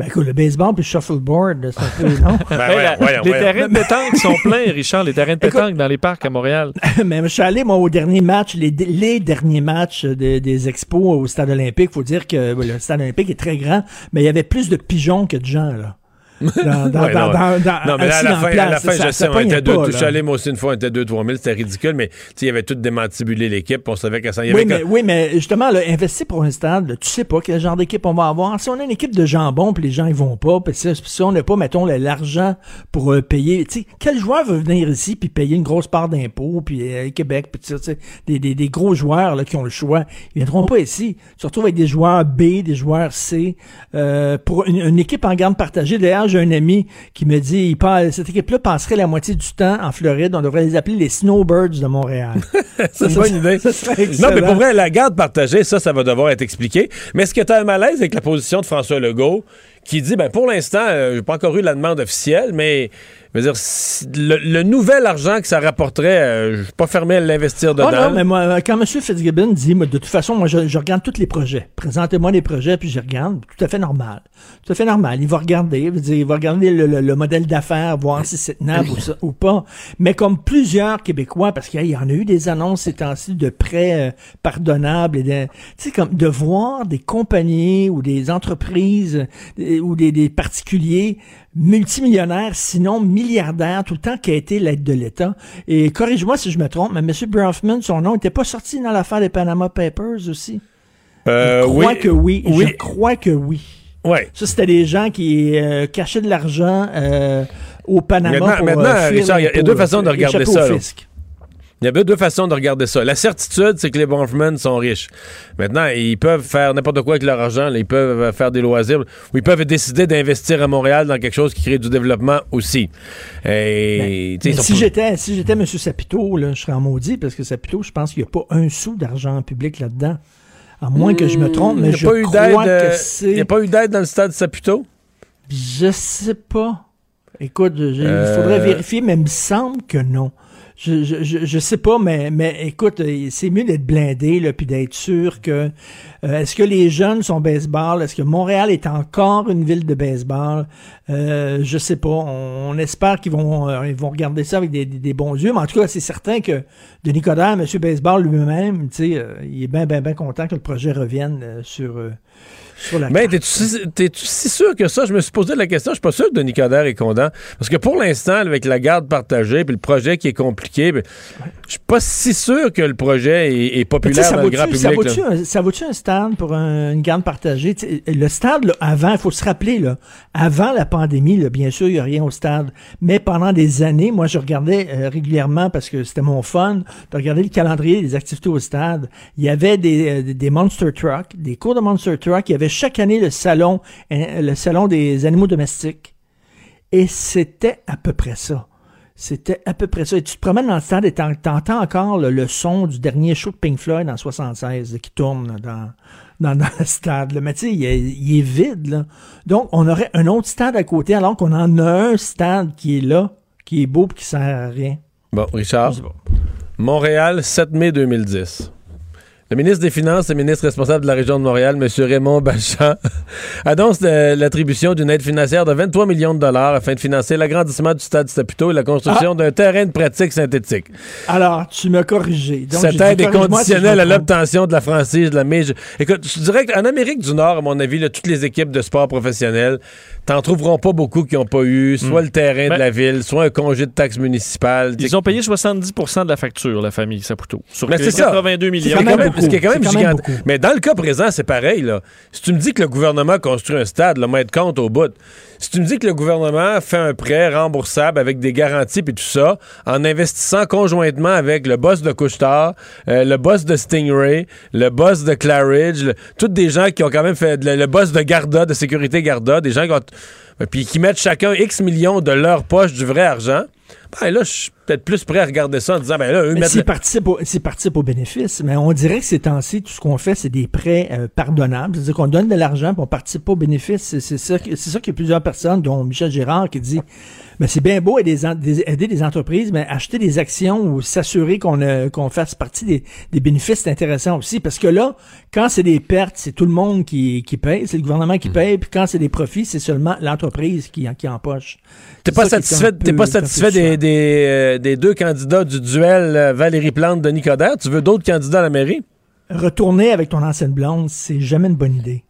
Ben, écoute, le baseball puis le shuffleboard, c'est un peu, non? Ben, la- voyons, les terrains de pétanque sont pleins, Richard, les terrains de pétanque dans les parcs à Montréal. Mais je suis allé, moi, au dernier match, les, les derniers matchs de- des expos au stade olympique. faut dire que le stade olympique est très grand, mais il y avait plus de pigeons que de gens, là. Dans, dans, Ouais, dans, non, dans- dans- Non, mais là, à la fin, à place, la fin ça- je sais, on était deux. pas, Je suis allé, moi aussi, une fois, on était 2-3 000. C'était ridicule, mais tu sais, il y avait tout démantibulé l'équipe. On savait qu'à ça. il y Oui avait mais, oui, mais justement, là, investir pour un stade, là, tu sais pas quel genre d'équipe on va avoir. Si on a une équipe de jambon, puis les gens ils vont pas, puis si, si on n'a pas, mettons, l'argent pour euh, payer, tu sais, quel joueur veut venir ici puis payer une grosse part d'impôts, puis euh, Québec, puis tu sais, des, des, des gros joueurs là, qui ont le choix, ils viendront pas ici. Tu te retrouves avec des joueurs B, des joueurs C, euh, pour une, une équipe en garde partagée. D'ailleurs, j'ai un ami qui me dit, il cette équipe-là passerait la moitié du temps en Floride. On devrait les appeler les Snowbirds de Montréal. C'est une Ça, bonne ça- idée. ça serait non, mais pour vrai, la garde partagée, ça, ça va devoir être expliqué. Mais est-ce que tu as un malaise avec la position de François Legault qui dit, ben pour l'instant, euh, j'ai pas encore eu la demande officielle, mais je veux dire, le, le nouvel argent que ça rapporterait, euh, je suis pas fermé à l'investir dedans. Oh non, mais moi, quand M. Fitzgibbon dit, de toute façon, moi, je, je regarde tous les projets. Présentez-moi les projets, puis je regarde. Tout à fait normal. Tout à fait normal. Il va regarder, il va, dire, il va regarder le, le- le modèle d'affaires, voir si c'est tenable ou, ça- ou pas. Mais comme plusieurs Québécois, parce qu'il y en a eu des annonces ces temps-ci de prêts euh, pardonnables, et de, tu sais, comme de voir des compagnies ou des entreprises euh, ou des, des particuliers multimillionnaires, sinon milliardaires, tout le temps qui a été l'aide de l'État. Et corrige-moi si je me trompe, mais M. Bronfman, son nom n'était pas sorti dans l'affaire des Panama Papers aussi? Euh, je crois oui. que oui. Oui. Je crois que oui. Ouais. Ça, c'était des gens qui euh, cachaient de l'argent euh, au Panama Maintenant, pour maintenant, Richard, il y a deux façons de regarder ça. au là. fisc. Il y avait deux façons de regarder ça. La certitude, c'est que les Bronfman sont riches. Maintenant, ils peuvent faire n'importe quoi avec leur argent. là. Ils peuvent faire des loisirs. Ou ils peuvent décider d'investir à Montréal dans quelque chose qui crée du développement aussi. Et, sais, Mais si j'étais si j'étais M. Sapito, là, je serais en maudit parce que Sapito, je pense qu'il n'y a pas un sou d'argent public là-dedans. À moins que je me trompe, Il mais a je pas eu crois d'aide, que euh, c'est... Il n'y a pas eu d'aide dans le stade Saputo? Je sais pas. Écoute, je- Euh. il faudrait vérifier, mais il me semble que non. Je, je, je, sais pas, mais, mais écoute, euh, c'est mieux d'être blindé, là, puis d'être sûr que... euh, Est-ce que les jeunes sont baseball? Est-ce que Montréal est encore une ville de baseball? Euh, je sais pas. On, on espère qu'ils vont, euh, ils vont regarder ça avec des, des- bons yeux. Mais en tout cas, c'est certain que Denis Coderre, M. Baseball lui-même, tu sais, euh, il est bien, bien, bien content que le projet revienne euh, sur, sur la Mais t'es-tu si, si sûr que ça? Je me suis posé la question. Je suis pas sûr que Denis Coderre est content. Parce que pour l'instant, avec la garde partagée, puis le projet qui est compliqué, ben, je suis pas si sûr que le projet est, populaire ça dans le grand ça public. là. vaut-tu un, ça vaut-tu un stade pour un- une garde partagée? Le stade, là, avant, il faut se rappeler, là, avant la pandémie, là, bien sûr, il n'y a rien au stade. Mais pendant des années, moi, je regardais euh, régulièrement, parce que c'était mon fun, de regarder le calendrier des activités au stade. Il y avait des, euh, des Monster Truck, des cours de Monster Truck. Il y avait chaque année le salon, hein, le salon des animaux domestiques. Et c'était à peu près ça. C'était à peu près ça. Et tu te promènes dans le stade et t'en- t'entends encore le, le son du dernier show de Pink Floyd en 76 là, qui tourne dans, dans, dans le stade. là. Mais tu sais, il, est- il est vide. Là. Donc, on aurait un autre stade à côté alors qu'on en a un stade qui est là, qui est beau et qui sert à rien. Bon, Richard. Montréal, 7 mai 2010. Le ministre des Finances et ministre responsable de la région de Montréal, M. Raymond Bachan, annonce l'attribution d'une aide financière de 23 millions de dollars afin de financer l'agrandissement du stade Saputo et la construction d'un terrain de pratique synthétique. Alors, tu m'as corrigé. Donc, Cette dit, aide est si conditionnelle à l'obtention de la franchise de la Mige. Écoute, je dirais qu'en Amérique du Nord, à mon avis, là, toutes les équipes de sport professionnels, t'en trouveront pas beaucoup qui n'ont pas eu soit le terrain Ben- de la ville, soit un congé de taxes municipales. Ils ont payé 70% de la facture, la famille Saputo. Sur Mais les c'est ça. 82 C'est millions. quand même, beaucoup. ce qui est quand même C'est quand même beaucoup. Mais dans le cas présent, c'est pareil. Là. Si tu me dis que le gouvernement construit un stade, le mettre compte au bout. Si tu me dis que le gouvernement fait un prêt remboursable avec des garanties et tout ça, en investissant conjointement avec le boss de Couchetard, euh, le boss de Stingray, le boss de Claridge, le- toutes des gens qui ont quand même fait le, boss de Garda, de sécurité Garda, des gens qui ont puis qui mettent chacun X millions de leur poche du vrai argent. Ben là, je suis peut-être plus prêt à regarder ça en disant ben là, eux Mais mettent s'ils participent, au- s'ils participent au bénéfice, mais on dirait que ces temps-ci, tout ce qu'on fait, c'est des prêts euh, pardonnables. C'est-à-dire qu'on donne de l'argent puis on participe pas au bénéfice. C'est ça, ça qu'il y a plusieurs personnes, dont Michel Gérard, qui dit mais c'est bien beau aider des, aider des entreprises, mais acheter des actions ou s'assurer qu'on euh, qu'on fasse partie des, des bénéfices, c'est intéressant aussi. Parce que là, quand c'est des pertes, c'est tout le monde qui, qui paye, c'est le gouvernement Mm. qui paye, puis quand c'est des profits, c'est seulement l'entreprise qui, qui empoche. T'es pas satisfait, pas satisfait des. Des, euh, des deux candidats du duel euh, Valérie Plante de Nicodère? Tu veux d'autres candidats à la mairie? Retourner avec ton ancienne blonde, c'est jamais une bonne idée.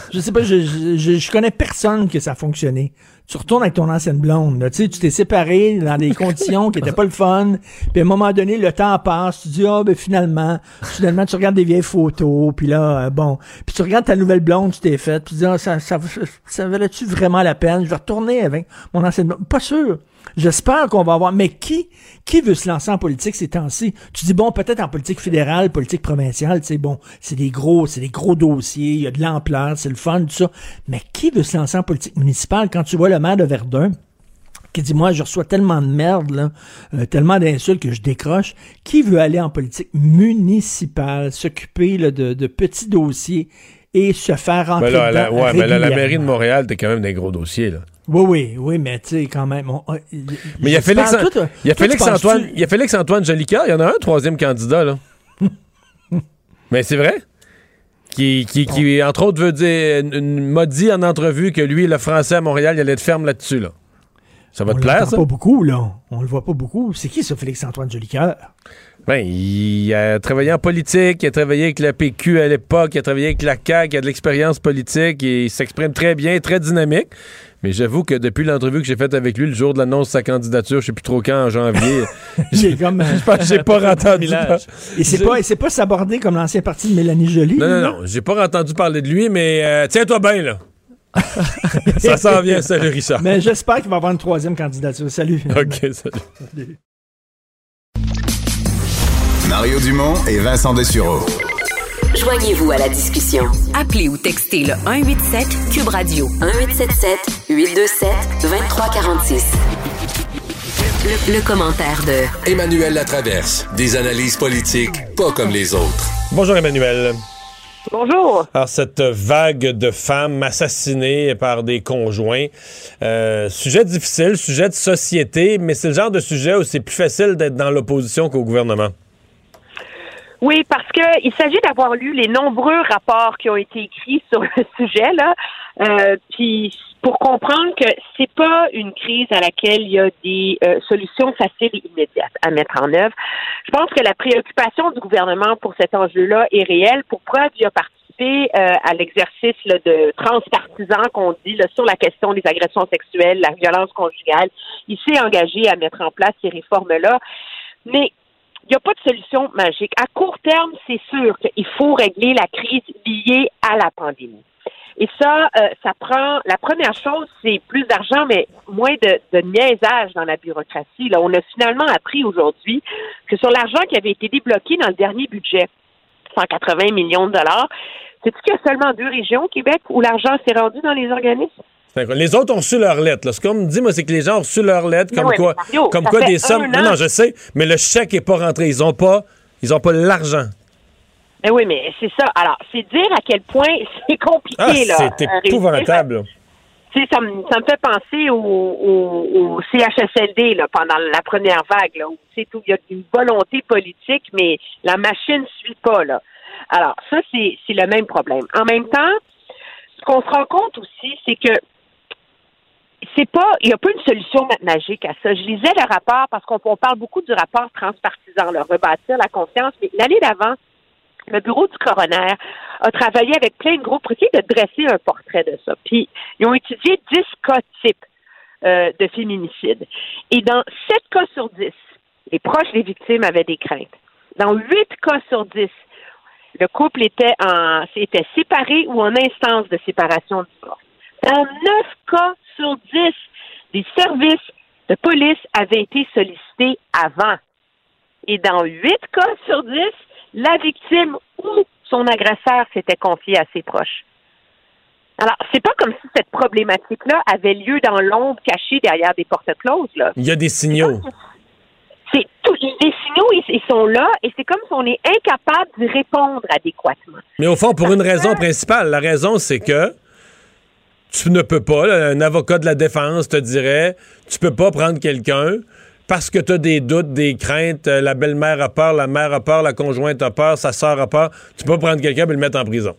Je sais pas, je, je, je- connais personne que ça a fonctionné. Tu retournes avec ton ancienne blonde, là, tu sais, tu t'es séparé dans des conditions qui étaient pas le fun, puis à un moment donné, le temps passe, tu dis, ah, ben finalement, finalement, tu regardes des vieilles photos, puis là, euh, bon, puis tu regardes ta nouvelle blonde, tu t'es faite, puis tu dis, ah, ça, ça, ça valait-tu vraiment la peine? Je vais retourner avec mon ancienne blonde. Pas sûr. J'espère qu'on va avoir. Mais qui, qui veut se lancer en politique ces temps-ci? Tu dis, bon, peut-être en politique fédérale, politique provinciale, tu sais, bon, c'est des gros, c'est des gros dossiers, il y a de l'ampleur, c'est le fun, tout ça. Mais qui veut se lancer en politique municipale? Quand tu vois le maire de Verdun? qui dit moi je reçois tellement de merde là, euh, tellement d'insultes que je décroche. Qui veut aller en politique municipale, s'occuper de, de petits dossiers et se faire rentrer Ben là, la, ouais, mais là, la mairie de Montréal, t'es quand même des gros dossiers, là. Oui, oui, oui, mais tu sais, quand même. on- on- Mais il y a Félix, toi, il y a toi, Félix Antoine, il y a Félix Antoine Jolicoeur, il y en a un troisième candidat, là. mais c'est vrai? Qui, qui, qui, entre autres, veut dire, m'a dit en entrevue que lui, le français à Montréal, il allait être ferme là-dessus, là. Ça va on te plaire, ça? pas beaucoup, là. On le voit pas beaucoup. C'est qui, ça, Félix-Antoine Jolicoeur? Ben, il a travaillé en politique, il a travaillé avec la PQ à l'époque, il a travaillé avec la CAQ, il a de l'expérience politique, et il s'exprime très bien, très dynamique. Mais j'avoue que depuis l'entrevue que j'ai faite avec lui le jour de l'annonce de sa candidature, je sais plus trop quand, en janvier, J'ai comme... euh, je pense j'ai pas entendu. Village. Et c'est pas, c'est pas sabordé comme l'ancien parti de Mélanie Joly. Non, non, non, j'ai pas entendu parler de lui, mais euh, tiens-toi bien, là. Ça s'en vient, salut Richard. Mais j'espère qu'il va avoir une troisième candidature. Salut. OK, salut. Mario Dumont et Vincent Dessureau. Joignez-vous à la discussion. Appelez ou textez le 187 Cube Radio 1877 827 2346. Le, le commentaire de Emmanuel Latraverse. Des analyses politiques pas comme les autres. Bonjour Emmanuel. Bonjour. Alors, cette vague de femmes assassinées par des conjoints, euh, sujet difficile, sujet de société, mais c'est le genre de sujet où c'est plus facile d'être dans l'opposition qu'au gouvernement. Oui, parce que il s'agit d'avoir lu les nombreux rapports qui ont été écrits sur le sujet là, euh, puis pour comprendre que c'est pas une crise à laquelle il y a des euh, solutions faciles et immédiates à mettre en œuvre. Je pense que la préoccupation du gouvernement pour cet enjeu-là est réelle. Pour preuve, il a participé euh, à l'exercice de transpartisan qu'on dit là, sur la question des agressions sexuelles, la violence conjugale. Il s'est engagé à mettre en place ces réformes-là, mais il n'y a pas de solution magique. À court terme, c'est sûr qu'il faut régler la crise liée à la pandémie. Et ça, euh, ça prend. La première chose, c'est plus d'argent, mais moins de, de niaisage dans la bureaucratie. Là, on a finalement appris aujourd'hui que sur l'argent qui avait été débloqué dans le dernier budget, 180 millions de dollars, c'est-tu qu'il y a seulement deux régions au Québec où l'argent s'est rendu dans les organismes? Les autres ont reçu leur lettre. là. Ce qu'on me dit, moi, c'est que les gens ont reçu leur lettre, comme oui, quoi, Mario, comme quoi des sommes. Non, non, je sais, mais le chèque n'est pas rentré. Ils ont pas, ils ont pas l'argent. Mais oui, mais c'est ça. Alors, c'est dire à quel point c'est compliqué, Ah, là. c'est réussir. épouvantable. ça me, ça me fait penser au, au, au CHSLD là, pendant la première vague, là, où tout- il y a une volonté politique, mais la machine ne suit pas. Là. Alors, ça, c'est le même problème. En même temps, ce qu'on se rend compte aussi, c'est que c'est pas, il n'y a pas une solution ma- magique à ça. Je lisais le rapport parce qu'on on parle beaucoup du rapport transpartisan, là, rebâtir la confiance, mais l'année d'avant, le bureau du coroner a travaillé avec plein de groupes pour essayer de dresser un portrait de ça. Puis, ils ont étudié 10 cas types euh, de féminicide. Et dans 7 cas sur 10, les proches des victimes avaient des craintes. Dans 8 cas sur 10, le couple était en était séparé ou en instance de séparation du divorce. Dans 9 cas sur 10, des services de police avaient été sollicités avant. Et dans 8 cas sur 10, la victime ou son agresseur s'était confié à ses proches. Alors, c'est pas comme si cette problématique-là avait lieu dans l'ombre, cachée derrière des portes closes. Là. Il y a des signaux. C'est tout, les signaux, ils, ils sont là, et c'est comme si on est incapable d'y répondre adéquatement. Mais au fond, pour une raison principale, la raison, c'est que tu ne peux pas, là, un avocat de la défense te dirait, tu peux pas prendre quelqu'un parce que tu as des doutes, des craintes, euh, la belle-mère a peur, la mère a peur, la conjointe a peur, sa soeur a peur. Tu peux pas prendre quelqu'un et le mettre en prison.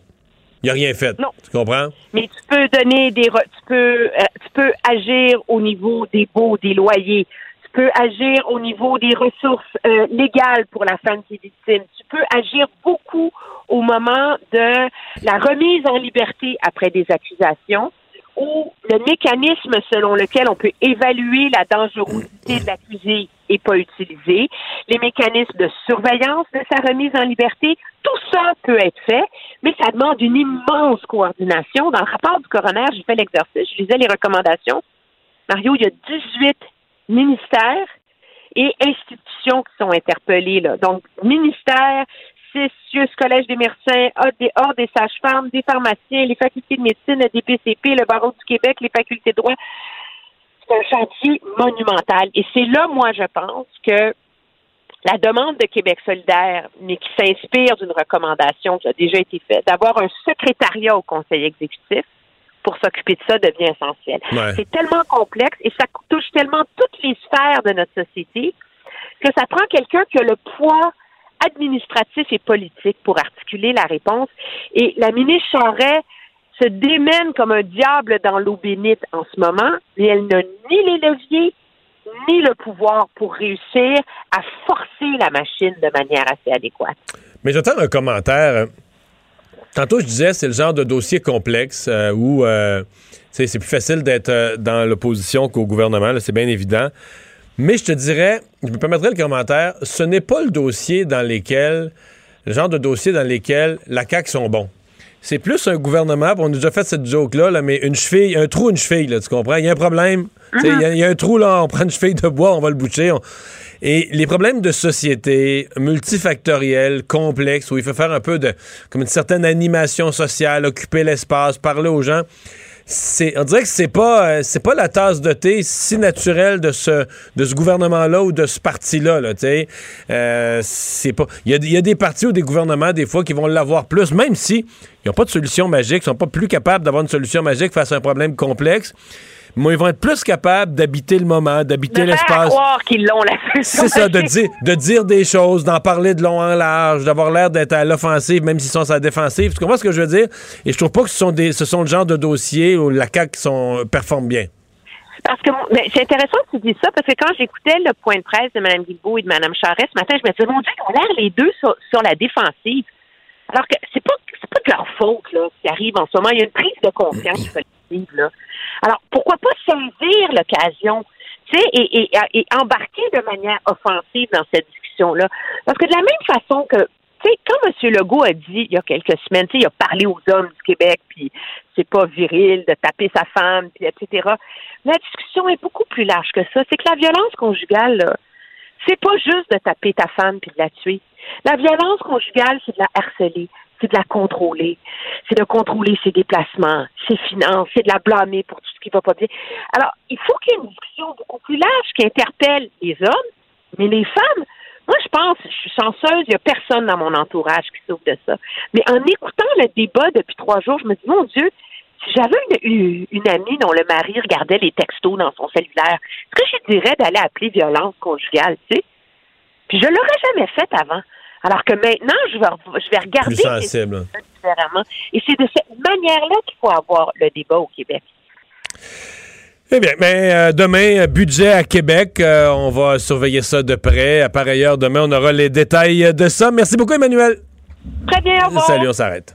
Il a rien fait. Non. Tu comprends? Mais tu peux donner des, re- tu peux, euh, tu peux agir au niveau des baux, des loyers. Tu peux agir au niveau des ressources euh, légales pour la femme qui est victime. Tu peux agir beaucoup au moment de la remise en liberté après des accusations ou le mécanisme selon lequel on peut évaluer la dangerosité de l'accusé n'est pas utilisé, les mécanismes de surveillance de sa remise en liberté, tout ça peut être fait, mais ça demande une immense coordination. Dans le rapport du coroner, j'ai fait l'exercice, je lisais les recommandations. Mario, il y a 18 ministères et institutions qui sont interpellées. Là. Donc, ministère, Collège des médecins, Ordre des, des sages-femmes, des pharmaciens, les facultés de médecine, le DPCP, le Barreau du Québec, les facultés de droit. C'est un chantier monumental. Et c'est là, moi, je pense que la demande de Québec solidaire, mais qui s'inspire d'une recommandation qui a déjà été faite, d'avoir un secrétariat au conseil exécutif pour s'occuper de ça devient essentiel. Ouais. C'est tellement complexe et ça touche tellement toutes les sphères de notre société que ça prend quelqu'un qui a le poids administratif et politique pour articuler la réponse. Et la ministre Charret se démène comme un diable dans l'eau bénite en ce moment, mais elle n'a ni les leviers ni le pouvoir pour réussir à forcer la machine de manière assez adéquate. Mais j'entends un commentaire. Tantôt, je disais, c'est le genre de dossier complexe euh, où euh, c'est plus facile d'être euh, dans l'opposition qu'au gouvernement, c'est bien évident. Mais je te dirais, je me permettrais le commentaire, ce n'est pas le dossier dans lequel, le genre de dossier dans lesquels la CAQ sont bons. C'est plus un gouvernement, on a déjà fait cette joke-là, là, mais une cheville, un trou, une cheville, tu comprends? Il y a un problème. Il y a- un trou, là, on prend une cheville de bois, on va le boucher. Et les problèmes de société multifactoriels, complexes, où il faut faire un peu de, comme une certaine animation sociale, occuper l'espace, parler aux gens, c'est, on dirait que c'est pas, euh, c'est pas la tasse de thé si naturelle de ce, de ce gouvernement-là ou de ce parti-là, là, sais. Euh, c'est pas, il y y a des partis ou des gouvernements, des fois, qui vont l'avoir plus, même si ils n'ont pas de solution magique, ils sont pas plus capables d'avoir une solution magique face à un problème complexe. Mais ils vont être plus capables d'habiter le moment, d'habiter l'espace. croire qu'ils l'ont la C'est ça, de dire, de dire des choses, d'en parler de long en large, d'avoir l'air d'être à l'offensive, même s'ils sont à la défensive. Tu comprends ce que je veux dire? Et je trouve pas que ce sont, des, ce sont le genre de dossiers où la CAQ sont, performe bien. Parce que ben, c'est intéressant que tu dis ça, parce que quand j'écoutais le point de presse de Mme Guilbeault et de Mme Charest ce matin, je me disais, mon Dieu, ils ont l'air les deux sur, sur la défensive. Alors que c'est pas c'est pas de leur faute là, ce qui arrive en ce moment. Il y a une prise de confiance collective. Là. Alors, pourquoi pas saisir l'occasion tu sais, et, et, et embarquer de manière offensive dans cette discussion-là? Parce que de la même façon que tu sais, quand M. Legault a dit il y a quelques semaines, tu sais, il a parlé aux hommes du Québec, puis c'est pas viril de taper sa femme, puis etc. La discussion est beaucoup plus large que ça. C'est que la violence conjugale, c'est pas juste de taper ta femme puis de la tuer. La violence conjugale, c'est de la harceler, c'est de la contrôler, c'est de contrôler ses déplacements, ses finances, c'est de la blâmer pour tout ce qui va pas bien. Alors, il faut qu'il y ait une discussion beaucoup plus large qui interpelle les hommes, mais les femmes, moi, je pense, je suis chanceuse, il n'y a personne dans mon entourage qui souffre de ça. Mais en écoutant le débat depuis trois jours, je me dis, mon Dieu, si j'avais une, une, amie dont le mari regardait les textos dans son cellulaire, est-ce que je dirais d'aller appeler violence conjugale, tu sais? Puis je l'aurais jamais fait avant. Alors que maintenant, je vais, je vais regarder Plus sensible. différemment. Et c'est de cette manière-là qu'il faut avoir le débat au Québec. Eh bien, mais euh, demain, budget à Québec, euh, on va surveiller ça de près. Par ailleurs, demain, on aura les détails de ça. Merci beaucoup, Emmanuel. Très bien, au revoir. Salut, on s'arrête.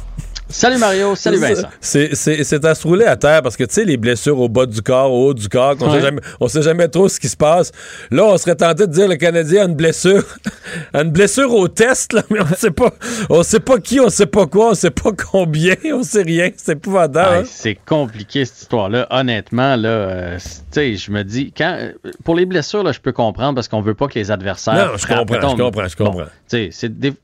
Salut Mario, salut Vincent. C'est à se rouler à terre parce que tu sais, les blessures au bas du corps, au haut du corps, on, Ouais. sait jamais, on sait jamais trop ce qui se passe. Là, on serait tenté de dire le Canadien a une blessure, a une blessure au test, là, mais on sait pas, on sait pas qui, on sait pas quoi, on sait pas combien, on sait rien. C'est épouvantable. Hein? c'est compliqué cette histoire-là. Honnêtement, là, euh, tu sais, je me dis, quand, euh, pour les blessures, là, je peux comprendre parce qu'on veut pas que les adversaires. Non, je comprends, je comprends, je comprends. bon,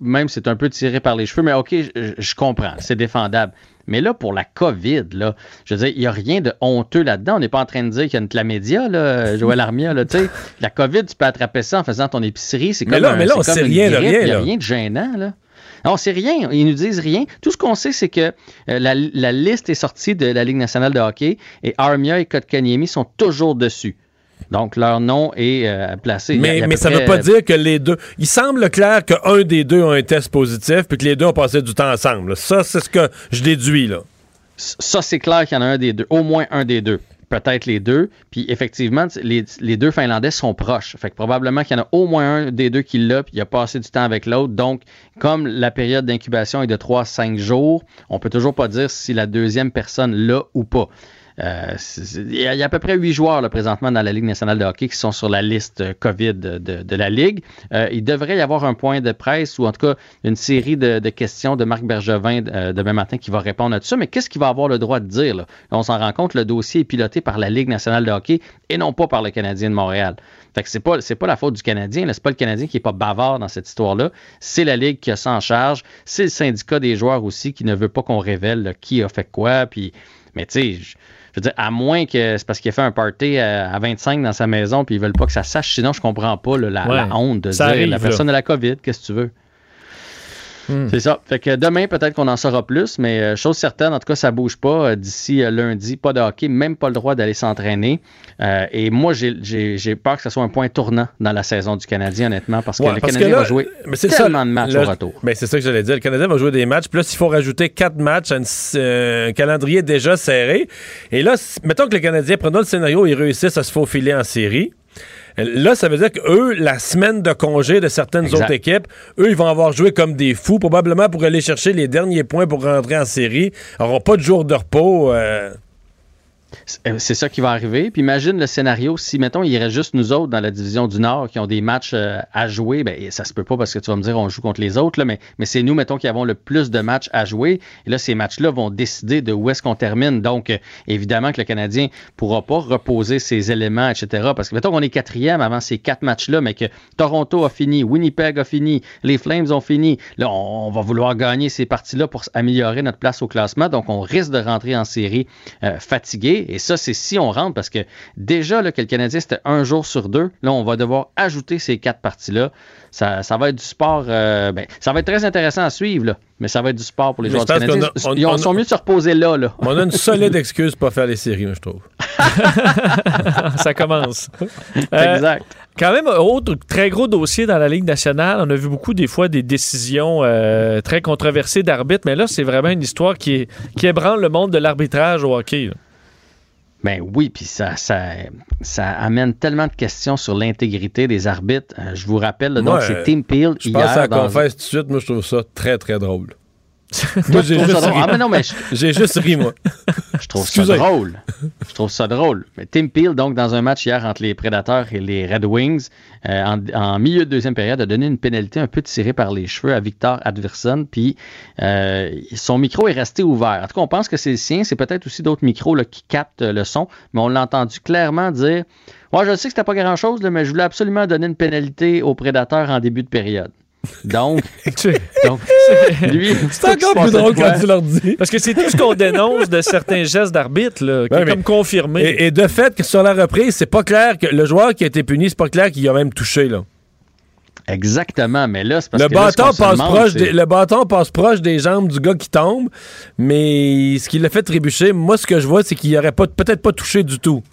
même c'est un peu tiré par les cheveux, mais ok, je, je comprends, c'est défendable. Mais là, pour la COVID, là, je veux dire, il n'y a rien de honteux là-dedans. On n'est pas en train de dire qu'il y a une chlamydia, là, Joël Armia, là, tu sais. La COVID, tu peux attraper ça en faisant ton épicerie. C'est Mais comme là- un- mais là, on sait rien de grippe, rien, Il n'y a rien de gênant, là. Non, c'est rien. Ils nous disent rien. Tout ce qu'on sait, c'est que euh, la, la liste est sortie de la Ligue nationale de hockey et Armia et Kotkaniemi sont toujours dessus. Donc, leur nom est euh, placé. Mais, ça veut près, pas dire que les deux. Il semble clair qu'un des deux a un test positif puis que les deux ont passé du temps ensemble. Ça, c'est ce que je déduis, là. Ça, c'est clair qu'il y en a un des deux, au moins un des deux. Peut-être les deux. Puis effectivement, les, les deux Finlandais sont proches. Fait que probablement qu'il y en a au moins un des deux qui l'a, puis il a passé du temps avec l'autre. Donc, comme la période d'incubation est de 3 à 5 jours, on peut toujours pas dire si la deuxième personne l'a ou pas. Euh, Il y, a à peu près huit joueurs là, présentement dans la Ligue nationale de hockey qui sont sur la liste COVID de, la Ligue. Euh, il devrait y avoir un point de presse ou en tout cas une série de, questions de Marc Bergevin euh, demain matin qui va répondre à tout ça. Mais qu'est-ce qu'il va avoir le droit de dire? Là? On s'en rend compte, le dossier est piloté par la Ligue nationale de hockey et non pas par le Canadien de Montréal. Fait que c'est pas, c'est pas la faute du Canadien. C'est pas le Canadien qui est pas bavard dans cette histoire-là. C'est la Ligue qui a ça charge. C'est le syndicat des joueurs aussi qui ne veut pas qu'on révèle qui a fait quoi. Puis, mais tu sais, je veux dire, à moins que c'est parce qu'il a fait un party à, à 25 dans sa maison puis ils veulent pas que ça sache. Sinon, je comprends pas là, la, Ouais. la honte de dire arrive, la là. personne a la COVID, qu'est-ce que tu veux? C'est ça. Fait que demain, peut-être qu'on en saura plus, mais euh, chose certaine, en tout cas, ça bouge pas. Euh, D'ici euh, lundi, pas de hockey, même pas le droit d'aller s'entraîner. Euh, et moi, j'ai- peur que ce soit un point tournant dans la saison du Canadien, honnêtement, parce que Ouais, le parce Canadien que là, va jouer mais tellement ça, de matchs là, au retour. C'est ça que j'allais dire. Le Canadien va jouer des matchs. Puis là, s'il faut rajouter quatre matchs à euh, un calendrier déjà serré. Et là, mettons que le Canadien, prenons le scénario, ils réussissent à se faufiler en série. Là, ça veut dire que eux, la semaine de congé de certaines Exact. autres équipes, eux, ils vont avoir joué comme des fous, probablement pour aller chercher les derniers points pour rentrer en série. Ils n'auront pas de jour de repos. euh, C'est- euh, C'est ça qui va arriver. Puis imagine le scénario si, mettons, il y aurait juste nous autres dans la division du Nord qui ont des matchs euh, à jouer. Ben, ça se peut pas parce que tu vas me dire on joue contre les autres, mais, c'est nous, mettons, qui avons le plus de matchs à jouer. Et là, ces matchs-là vont décider de où est-ce qu'on termine. Donc, euh, évidemment que le Canadien pourra pas reposer ses éléments, etc. Parce que, mettons qu'on est quatrième avant ces quatre matchs-là, mais que Toronto a fini, Winnipeg a fini, les Flames ont fini. Là, on, va vouloir gagner ces parties-là pour améliorer notre place au classement. Donc, on risque de rentrer en série fatigué. Et ça, c'est si on rentre, parce que déjà là, que le Canadien, c'était un jour sur deux. Là, on va devoir ajouter ces quatre parties-là. Ça, ça va être du sport. euh, ben, ça va être très intéressant à suivre, là, mais ça va être du sport pour les Mais joueurs du Canadien. qu'on a- on- Ils ont- on- sont mieux de se reposer là. là. on a une solide excuse pour pas faire les séries, moi, je trouve. ça commence. Euh, Exact. Quand même, autre très gros dossier dans la Ligue nationale. On a vu beaucoup des fois des décisions euh, très controversées d'arbitres, mais là, c'est vraiment une histoire qui, est, qui ébranle le monde de l'arbitrage au hockey. là. Ben oui, puis ça, ça, ça amène tellement de questions sur l'intégrité des arbitres. Euh, je vous rappelle, donc Moi, c'est Tim Peel Je hier. pense à la confesse tout de suite. Moi, je trouve ça très, très drôle. Moi, j'ai juste, ri. Ah, mais non, mais je- J'ai juste ri, moi. Je trouve ça drôle. Je trouve ça drôle. Mais Tim Peel, donc, dans un match hier entre les Predators et les Red Wings, euh, en, en milieu de deuxième période, a donné une pénalité un peu tirée par les cheveux à Victor Adverson. Puis euh, son micro est resté ouvert. En tout cas, on pense que c'est le sien. C'est peut-être aussi d'autres micros là, qui captent le son. Mais on l'a entendu clairement dire Ouais, je sais que c'était pas grand-chose, mais je voulais absolument donner une pénalité aux Prédateurs en début de période. Donc, donc lui, C'est encore plus drôle quand tu leur dis. Parce que c'est tout ce qu'on dénonce de certains gestes d'arbitre, là, qui est comme confirmé. Et, et de fait, que sur la reprise, c'est pas clair que le joueur qui a été puni, c'est pas clair qu'il a même touché, là. Exactement, mais là, c'est parce Le que là, ce bâton, passe demande, proche des, le bâton passe proche des jambes du gars qui tombe, mais ce qui l'a fait trébucher, moi, ce que je vois, c'est qu'il aurait pas, peut-être pas touché du tout.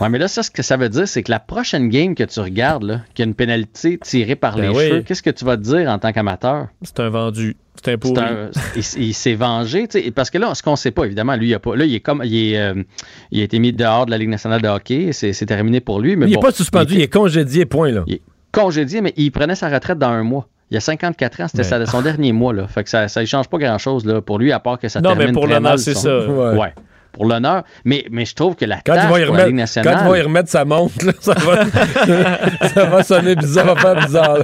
Ouais, mais là, ça, ce que ça veut dire, c'est que la prochaine game que tu regardes, là, qu'il y a une pénalité tirée par Ben les oui. cheveux, qu'est-ce que tu vas te dire en tant qu'amateur? C'est un vendu. C'est un pourri. Il il s'est vengé, tu sais, parce que là, ce qu'on sait pas, évidemment, lui, il a pas. Là, il est comme. Il, est, euh, il a été mis dehors de la Ligue nationale de hockey, c'est c'est terminé pour lui. Mais il bon, est pas suspendu, il est congédié, point, là. il est congédié, mais il prenait sa retraite dans un mois. Il y a 54 ans, c'était sa- son dernier mois. Là. Fait que ça ne change pas grand-chose là, pour lui, à part que ça Non, mais pour très mal c'est son- ça. Ouais. Ouais. Pour l'honneur. Mais, mais je trouve que la Quand tâche il, va y pour la Ligue remettre, nationale... quand il va y remettre sa montre, là, ça, va, ça va sonner bizarre, ça va faire bizarre.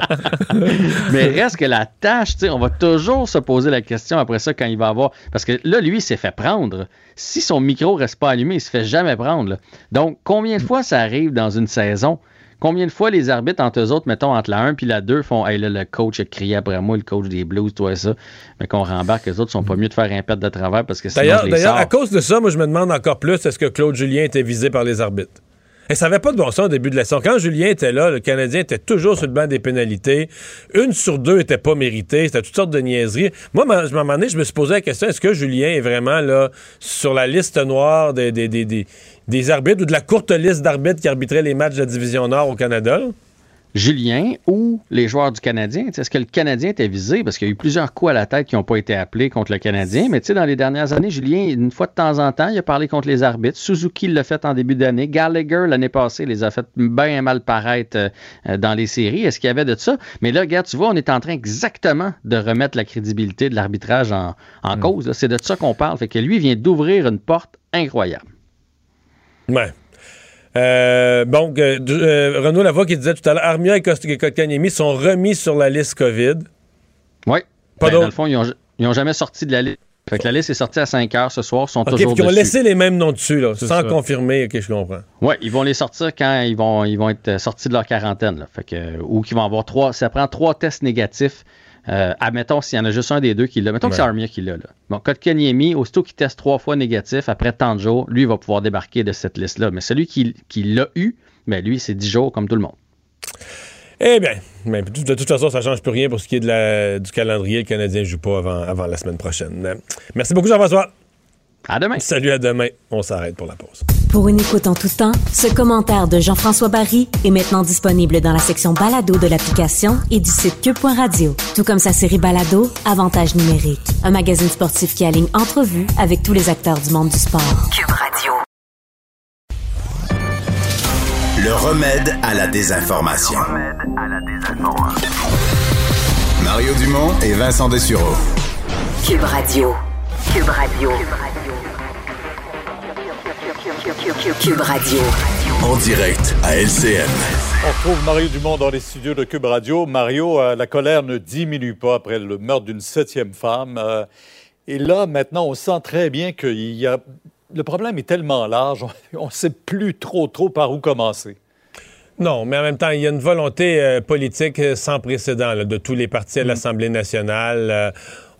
Mais reste que la tâche, on va toujours se poser la question après ça quand il va avoir. Parce que là, lui, il s'est fait prendre. Si son micro reste pas allumé, il se fait jamais prendre. là. Donc, combien de fois ça arrive dans une saison? Combien de fois les arbitres entre eux autres, mettons entre la 1 puis la 2, font Hey là, le coach a crié après moi, le coach des Blues, toi et ça. Mais qu'on rembarque, les autres sont pas mieux de faire un pet de travers parce que D'ailleurs, d'ailleurs, à cause de ça, moi, je me demande encore plus est-ce que Claude Julien était visé par les arbitres? Et ça n'avait pas de bon sens au début de la saison. Quand Julien était là, le Canadien était toujours sur le banc des pénalités. Une sur deux était pas méritée. C'était toutes sortes de niaiseries. Moi, à un moment donné, je me suis posé la question est-ce que Julien est vraiment là sur la liste noire des, des, des, des- des arbitres ou de la courte liste d'arbitres qui arbitraient les matchs de la Division Nord au Canada? Julien ou les joueurs du Canadien? Est-ce que le Canadien était visé? Parce qu'il y a eu plusieurs coups à la tête qui n'ont pas été appelés contre le Canadien. Mais tu sais, dans les dernières années, Julien, une fois de temps en temps, il a parlé contre les arbitres. Suzuki l'a fait en début d'année. Gallagher, l'année passée, les a fait bien mal paraître euh, dans les séries. Est-ce qu'il y avait de ça? Mais là, regarde, tu vois, on est en train exactement de remettre la crédibilité de l'arbitrage en, en cause. C'est de ça qu'on parle. Fait que lui vient d'ouvrir une porte incroyable. Ouais. Euh, bon, euh, euh, Renaud Lavoie qui disait tout à l'heure, Armia et Kotkaniemi sont remis sur la liste COVID. Oui. Pas Ben, dans d'autre. le fond, ils n'ont jamais sorti de la liste. Fait que la liste est sortie à 5 heures ce soir. Ils sont OK, toujours puis ils ont dessus. laissé les mêmes noms dessus, là, sans ça. confirmer. OK, je comprends. Oui, ils vont les sortir quand ils vont, ils vont être sortis de leur quarantaine. là. Fait que, ou qu'ils vont avoir trois. Ça prend trois tests négatifs. Euh, admettons, s'il y en a juste un des deux qui l'a. Mettons que c'est. Armia qui l'a. Là. Bon, Kotkaniemi, aussitôt qu'il teste trois fois négatif, après tant de jours, lui, il va pouvoir débarquer de cette liste-là. Mais celui qui, qui l'a eu, ben lui, c'est 10 jours comme tout le monde. Eh bien, mais de toute façon, ça ne change plus rien pour ce qui est de la- du calendrier. Le Canadien ne joue pas avant, avant la semaine prochaine. Merci beaucoup, Jean-François. À demain. Salut, à demain. On s'arrête pour la pause. Pour une écoute en tout temps, ce commentaire de Jean-François Barry est maintenant disponible dans la section balado de l'application et du site cube.radio. Tout comme sa série balado, Avantage numérique, un magazine sportif qui aligne entrevues avec tous les acteurs du monde du sport. Cube Radio. Le remède à la désinformation. Mario Dumont et Vincent Dessureau. Cube Radio. Cube Radio. Cube Radio. En direct à LCN. On retrouve Mario Dumont dans les studios de Cube Radio. Mario, euh, la colère ne diminue pas après le meurtre d'une septième femme. Euh, et là, maintenant, on sent très bien qu'il y a... Le problème est tellement large, on ne sait plus trop, trop par où commencer. Non, mais en même temps, il y a une volonté euh, politique sans précédent là, de tous les partis à Mm. l'Assemblée nationale. Euh,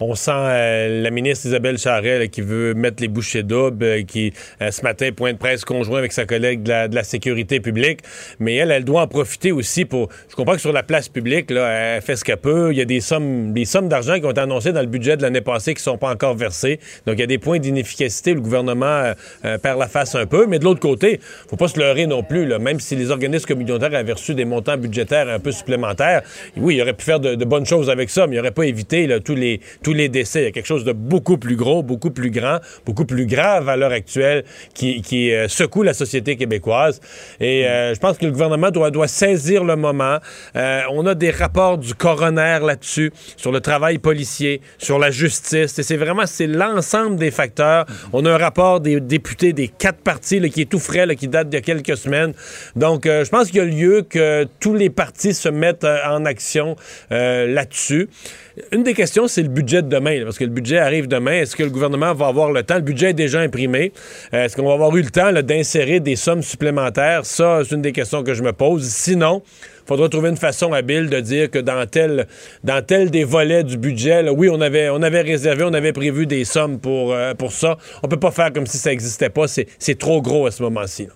on sent euh, la ministre Isabelle Charret qui veut mettre les bouchées doubles, euh, qui euh, ce matin point de presse conjoint avec sa collègue de la, sécurité publique. Mais elle, elle doit en profiter aussi pour. Je comprends que sur la place publique, là, elle fait ce qu'elle peut. Il y a des sommes, des sommes d'argent qui ont été annoncées dans le budget de l'année passée qui ne sont pas encore versées. Donc il y a des points d'inefficacité. Le gouvernement euh, perd la face un peu. Mais de l'autre côté, faut pas se leurrer non plus. Même si les organismes communautaires avaient reçu des montants budgétaires un peu supplémentaires, oui, il aurait pu faire de, bonnes choses avec ça, mais il n'aurait pas évité tous les tous les décès. Il y a quelque chose de beaucoup plus gros, beaucoup plus grand, beaucoup plus grave à l'heure actuelle qui, euh, secoue la société québécoise. Et euh, je pense que le gouvernement doit, saisir le moment. Euh, on a des rapports du coroner là-dessus, sur le travail policier, sur la justice. Et c'est vraiment, c'est l'ensemble des facteurs. On a un rapport des députés des quatre partis là, qui est tout frais, qui date a quelques semaines. Donc, je pense qu'il y a lieu que tous les partis se mettent en action là-dessus. Une des questions, c'est le budget de demain, parce que le budget arrive demain. Est-ce que le gouvernement va avoir le temps? Le budget est déjà imprimé. Euh, est-ce qu'on va avoir eu le temps d'insérer des sommes supplémentaires? Ça, c'est une des questions que je me pose. Sinon, il faudra trouver une façon habile de dire que dans tel, des volets du budget, oui, on avait, réservé, on avait prévu des sommes pour, euh, ça. On peut pas faire comme si ça n'existait pas. C'est trop gros à ce moment-ci.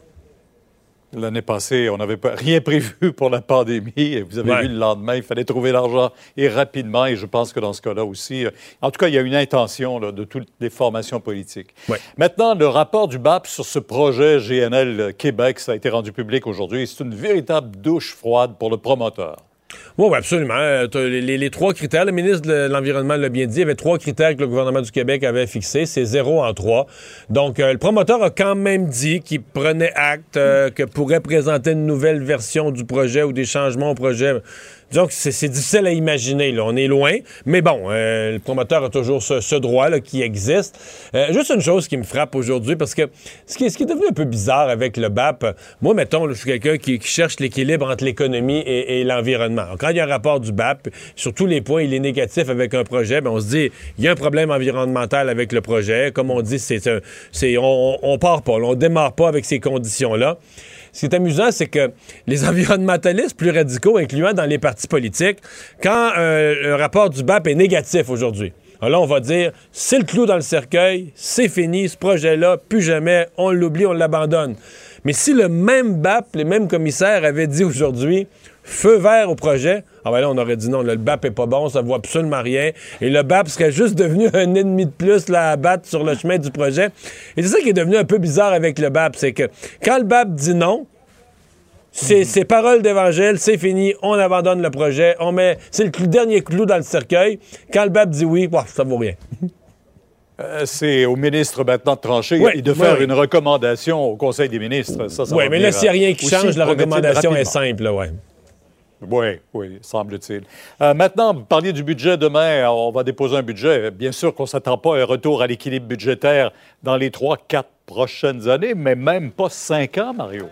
L'année passée, on n'avait rien prévu pour la pandémie. Et vous avez vu le lendemain, il fallait trouver l'argent et rapidement. Et je pense que dans ce cas-là aussi, euh, en tout cas, il y a une intention de toutes les formations politiques. Maintenant, le rapport du BAP sur ce projet GNL Québec, ça a été rendu public aujourd'hui. C'est une véritable douche froide pour le promoteur. Oui, absolument. Euh, les, trois critères, le ministre de l'Environnement l'a bien dit, il y avait trois critères que le gouvernement du Québec avait fixés. C'est zéro en trois. Donc, euh, le promoteur a quand même dit qu'il prenait acte, euh, que pourrait présenter une nouvelle version du projet ou des changements au projet que c'est difficile à imaginer. Là. On est loin. Mais bon, euh, le promoteur a toujours ce, droit-là qui existe. Euh, juste une chose qui me frappe aujourd'hui, parce que ce qui, ce qui, est, devenu un peu bizarre avec le BAP, moi, mettons, je suis quelqu'un qui, cherche l'équilibre entre l'économie et, l'environnement. Quand il y a un rapport du BAP, sur tous les points, il est négatif avec un projet, ben on se dit, il y a un problème environnemental avec le projet. Comme on dit, c'est on, on part pas, on démarre pas avec ces conditions-là. Ce qui est amusant, c'est que les environnementalistes plus radicaux, incluant dans les partis politiques, quand euh, un rapport du BAP est négatif aujourd'hui, là, on va dire, c'est le clou dans le cercueil, c'est fini, ce projet-là, plus jamais, on l'oublie, on l'abandonne. Mais si le même BAP, les mêmes commissaires avaient dit aujourd'hui, feu vert au projet, ah ben là, on aurait dit non, le BAP est pas bon, ça vaut absolument rien. Et le BAP serait juste devenu un ennemi de plus là, à battre sur le chemin du projet. Et c'est ça qui est devenu un peu bizarre avec le BAP, c'est que quand le BAP dit non, c'est mhm. paroles d'évangile, c'est fini, on abandonne le projet, on met, c'est le dernier clou dans le cercueil. Quand le BAP dit oui, ça vaut rien. Euh, c'est au ministre maintenant de trancher et de faire une recommandation au Conseil des ministres. oui, mais là, s'il n'y a rien qui change, la recommandation est simple, oui. Oui, oui, semble-t-il. Euh, maintenant, vous parliez du budget demain. On va déposer un budget. Bien sûr qu'on ne s'attend pas à un retour à l'équilibre budgétaire dans les trois, quatre prochaines années, mais même pas cinq ans, Mario.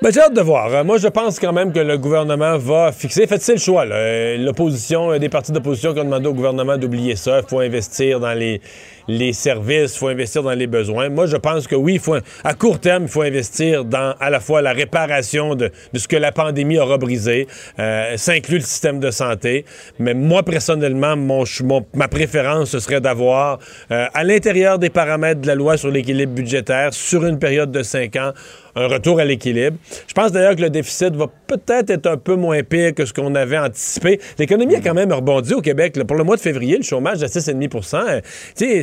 Ben, j'ai hâte de voir. Euh, moi, je pense quand même que le gouvernement va fixer. Faites, c'est le choix. Euh, l'opposition, des partis d'opposition qui ont demandé au gouvernement d'oublier ça. Il faut investir dans les les services, il faut investir dans les besoins. Moi, je pense que oui, à court terme, il faut investir dans à la fois la réparation de, ce que la pandémie aura brisé. Euh, ça inclut le système de santé. Mais moi, personnellement, mon, ma préférence, ce serait d'avoir, euh, à l'intérieur des paramètres de la loi sur l'équilibre budgétaire, sur une période de cinq ans, un retour à l'équilibre. Je pense d'ailleurs que le déficit va peut-être être un peu moins pire que ce qu'on avait anticipé. L'économie a quand même rebondi au Québec. Pour le mois de février, le chômage à 6,5 euh, Tu sais,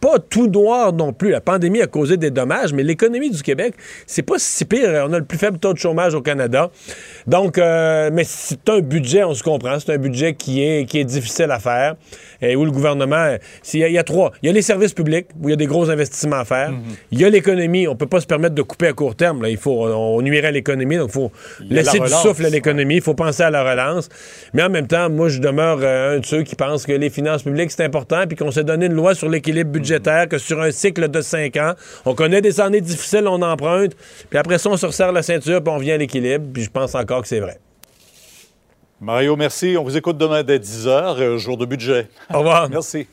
pas tout noir non plus. La pandémie a causé des dommages, mais l'économie du Québec, c'est pas si pire. On a le plus faible taux de chômage au Canada. Donc, euh, mais c'est un budget, on se comprend, c'est un budget qui est, qui est difficile à faire et où le gouvernement, il y, a trois. Il y a les services publics où il y a des gros investissements à faire. Mhm. Il y a l'économie. On peut pas se permettre de couper à court terme. Là. Il faut, on nuirait à l'économie, donc il faut laisser du souffle à l'économie. Il faut penser à la relance. Mais en même temps, moi, je demeure euh, un de ceux qui pensent que les finances publiques, c'est important, puis qu'on s'est donné une loi sur l'équilibre budgétaire, que sur un cycle de cinq ans, on connaît des années difficiles, on emprunte, puis après ça, on se resserre la ceinture, puis on vient à l'équilibre, puis je pense encore que c'est vrai. Mario, merci. On vous écoute demain dès 10h, euh, jour de budget. Au revoir. merci.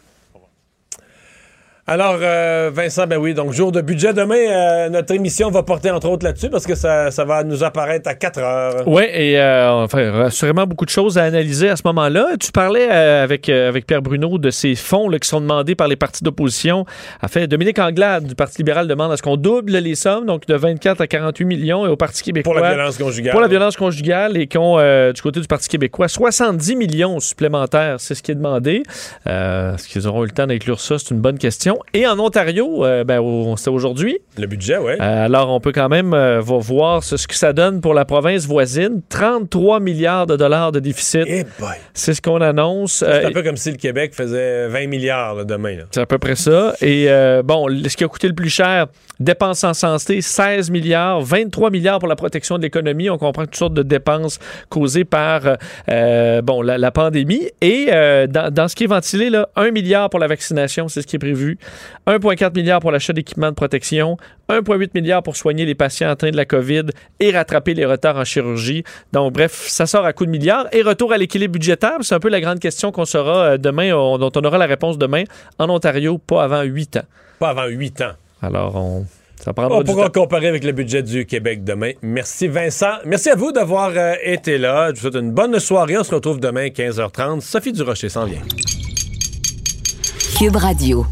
Alors, euh, Vincent, ben oui, donc jour de budget. Demain, euh, notre émission va porter entre autres là-dessus parce que ça, ça, va nous apparaître à 4 heures. Oui, et euh, enfin, sûrement beaucoup de choses à analyser à ce moment-là. Tu parlais avec, avec Pierre Bruno de ces fonds là, qui sont demandés par les partis d'opposition. En fait, Dominique Anglade du Parti libéral demande à ce qu'on double les sommes, donc de 24 à 48 millions, et au Parti québécois. Pour la violence conjugale. Pour la violence conjugale, et qu'on, du côté du Parti québécois, 70 millions supplémentaires, c'est ce qui est demandé. Est-ce qu'ils auront eu le temps d'inclure ça? C'est une bonne question. Et en Ontario, euh, ben, au- c'était aujourd'hui. Le budget, oui. Euh, alors, on peut quand même euh, voir ce, ce que ça donne pour la province voisine. 33 milliards de dollars de déficit. C'est ce qu'on annonce. C'est Euh, un peu comme si le Québec faisait 20 milliards là, demain. c'est à peu près ça. Et bon, ce qui a coûté le plus cher, dépenses en santé, 16 milliards, 23 milliards pour la protection de l'économie. On comprend toutes sortes de dépenses causées par bon, la, la pandémie. Et dans, dans ce qui est ventilé, là, 1 milliard pour la vaccination, c'est ce qui est prévu. 1,4 milliard pour l'achat d'équipements de protection. 1,8 milliard pour soigner les patients atteints de la COVID et rattraper les retards en chirurgie. Donc, bref, ça sort à coup de milliards. Et retour à l'équilibre budgétaire, c'est un peu la grande question qu'on saura euh, demain, on- dont on aura la réponse demain. En Ontario, pas avant 8 ans. Pas avant 8 ans. Alors, on, ça prendra On du pourra temps. comparer avec le budget du Québec demain. Merci Vincent. Merci à vous d'avoir euh, été là. Je vous souhaite une bonne soirée. On se retrouve demain 15h30. Sophie Durocher s'en vient. Cube Radio.